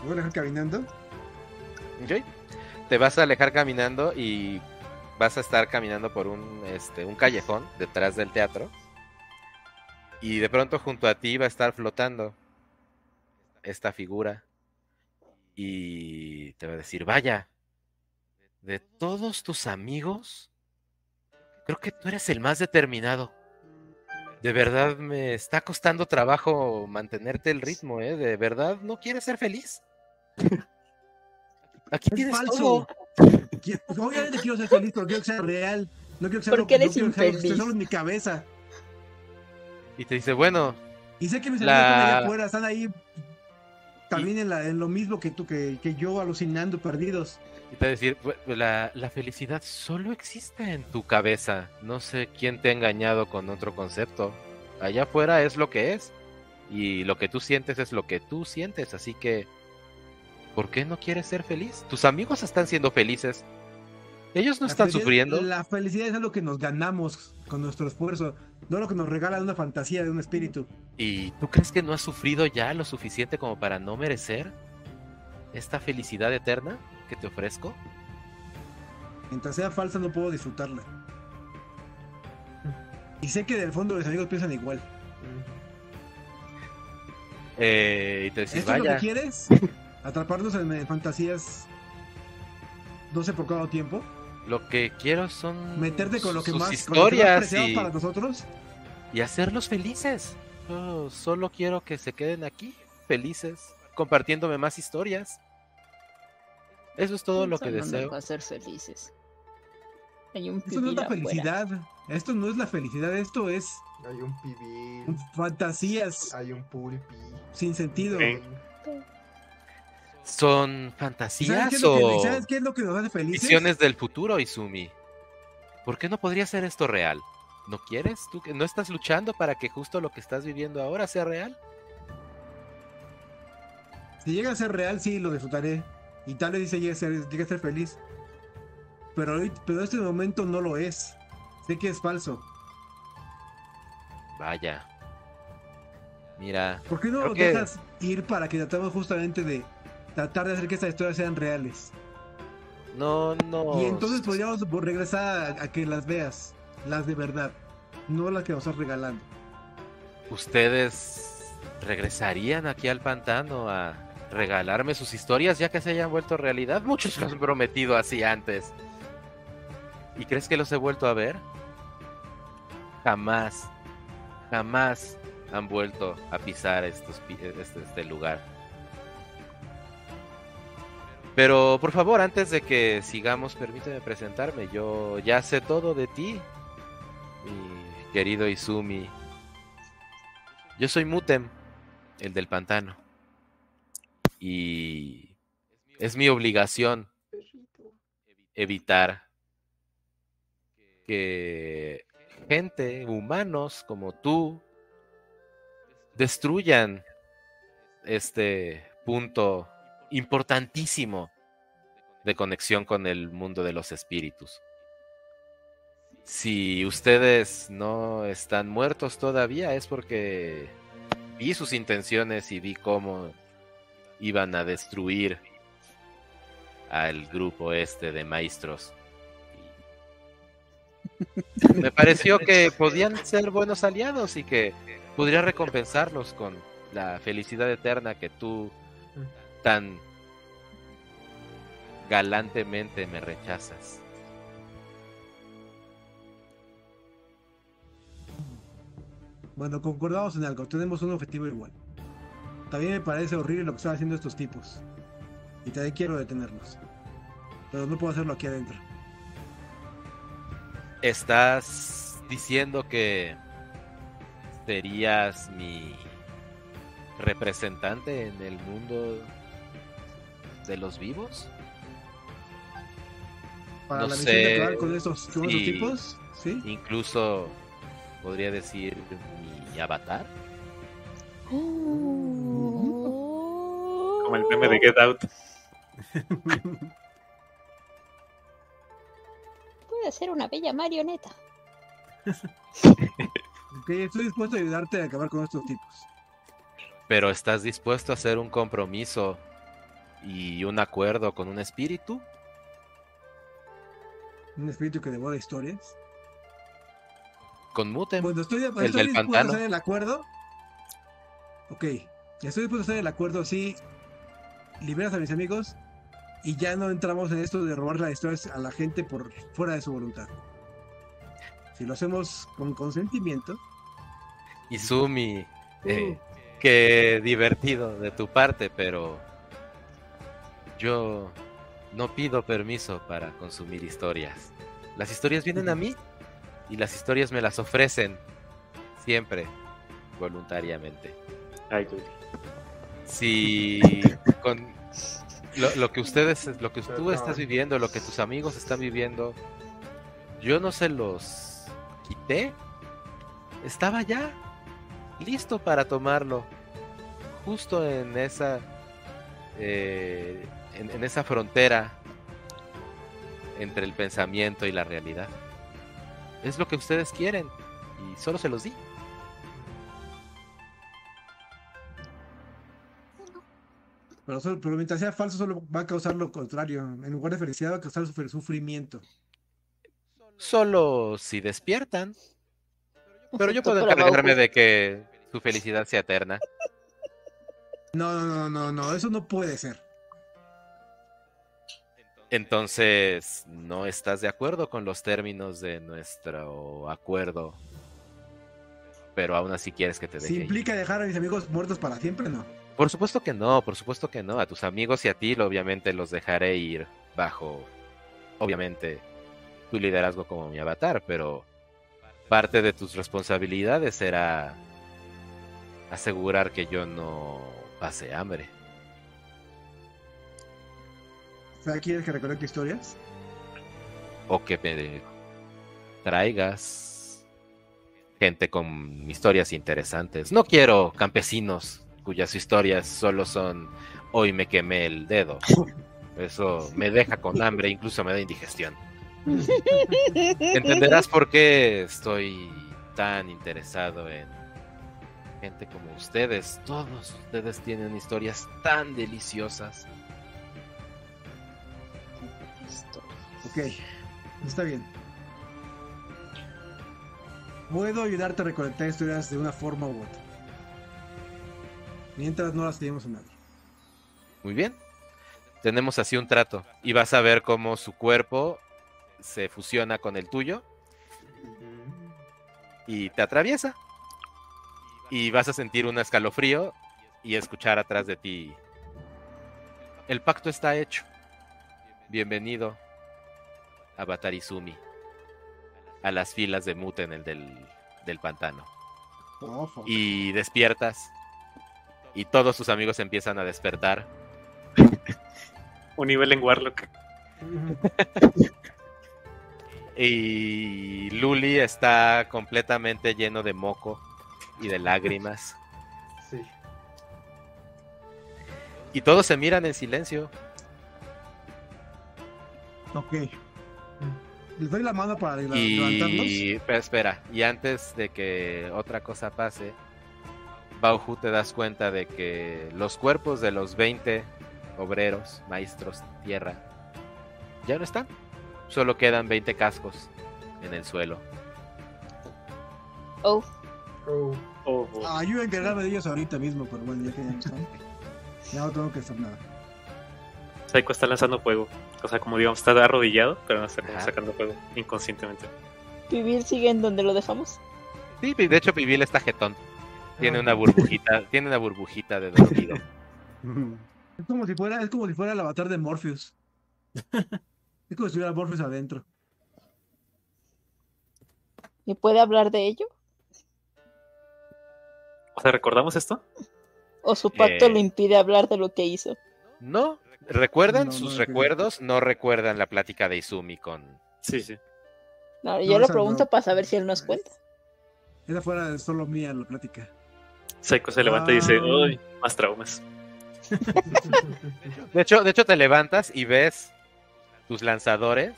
Voy a dejar caminando. Ok. Te vas a alejar caminando y vas a estar caminando por un, este, un callejón detrás del teatro y de pronto junto a ti va a estar flotando. esta figura y te va a decir, vaya, de todos tus amigos, creo que tú eres el más determinado. De verdad me está costando trabajo mantenerte el ritmo, ¿eh? De verdad no quieres ser feliz. <laughs> Aquí tienes falso. Obviamente quiero ser feliz, pero quiero que sea real. No quiero que sea ¿Por qué eres infeliz? solo en mi cabeza. Y te dice, bueno. Y sé que mis amigos están allá afuera, están ahí también en, la, en, lo mismo que tú, que, que, yo, alucinando, perdidos. Y te decir, la, la felicidad solo existe en tu cabeza. No sé quién te ha engañado con otro concepto. Allá afuera es lo que es. Y lo que tú sientes es lo que tú sientes. Así que, ¿por qué no quieres ser feliz? Tus amigos están siendo felices. Ellos no están sufriendo. La felicidad es algo que nos ganamos con nuestro esfuerzo, no lo que nos regala una fantasía de un espíritu. ¿Y tú crees que no has sufrido ya lo suficiente como para no merecer esta felicidad eterna que te ofrezco? Mientras sea falsa no puedo disfrutarla. Y sé que del fondo los amigos piensan igual. Eh, y te decís, ¿Esto es lo que quieres? <laughs> ¿Atraparnos en fantasías 12 por cada tiempo? Lo que quiero son meterte con lo que más historias y, para nosotros y hacerlos felices. solo quiero que se queden aquí felices, compartiéndome más historias. Eso es todo lo que deseo. Va ser felices. Hay un esto no es la felicidad. Esto no es la felicidad. Esto es. Hay un pibil. Fantasías. Hay un pulpi. Sin sentido son fantasías o ¿sabes qué es lo que nos hace felices? visiones del futuro, Izumi. ¿Por qué no podría ser esto real? ¿No quieres? ¿Tú no estás luchando para que justo lo que estás viviendo ahora sea real? Si llega a ser real, sí, lo disfrutaré. Y tal vez llegue a ser, llegue a ser feliz. Pero, pero este momento no lo es. Sé que es falso. Vaya. Mira. ¿Por qué no dejas ir para que tratemos justamente de tratar de hacer que estas historias sean reales. No, no. Y entonces podríamos regresar a, que las veas, las de verdad, no las que nos estás regalando. ¿Ustedes regresarían aquí al pantano a regalarme sus historias ya que se hayan vuelto realidad? Muchos lo han prometido así antes. ¿Y crees que los he vuelto a ver? Jamás, jamás han vuelto a pisar estos, este, este lugar. Pero por favor, antes de que sigamos, permíteme presentarme. Yo ya sé todo de ti, mi querido Izumi. Yo soy Mutem, el del pantano. Y es mi obligación evitar que gente, humanos como tú, destruyan este punto importantísimo de conexión con el mundo de los espíritus. Si ustedes no están muertos todavía es porque vi sus intenciones y vi cómo iban a destruir al grupo este de maestros. Me pareció que podían ser buenos aliados y que podría recompensarlos con la felicidad eterna que tú tan galantemente me rechazas. Bueno, concordamos en algo, tenemos un objetivo igual. También me parece horrible lo que están haciendo estos tipos. Y también quiero detenerlos. Pero no puedo hacerlo aquí adentro. ¿Estás diciendo que serías mi representante en el mundo de los vivos? Para la misión de acabar con estos, tipos, ¿sí? Incluso podría decir mi avatar. Como el meme de Get Out. <laughs> Puede ser una bella marioneta. estoy dispuesto a ayudarte a acabar con estos tipos. Pero ¿estás dispuesto a hacer un compromiso y un acuerdo con un espíritu? ¿Un espíritu que devora historias? Con Mutem. Cuando estoy, el del pantano. el acuerdo. Ok, Estoy dispuesto a hacer el acuerdo así. Liberas a mis amigos y ya no entramos en esto de robar las historias a la gente por fuera de su voluntad. Si lo hacemos con consentimiento. Izumi, eh, qué divertido de tu parte, pero yo no pido permiso para consumir historias. Las historias vienen a mí y las historias me las ofrecen siempre voluntariamente. Ay, si con lo, que ustedes, lo que tú estás viviendo, lo que tus amigos están viviendo, yo no se los quité, estaba ya listo para tomarlo, justo en esa, eh, en esa frontera entre el pensamiento y la realidad. Es lo que ustedes quieren y solo se los di. Pero, mientras sea falso, solo va a causar lo contrario. En lugar de felicidad, va a causar sufrimiento. Solo si despiertan. Pero yo <laughs> puedo encargarme de que su felicidad sea eterna. No, no, no, no, no, eso no puede ser. Entonces, ¿no estás de acuerdo con los términos de nuestro acuerdo? Pero aún así quieres que te deje. Si implica dejar a mis amigos muertos para siempre, no. Por supuesto que no, por supuesto que no. A tus amigos y a ti, obviamente, los dejaré ir bajo, obviamente, tu liderazgo como mi avatar, pero parte de tus responsabilidades será asegurar que yo no pase hambre. ¿Quieres que recolecte historias? O que me traigas gente con historias interesantes. No quiero campesinos cuyas historias solo son hoy me quemé el dedo. <laughs> Eso me deja con hambre, incluso me da indigestión. <laughs> Entenderás por qué estoy tan interesado en gente como ustedes. Todos ustedes tienen historias tan deliciosas. Ok, está bien. Puedo ayudarte a recolectar historias de una forma u otra. Mientras no las tenemos a nadie. Muy bien. Tenemos así un trato. Y vas a ver cómo su cuerpo se fusiona con el tuyo. Y te atraviesa. Y vas a sentir un escalofrío y escuchar atrás de ti. El pacto está hecho. Bienvenido a Batarizumi. A las filas de Muten, el del, del pantano. Oh, y despiertas y todos sus amigos empiezan a despertar. <laughs> Un nivel en Warlock. <laughs> y Luli está completamente lleno de moco y de lágrimas. Sí. Y todos se miran en silencio. Ok. Les doy la mano para y... Espera, y antes de que otra cosa pase, Bauhu te das cuenta de que los cuerpos de los 20 obreros, maestros, tierra, ya no están. Solo quedan 20 cascos en el suelo. Oh. Oh. oh, oh. Ah, yo encargarme de ellos ahorita mismo, pero bueno, ya que ya no están. Ya no tengo que hacer nada. Saiko está lanzando fuego. O sea, como digamos, está arrodillado, pero no está sacando fuego inconscientemente. ¿Pibil sigue en donde lo dejamos? Sí, de hecho Pibil está jetón. Tiene una burbujita, <laughs> tiene una burbujita de dormido. Es como si fuera, es como si fuera el avatar de Morpheus. Es como si estuviera Morpheus adentro. ¿Y puede hablar de ello? O sea, ¿recordamos esto? ¿O su pacto eh, le impide hablar de lo que hizo? No, recuerdan sus recuerdos, no recuerdan la plática de Izumi con. Sí, sí. yo lo pregunto para saber si él nos cuenta. Esa fuera solo mía la plática. Seiko se levanta y dice, ah. uy, más traumas. <laughs> De hecho, de hecho, te levantas y ves tus lanzadores.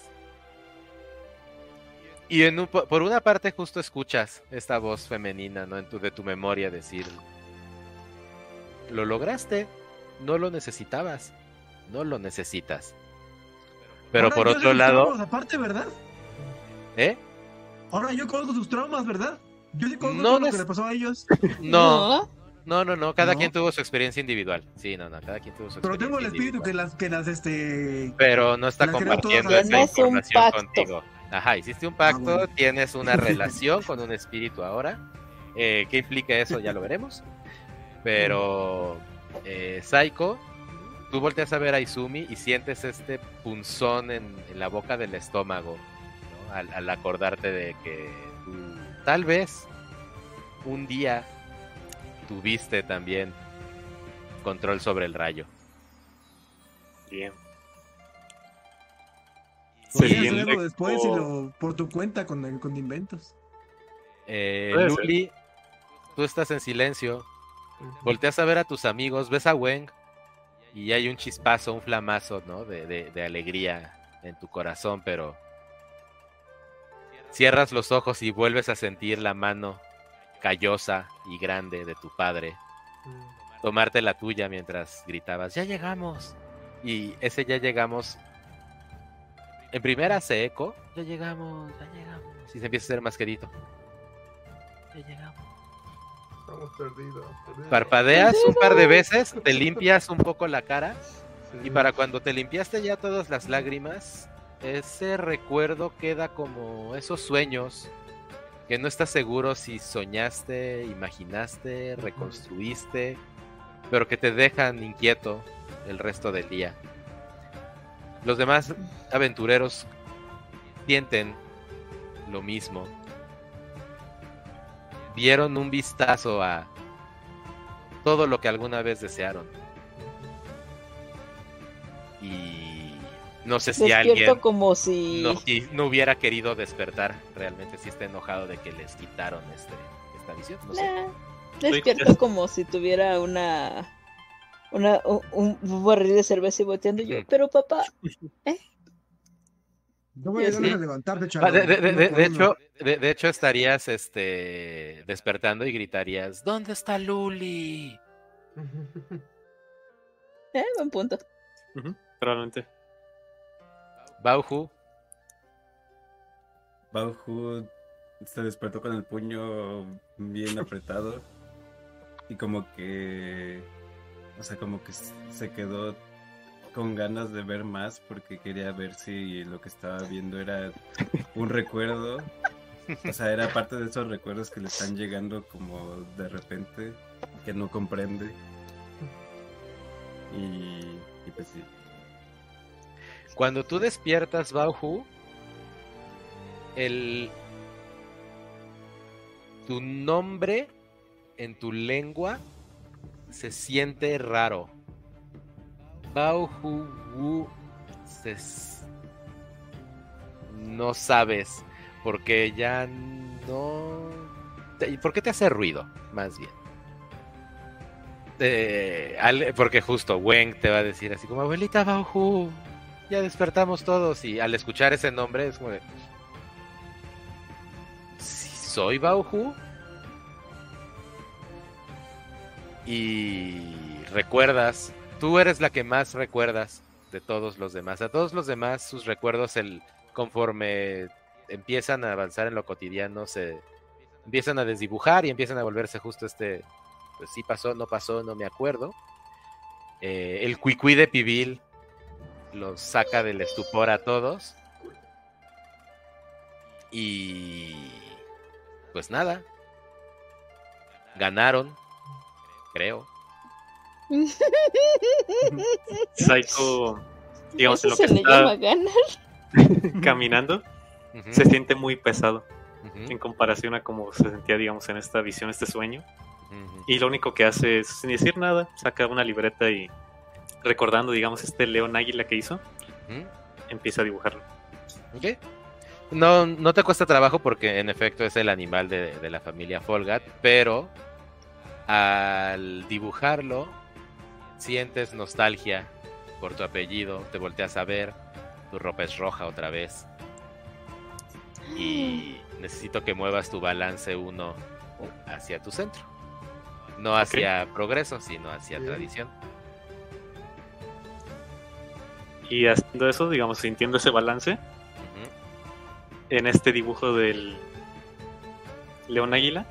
Y en por una parte justo escuchas esta voz femenina, ¿no? En tu, de tu memoria decir, lo lograste, no lo necesitabas, no lo necesitas. Pero por otro lado... Aparte, ¿verdad? ¿Eh? Ahora yo conozco tus traumas, ¿verdad? Yo sí conozco lo que le pasó a ellos. <laughs> No. No, no, no, cada quien tuvo su experiencia individual. Sí, no, no, cada quien tuvo su Pero experiencia tengo el espíritu que las, que las, este... Pero no está compartiendo esa vez. No es un información pacto. contigo. Ajá, hiciste un pacto, bueno. tienes una <laughs> relación con un espíritu ahora. Eh, ¿Qué implica eso? Ya lo veremos. Pero, eh, Saiko, tú volteas a ver a Izumi y sientes este punzón en, en la boca del estómago, ¿no? al, al acordarte de que tú, tal vez un día tuviste también control sobre el rayo. Bien. Podrías hacerlo después y lo, por tu cuenta con, con inventos. Eh. Luli, tú estás en silencio, volteas a ver a tus amigos, ves a Weng y hay un chispazo, un flamazo, ¿no? De, de- alegría en tu corazón, pero cierras los ojos y vuelves a sentir la mano callosa y grande de tu padre, tomarte la tuya mientras gritabas, ya llegamos. Y ese ya llegamos, en primera hace eco, ya llegamos, ya llegamos. Y se empieza a ser más quedito. Ya llegamos. Estamos perdidos. perdidos. Parpadeas un par de veces, te <laughs> limpias un poco la cara Sí. y para cuando te limpiaste ya todas las lágrimas, ese recuerdo queda como esos sueños que no estás seguro si soñaste, imaginaste, reconstruiste, pero que te dejan inquieto el resto del día. Los demás aventureros sienten lo mismo. Vieron un vistazo a todo lo que alguna vez desearon. Y no sé si Despierto alguien como si... no, hubiera querido despertar, realmente si está enojado de que les quitaron este, esta visión. No sé. Nah, despierto como si tuviera una... Una, un, un barril de cerveza y volteando yo. Ujú. Pero papá, <laughs> No voy a Yo llegar sí. a levantarte, Ah, de, de- de- de- hecho, de, de hecho estarías este despertando y gritarías ¿Dónde está Luli? <laughs> eh, buen punto. Probablemente. Bauhu, Bauhu se despertó con el puño bien apretado y como que, o sea, como que se quedó con ganas de ver más porque quería ver si lo que estaba viendo era un recuerdo, o sea, era parte de esos recuerdos que le están llegando como de repente que no comprende y, pues sí. cuando tú despiertas Bauhu, el tu nombre en tu lengua se siente raro. Se s- no sabes porque ya no te- ¿y ¿por qué te hace ruido? Más bien. Eh, porque justo Wen te va a decir así como abuelita Bauhu, ya despertamos todos y al escuchar ese nombre es como de "¿Sí soy Bauhu y recuerdas, tú eres la que más recuerdas de todos los demás. A todos los demás sus recuerdos el conforme empiezan a avanzar en lo cotidiano se empiezan a desdibujar y empiezan a volverse justo este pues sí pasó, no pasó, no me acuerdo. Eh, el cuicui de Pibil los saca del estupor a todos. Y pues nada. Ganaron, creo. Psycho, digamos, en lo que está <laughs> caminando, se siente muy pesado en comparación a cómo se sentía, digamos, en esta visión, este sueño. Y lo único que hace es, sin decir nada, saca una libreta y recordando, digamos, este león águila que hizo, empieza a dibujarlo. Ok. No, no te cuesta trabajo porque en efecto es el animal de, de la familia Folgat, pero al dibujarlo sientes nostalgia por tu apellido, te volteas a ver, tu ropa es roja otra vez y <gasps> necesito que muevas tu balance uno hacia tu centro, no hacia progreso, sino hacia Bien. tradición. Y haciendo eso, digamos, sintiendo ese balance, en este dibujo del león águila,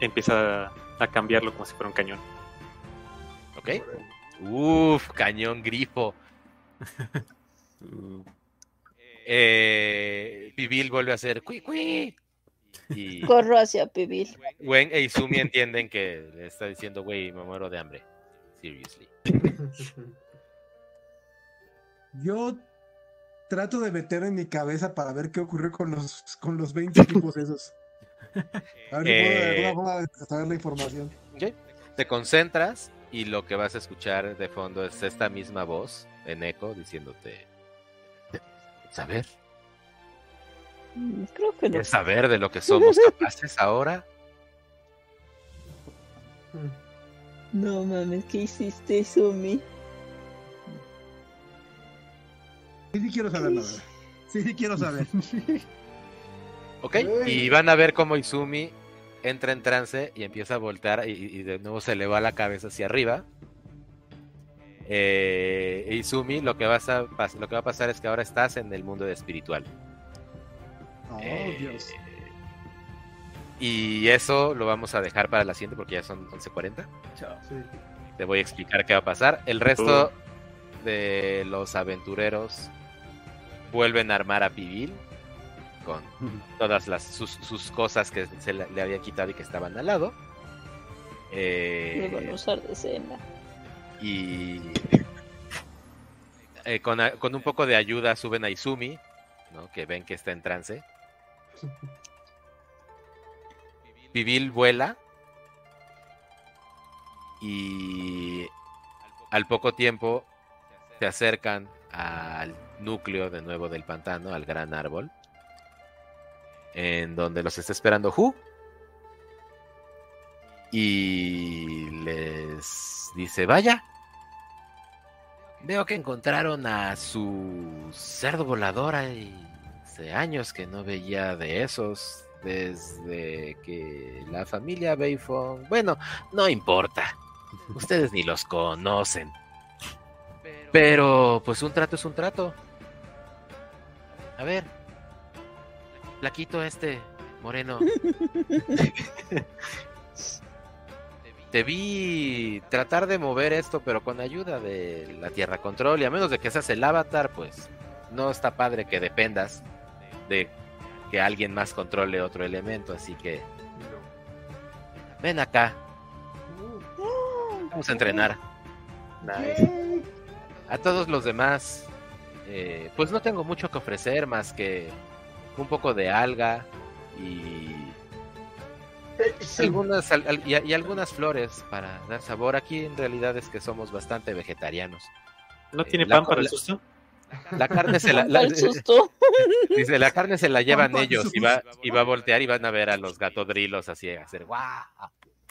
empieza a cambiarlo como si fuera un cañón. ¿Ok? Uf, cañón grifo. <laughs> eh, Pibil vuelve a hacer cui cui. Y <laughs> Corro hacia Pibil. Gwen e Izumi entienden que le está diciendo, güey, me muero de hambre. Seriously. <laughs> Yo trato de meter en mi cabeza para ver qué ocurrió con los, con los 20 equipos esos. A ver si puedo de eh, saber la información. Te concentras y lo que vas a escuchar de fondo es esta misma voz en eco diciéndote: ¿Saber? Creo que no. saber de lo que somos capaces ahora? <laughs> No mames, ¿qué hiciste, Sumi? Sí, sí quiero saber, la verdad. Sí, sí quiero saber. ok, y van a ver cómo Izumi entra en trance y empieza a voltear y, de nuevo se le va la cabeza hacia arriba. Eh, Izumi, lo que, vas a, lo que va a pasar es que ahora estás en el mundo espiritual. Oh, eh, Dios. Y eso lo vamos a dejar para la siguiente porque ya son 11.40. Sí. Te voy a explicar qué va a pasar. El resto de los aventureros vuelven a armar a Pibil con todas las, sus, cosas que se le, había quitado y que estaban al lado. Eh, van a usar de escena. Y <laughs> eh, con, con, un poco de ayuda suben a Izumi, ¿no? que ven que está en trance. Pibil vuela y al poco tiempo se acercan al núcleo de nuevo del pantano, al gran árbol, en donde los está esperando Hu. Y les dice, vaya, veo que encontraron a su cerdo volador. hace años que no veía de esos, desde que la familia Bayfong, bueno, no importa, <laughs> ustedes ni los conocen. Pero, pues un trato es un trato. A ver, Plaquito este, moreno. Te vi tratar de mover esto, pero con ayuda de la Tierra Control. Y a menos de que seas el avatar, pues no está padre que dependas de que alguien más controle otro elemento. Así que ven acá. Vamos a entrenar. A todos los demás, eh, pues no tengo mucho que ofrecer más que un poco de alga y algunas y, algunas flores para dar sabor. Aquí en realidad es que somos bastante vegetarianos. ¿No tiene eh, pan para el susto? La carne se la, <laughs> <laughs> dice la carne se la llevan ellos y va y va a voltear y van a ver a los gatodrilos así a hacer guau.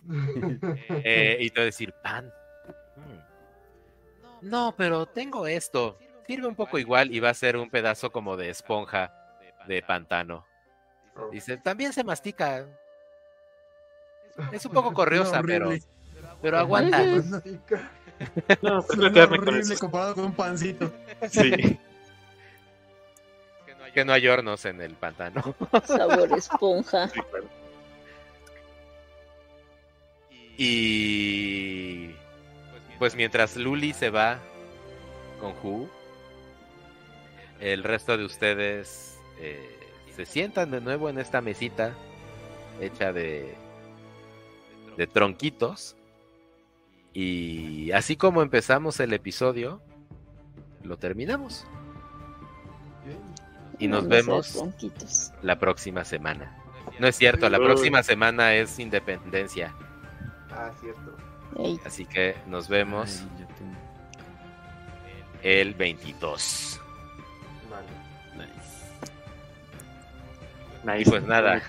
<laughs> Eh, y te decir pan. No, pero tengo esto. Sirve un poco igual y va a ser un pedazo como de esponja de pantano. Dice, también se mastica. Es un <laughs> poco corriosa, pero, pero aguanta. <laughs> No, pues horrible comparado con un pancito. Sí. <laughs> que no hay hornos en el pantano. Sabor esponja. Y pues mientras Luli se va con Hu, el resto de ustedes eh, se sientan de nuevo en esta mesita hecha de, de tronquitos. Y así como empezamos el episodio, lo terminamos. Y nos vemos la próxima semana. No es cierto, la próxima semana es independencia. Ah, cierto. Así que nos vemos el 22. Nice. Y pues nada,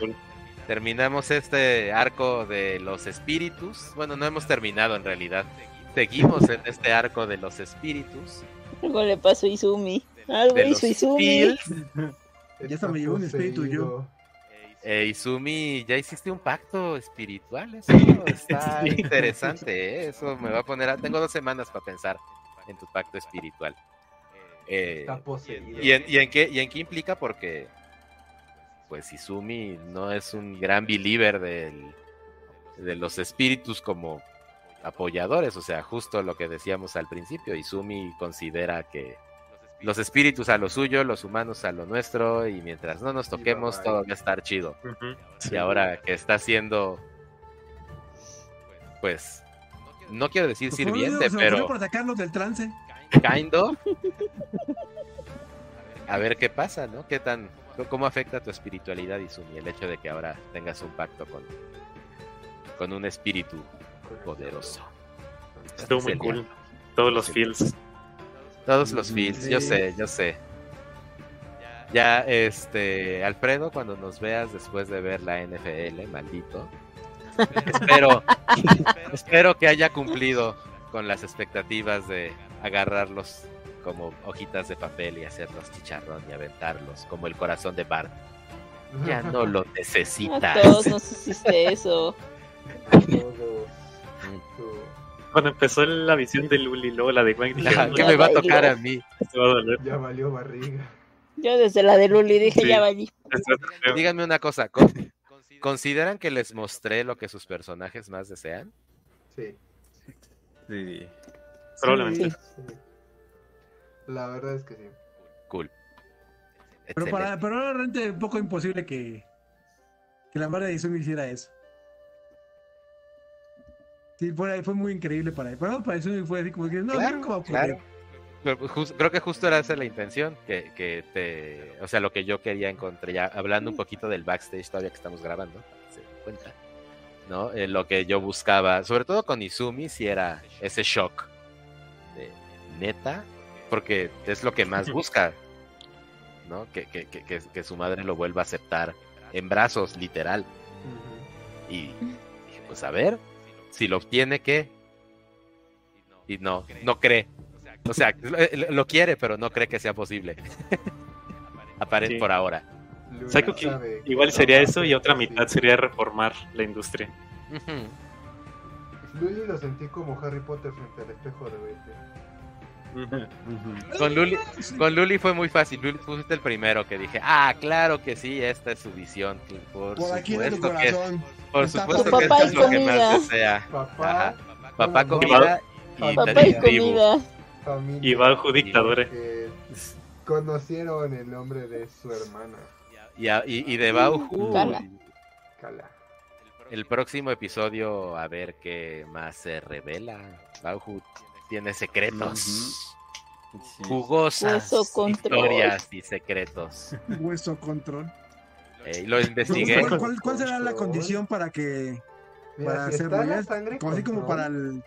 terminamos este arco de los espíritus. Bueno, no hemos terminado en realidad. Seguimos en este arco de los espíritus. Algo le pasó a Izumi. Algo hizo Izumi. <laughs> ya se me llevó un espíritu yo. Eh, Izumi, ya hiciste un pacto espiritual, eso está <laughs> interesante, ¿eh? eso me va a poner, a... tengo dos semanas para pensar en tu pacto espiritual. Eh, y, en, y, en, qué, ¿Y en qué implica? Porque, pues Izumi no es un gran believer del, de los espíritus como apoyadores, o sea, justo lo que decíamos al principio, Izumi considera que los espíritus a lo suyo, los humanos a lo nuestro, y mientras no nos toquemos, todo va a estar chido. Y ahora que está haciendo, pues, no quiero decir pues sirviente, pero... Por sacarnos del trance. Kindo. A ver qué pasa, ¿no? ¿Qué tan, cómo afecta tu espiritualidad, Izumi, el hecho de que ahora tengas un pacto con, con un espíritu poderoso. Estuvo muy cool. Todos los feels. Todos los feels, yo sé, yo sé. Ya, este, Alfredo, cuando nos veas después de ver la NFL, maldito, espero, <laughs> espero que haya cumplido con las expectativas de agarrarlos como hojitas de papel y hacerlos chicharrón y aventarlos, como el corazón de Bart. Ya no <laughs> lo necesitas. A todos nos hiciste eso. Cuando empezó la visión de Luli, luego la de Gwen, dije, ¿qué me va a tocar a mí? Ya valió barriga. Yo desde la de Luli dije, ya valí. Díganme una cosa, ¿consideran que les mostré lo que sus personajes más desean? Sí. Sí. Probablemente. La verdad es que sí. Cool. Pero, para, pero realmente un poco imposible que, que la madre de Izumi hiciera eso. Sí, fue, fue muy increíble para él. Pero para Izumi fue así como que no, claro, como claro. creo que justo era esa la intención, que, que te, o sea, lo que yo quería encontrar, ya hablando un poquito del backstage todavía que estamos grabando, se cuenta, ¿no? Eh, lo que yo buscaba, sobre todo con Izumi, si era ese shock de neta, porque es lo que más busca, ¿no? Que, que, que, que su madre lo vuelva a aceptar en brazos, literal. Y pues a ver, si lo obtiene, ¿qué? Y no, no cree. O sea, lo quiere, pero no cree que sea posible. <laughs> Aparece por ahora. que igual sería eso y otra mitad sería reformar la industria. Luli lo sentí como Harry Potter frente al espejo de con, Luli, con Luli fue muy fácil. Luli fuiste el primero que dije, ah, claro que sí, esta es su visión. Por, supuesto que, por supuesto que esto es lo que más desea. Papá, papá comida y, papá y comida. Y Bajo dictadura. Conocieron el nombre de su hermana. Y, y, de. Cala. El próximo episodio, a ver qué más se revela. Bauju tiene secretos. Jugosas historias y secretos. <laughs> Hueso control. Eh, lo investigué. ¿Cuál, será la condición para que para hacerlo? Como así como para el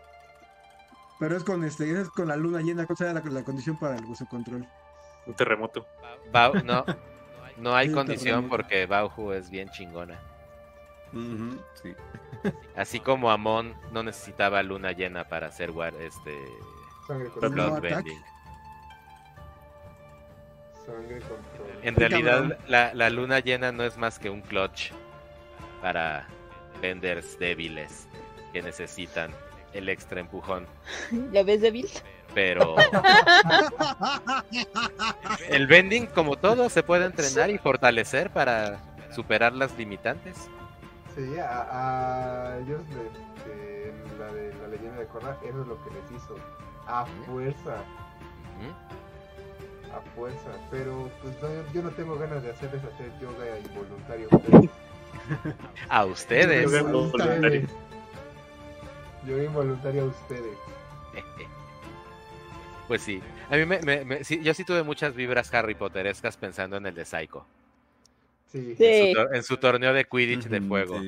pero es con este es con la luna llena, ¿cuál será la, condición para el hueso control? Un terremoto. no, no hay condición porque Bauhu es bien chingona. Así como Amon no necesitaba luna llena para hacer este Bloodbending. En realidad la, la, luna llena no es más que un clutch para venders débiles que necesitan el extra empujón. <laughs> ¿Ya ves débil? Pero el bending como todo se puede entrenar y fortalecer para superar las limitantes. Sí, a, ellos de, la de la leyenda de Korra, eso es lo que les hizo. A fuerza. A fuerza. Pero pues yo no tengo ganas de hacerles hacer yoga involuntario. <laughs> a ustedes. Yoga involuntario. Yoga involuntario a ustedes. <laughs> Pues sí, a mí me, me, sí, yo sí tuve muchas vibras Harry Potterescas pensando en el de Psycho. En, su, torneo de Quidditch de fuego.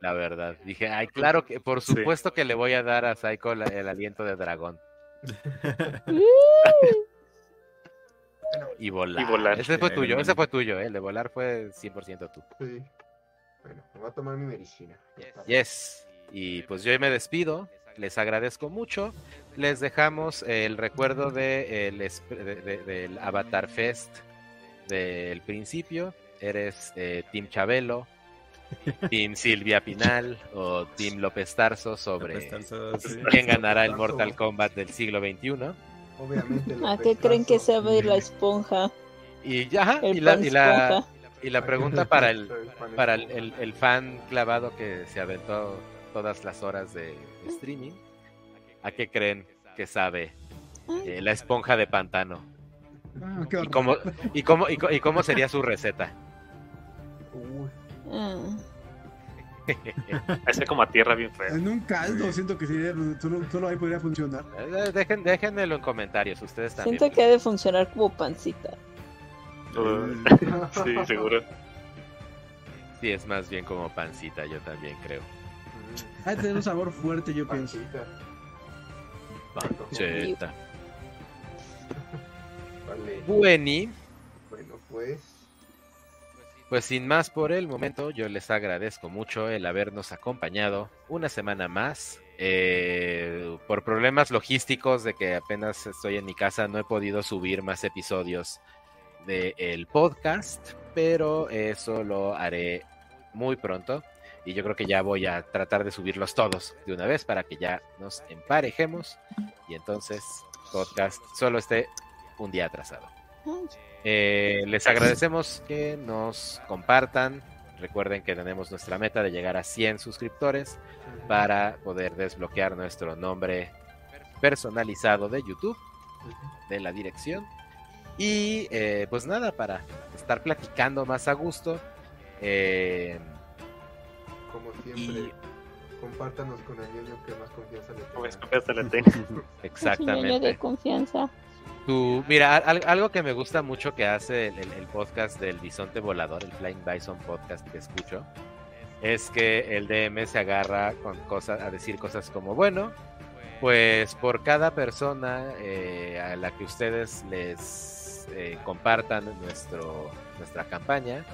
La verdad. Dije, ay, claro que, por supuesto que le voy a dar a Psycho el aliento de dragón. <laughs> y, volar. Ese fue tuyo, ese fue tuyo, ¿eh? el de volar fue 100% tú. Sí. Bueno, me voy a tomar mi medicina. Yes. Y pues yo me despido. Les agradezco mucho. Les dejamos el recuerdo de, del Avatar Fest del principio eres eh, Team Chabelo, <laughs> Team Silvia Pinal o Team López Tarso sobre <laughs> quién ganará el Mortal Kombat del siglo XXI. Obviamente. ¿A qué creen que se va a ir la esponja? Y ya, y la, Y la pregunta para el, <laughs> para el, el, fan clavado que se aventó todas las horas de streaming, ¿a qué creen que sabe eh, la esponja de pantano? Ah, ¿Y, cómo, y, cómo, y, cómo sería su receta? <laughs> Uh. como a tierra bien fea. En un caldo siento que sería, solo, ahí podría funcionar. Eh, dejen, déjenmelo en comentarios, ustedes también. Siento que debe funcionar como pancita. <laughs> sí, seguro. Sí, es más bien como pancita, yo también creo. Hay tener un sabor fuerte, yo pienso. Panceta. Vale. Bueni. Bueno, pues. Pues sin más por el momento, yo les agradezco mucho el habernos acompañado una semana más. Eh, por problemas logísticos de que apenas estoy en mi casa, no he podido subir más episodios del podcast, pero eso lo haré muy pronto. Y yo creo que ya voy a tratar de subirlos todos de una vez para que ya nos emparejemos y entonces podcast solo esté un día atrasado. Eh, les agradecemos que nos compartan. Recuerden que tenemos nuestra meta de llegar a 100 suscriptores para poder desbloquear nuestro nombre personalizado de YouTube, de la dirección y eh, pues nada, para estar platicando más a gusto. Eh, Como siempre, compártanos con el niño que más confianza le tenga. confianza le <laughs> tenga. Exactamente. de confianza. Tú, mira, algo que me gusta mucho que hace el, podcast del Bisonte Volador, el Flying Bison podcast que escucho, es que el DM se agarra con cosas, a decir cosas como, bueno, pues por cada persona eh, a la que ustedes les eh, compartan nuestro, nuestra campaña.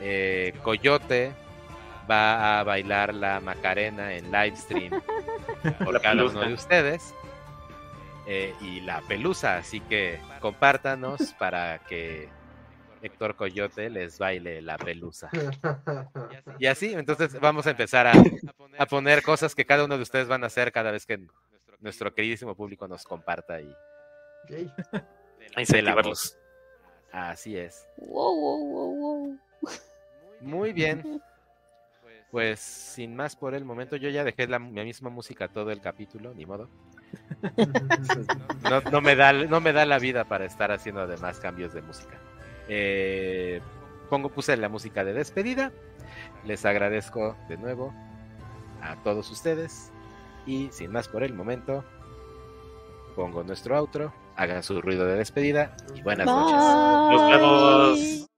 Eh, Coyote va a bailar la Macarena en live stream <laughs> por cada uno de ustedes. Eh, y la pelusa, así que compártanos <laughs> para que Héctor Coyote les baile la pelusa. <laughs> Y así, entonces vamos a empezar a, a, poner cosas que cada uno de ustedes van a hacer cada vez que nuestro queridísimo público nos comparta y, Incentivarlos. Así es. Wow, wow, wow, Muy bien. <laughs> Pues sin más por el momento, yo ya dejé la, misma música todo el capítulo, ni modo. No, me da, no me da la vida para estar haciendo además cambios de música. Eh, pongo, puse la música de despedida. Les agradezco de nuevo a todos ustedes. Y sin más por el momento, pongo nuestro outro hagan su ruido de despedida y buenas noches. Nos vemos.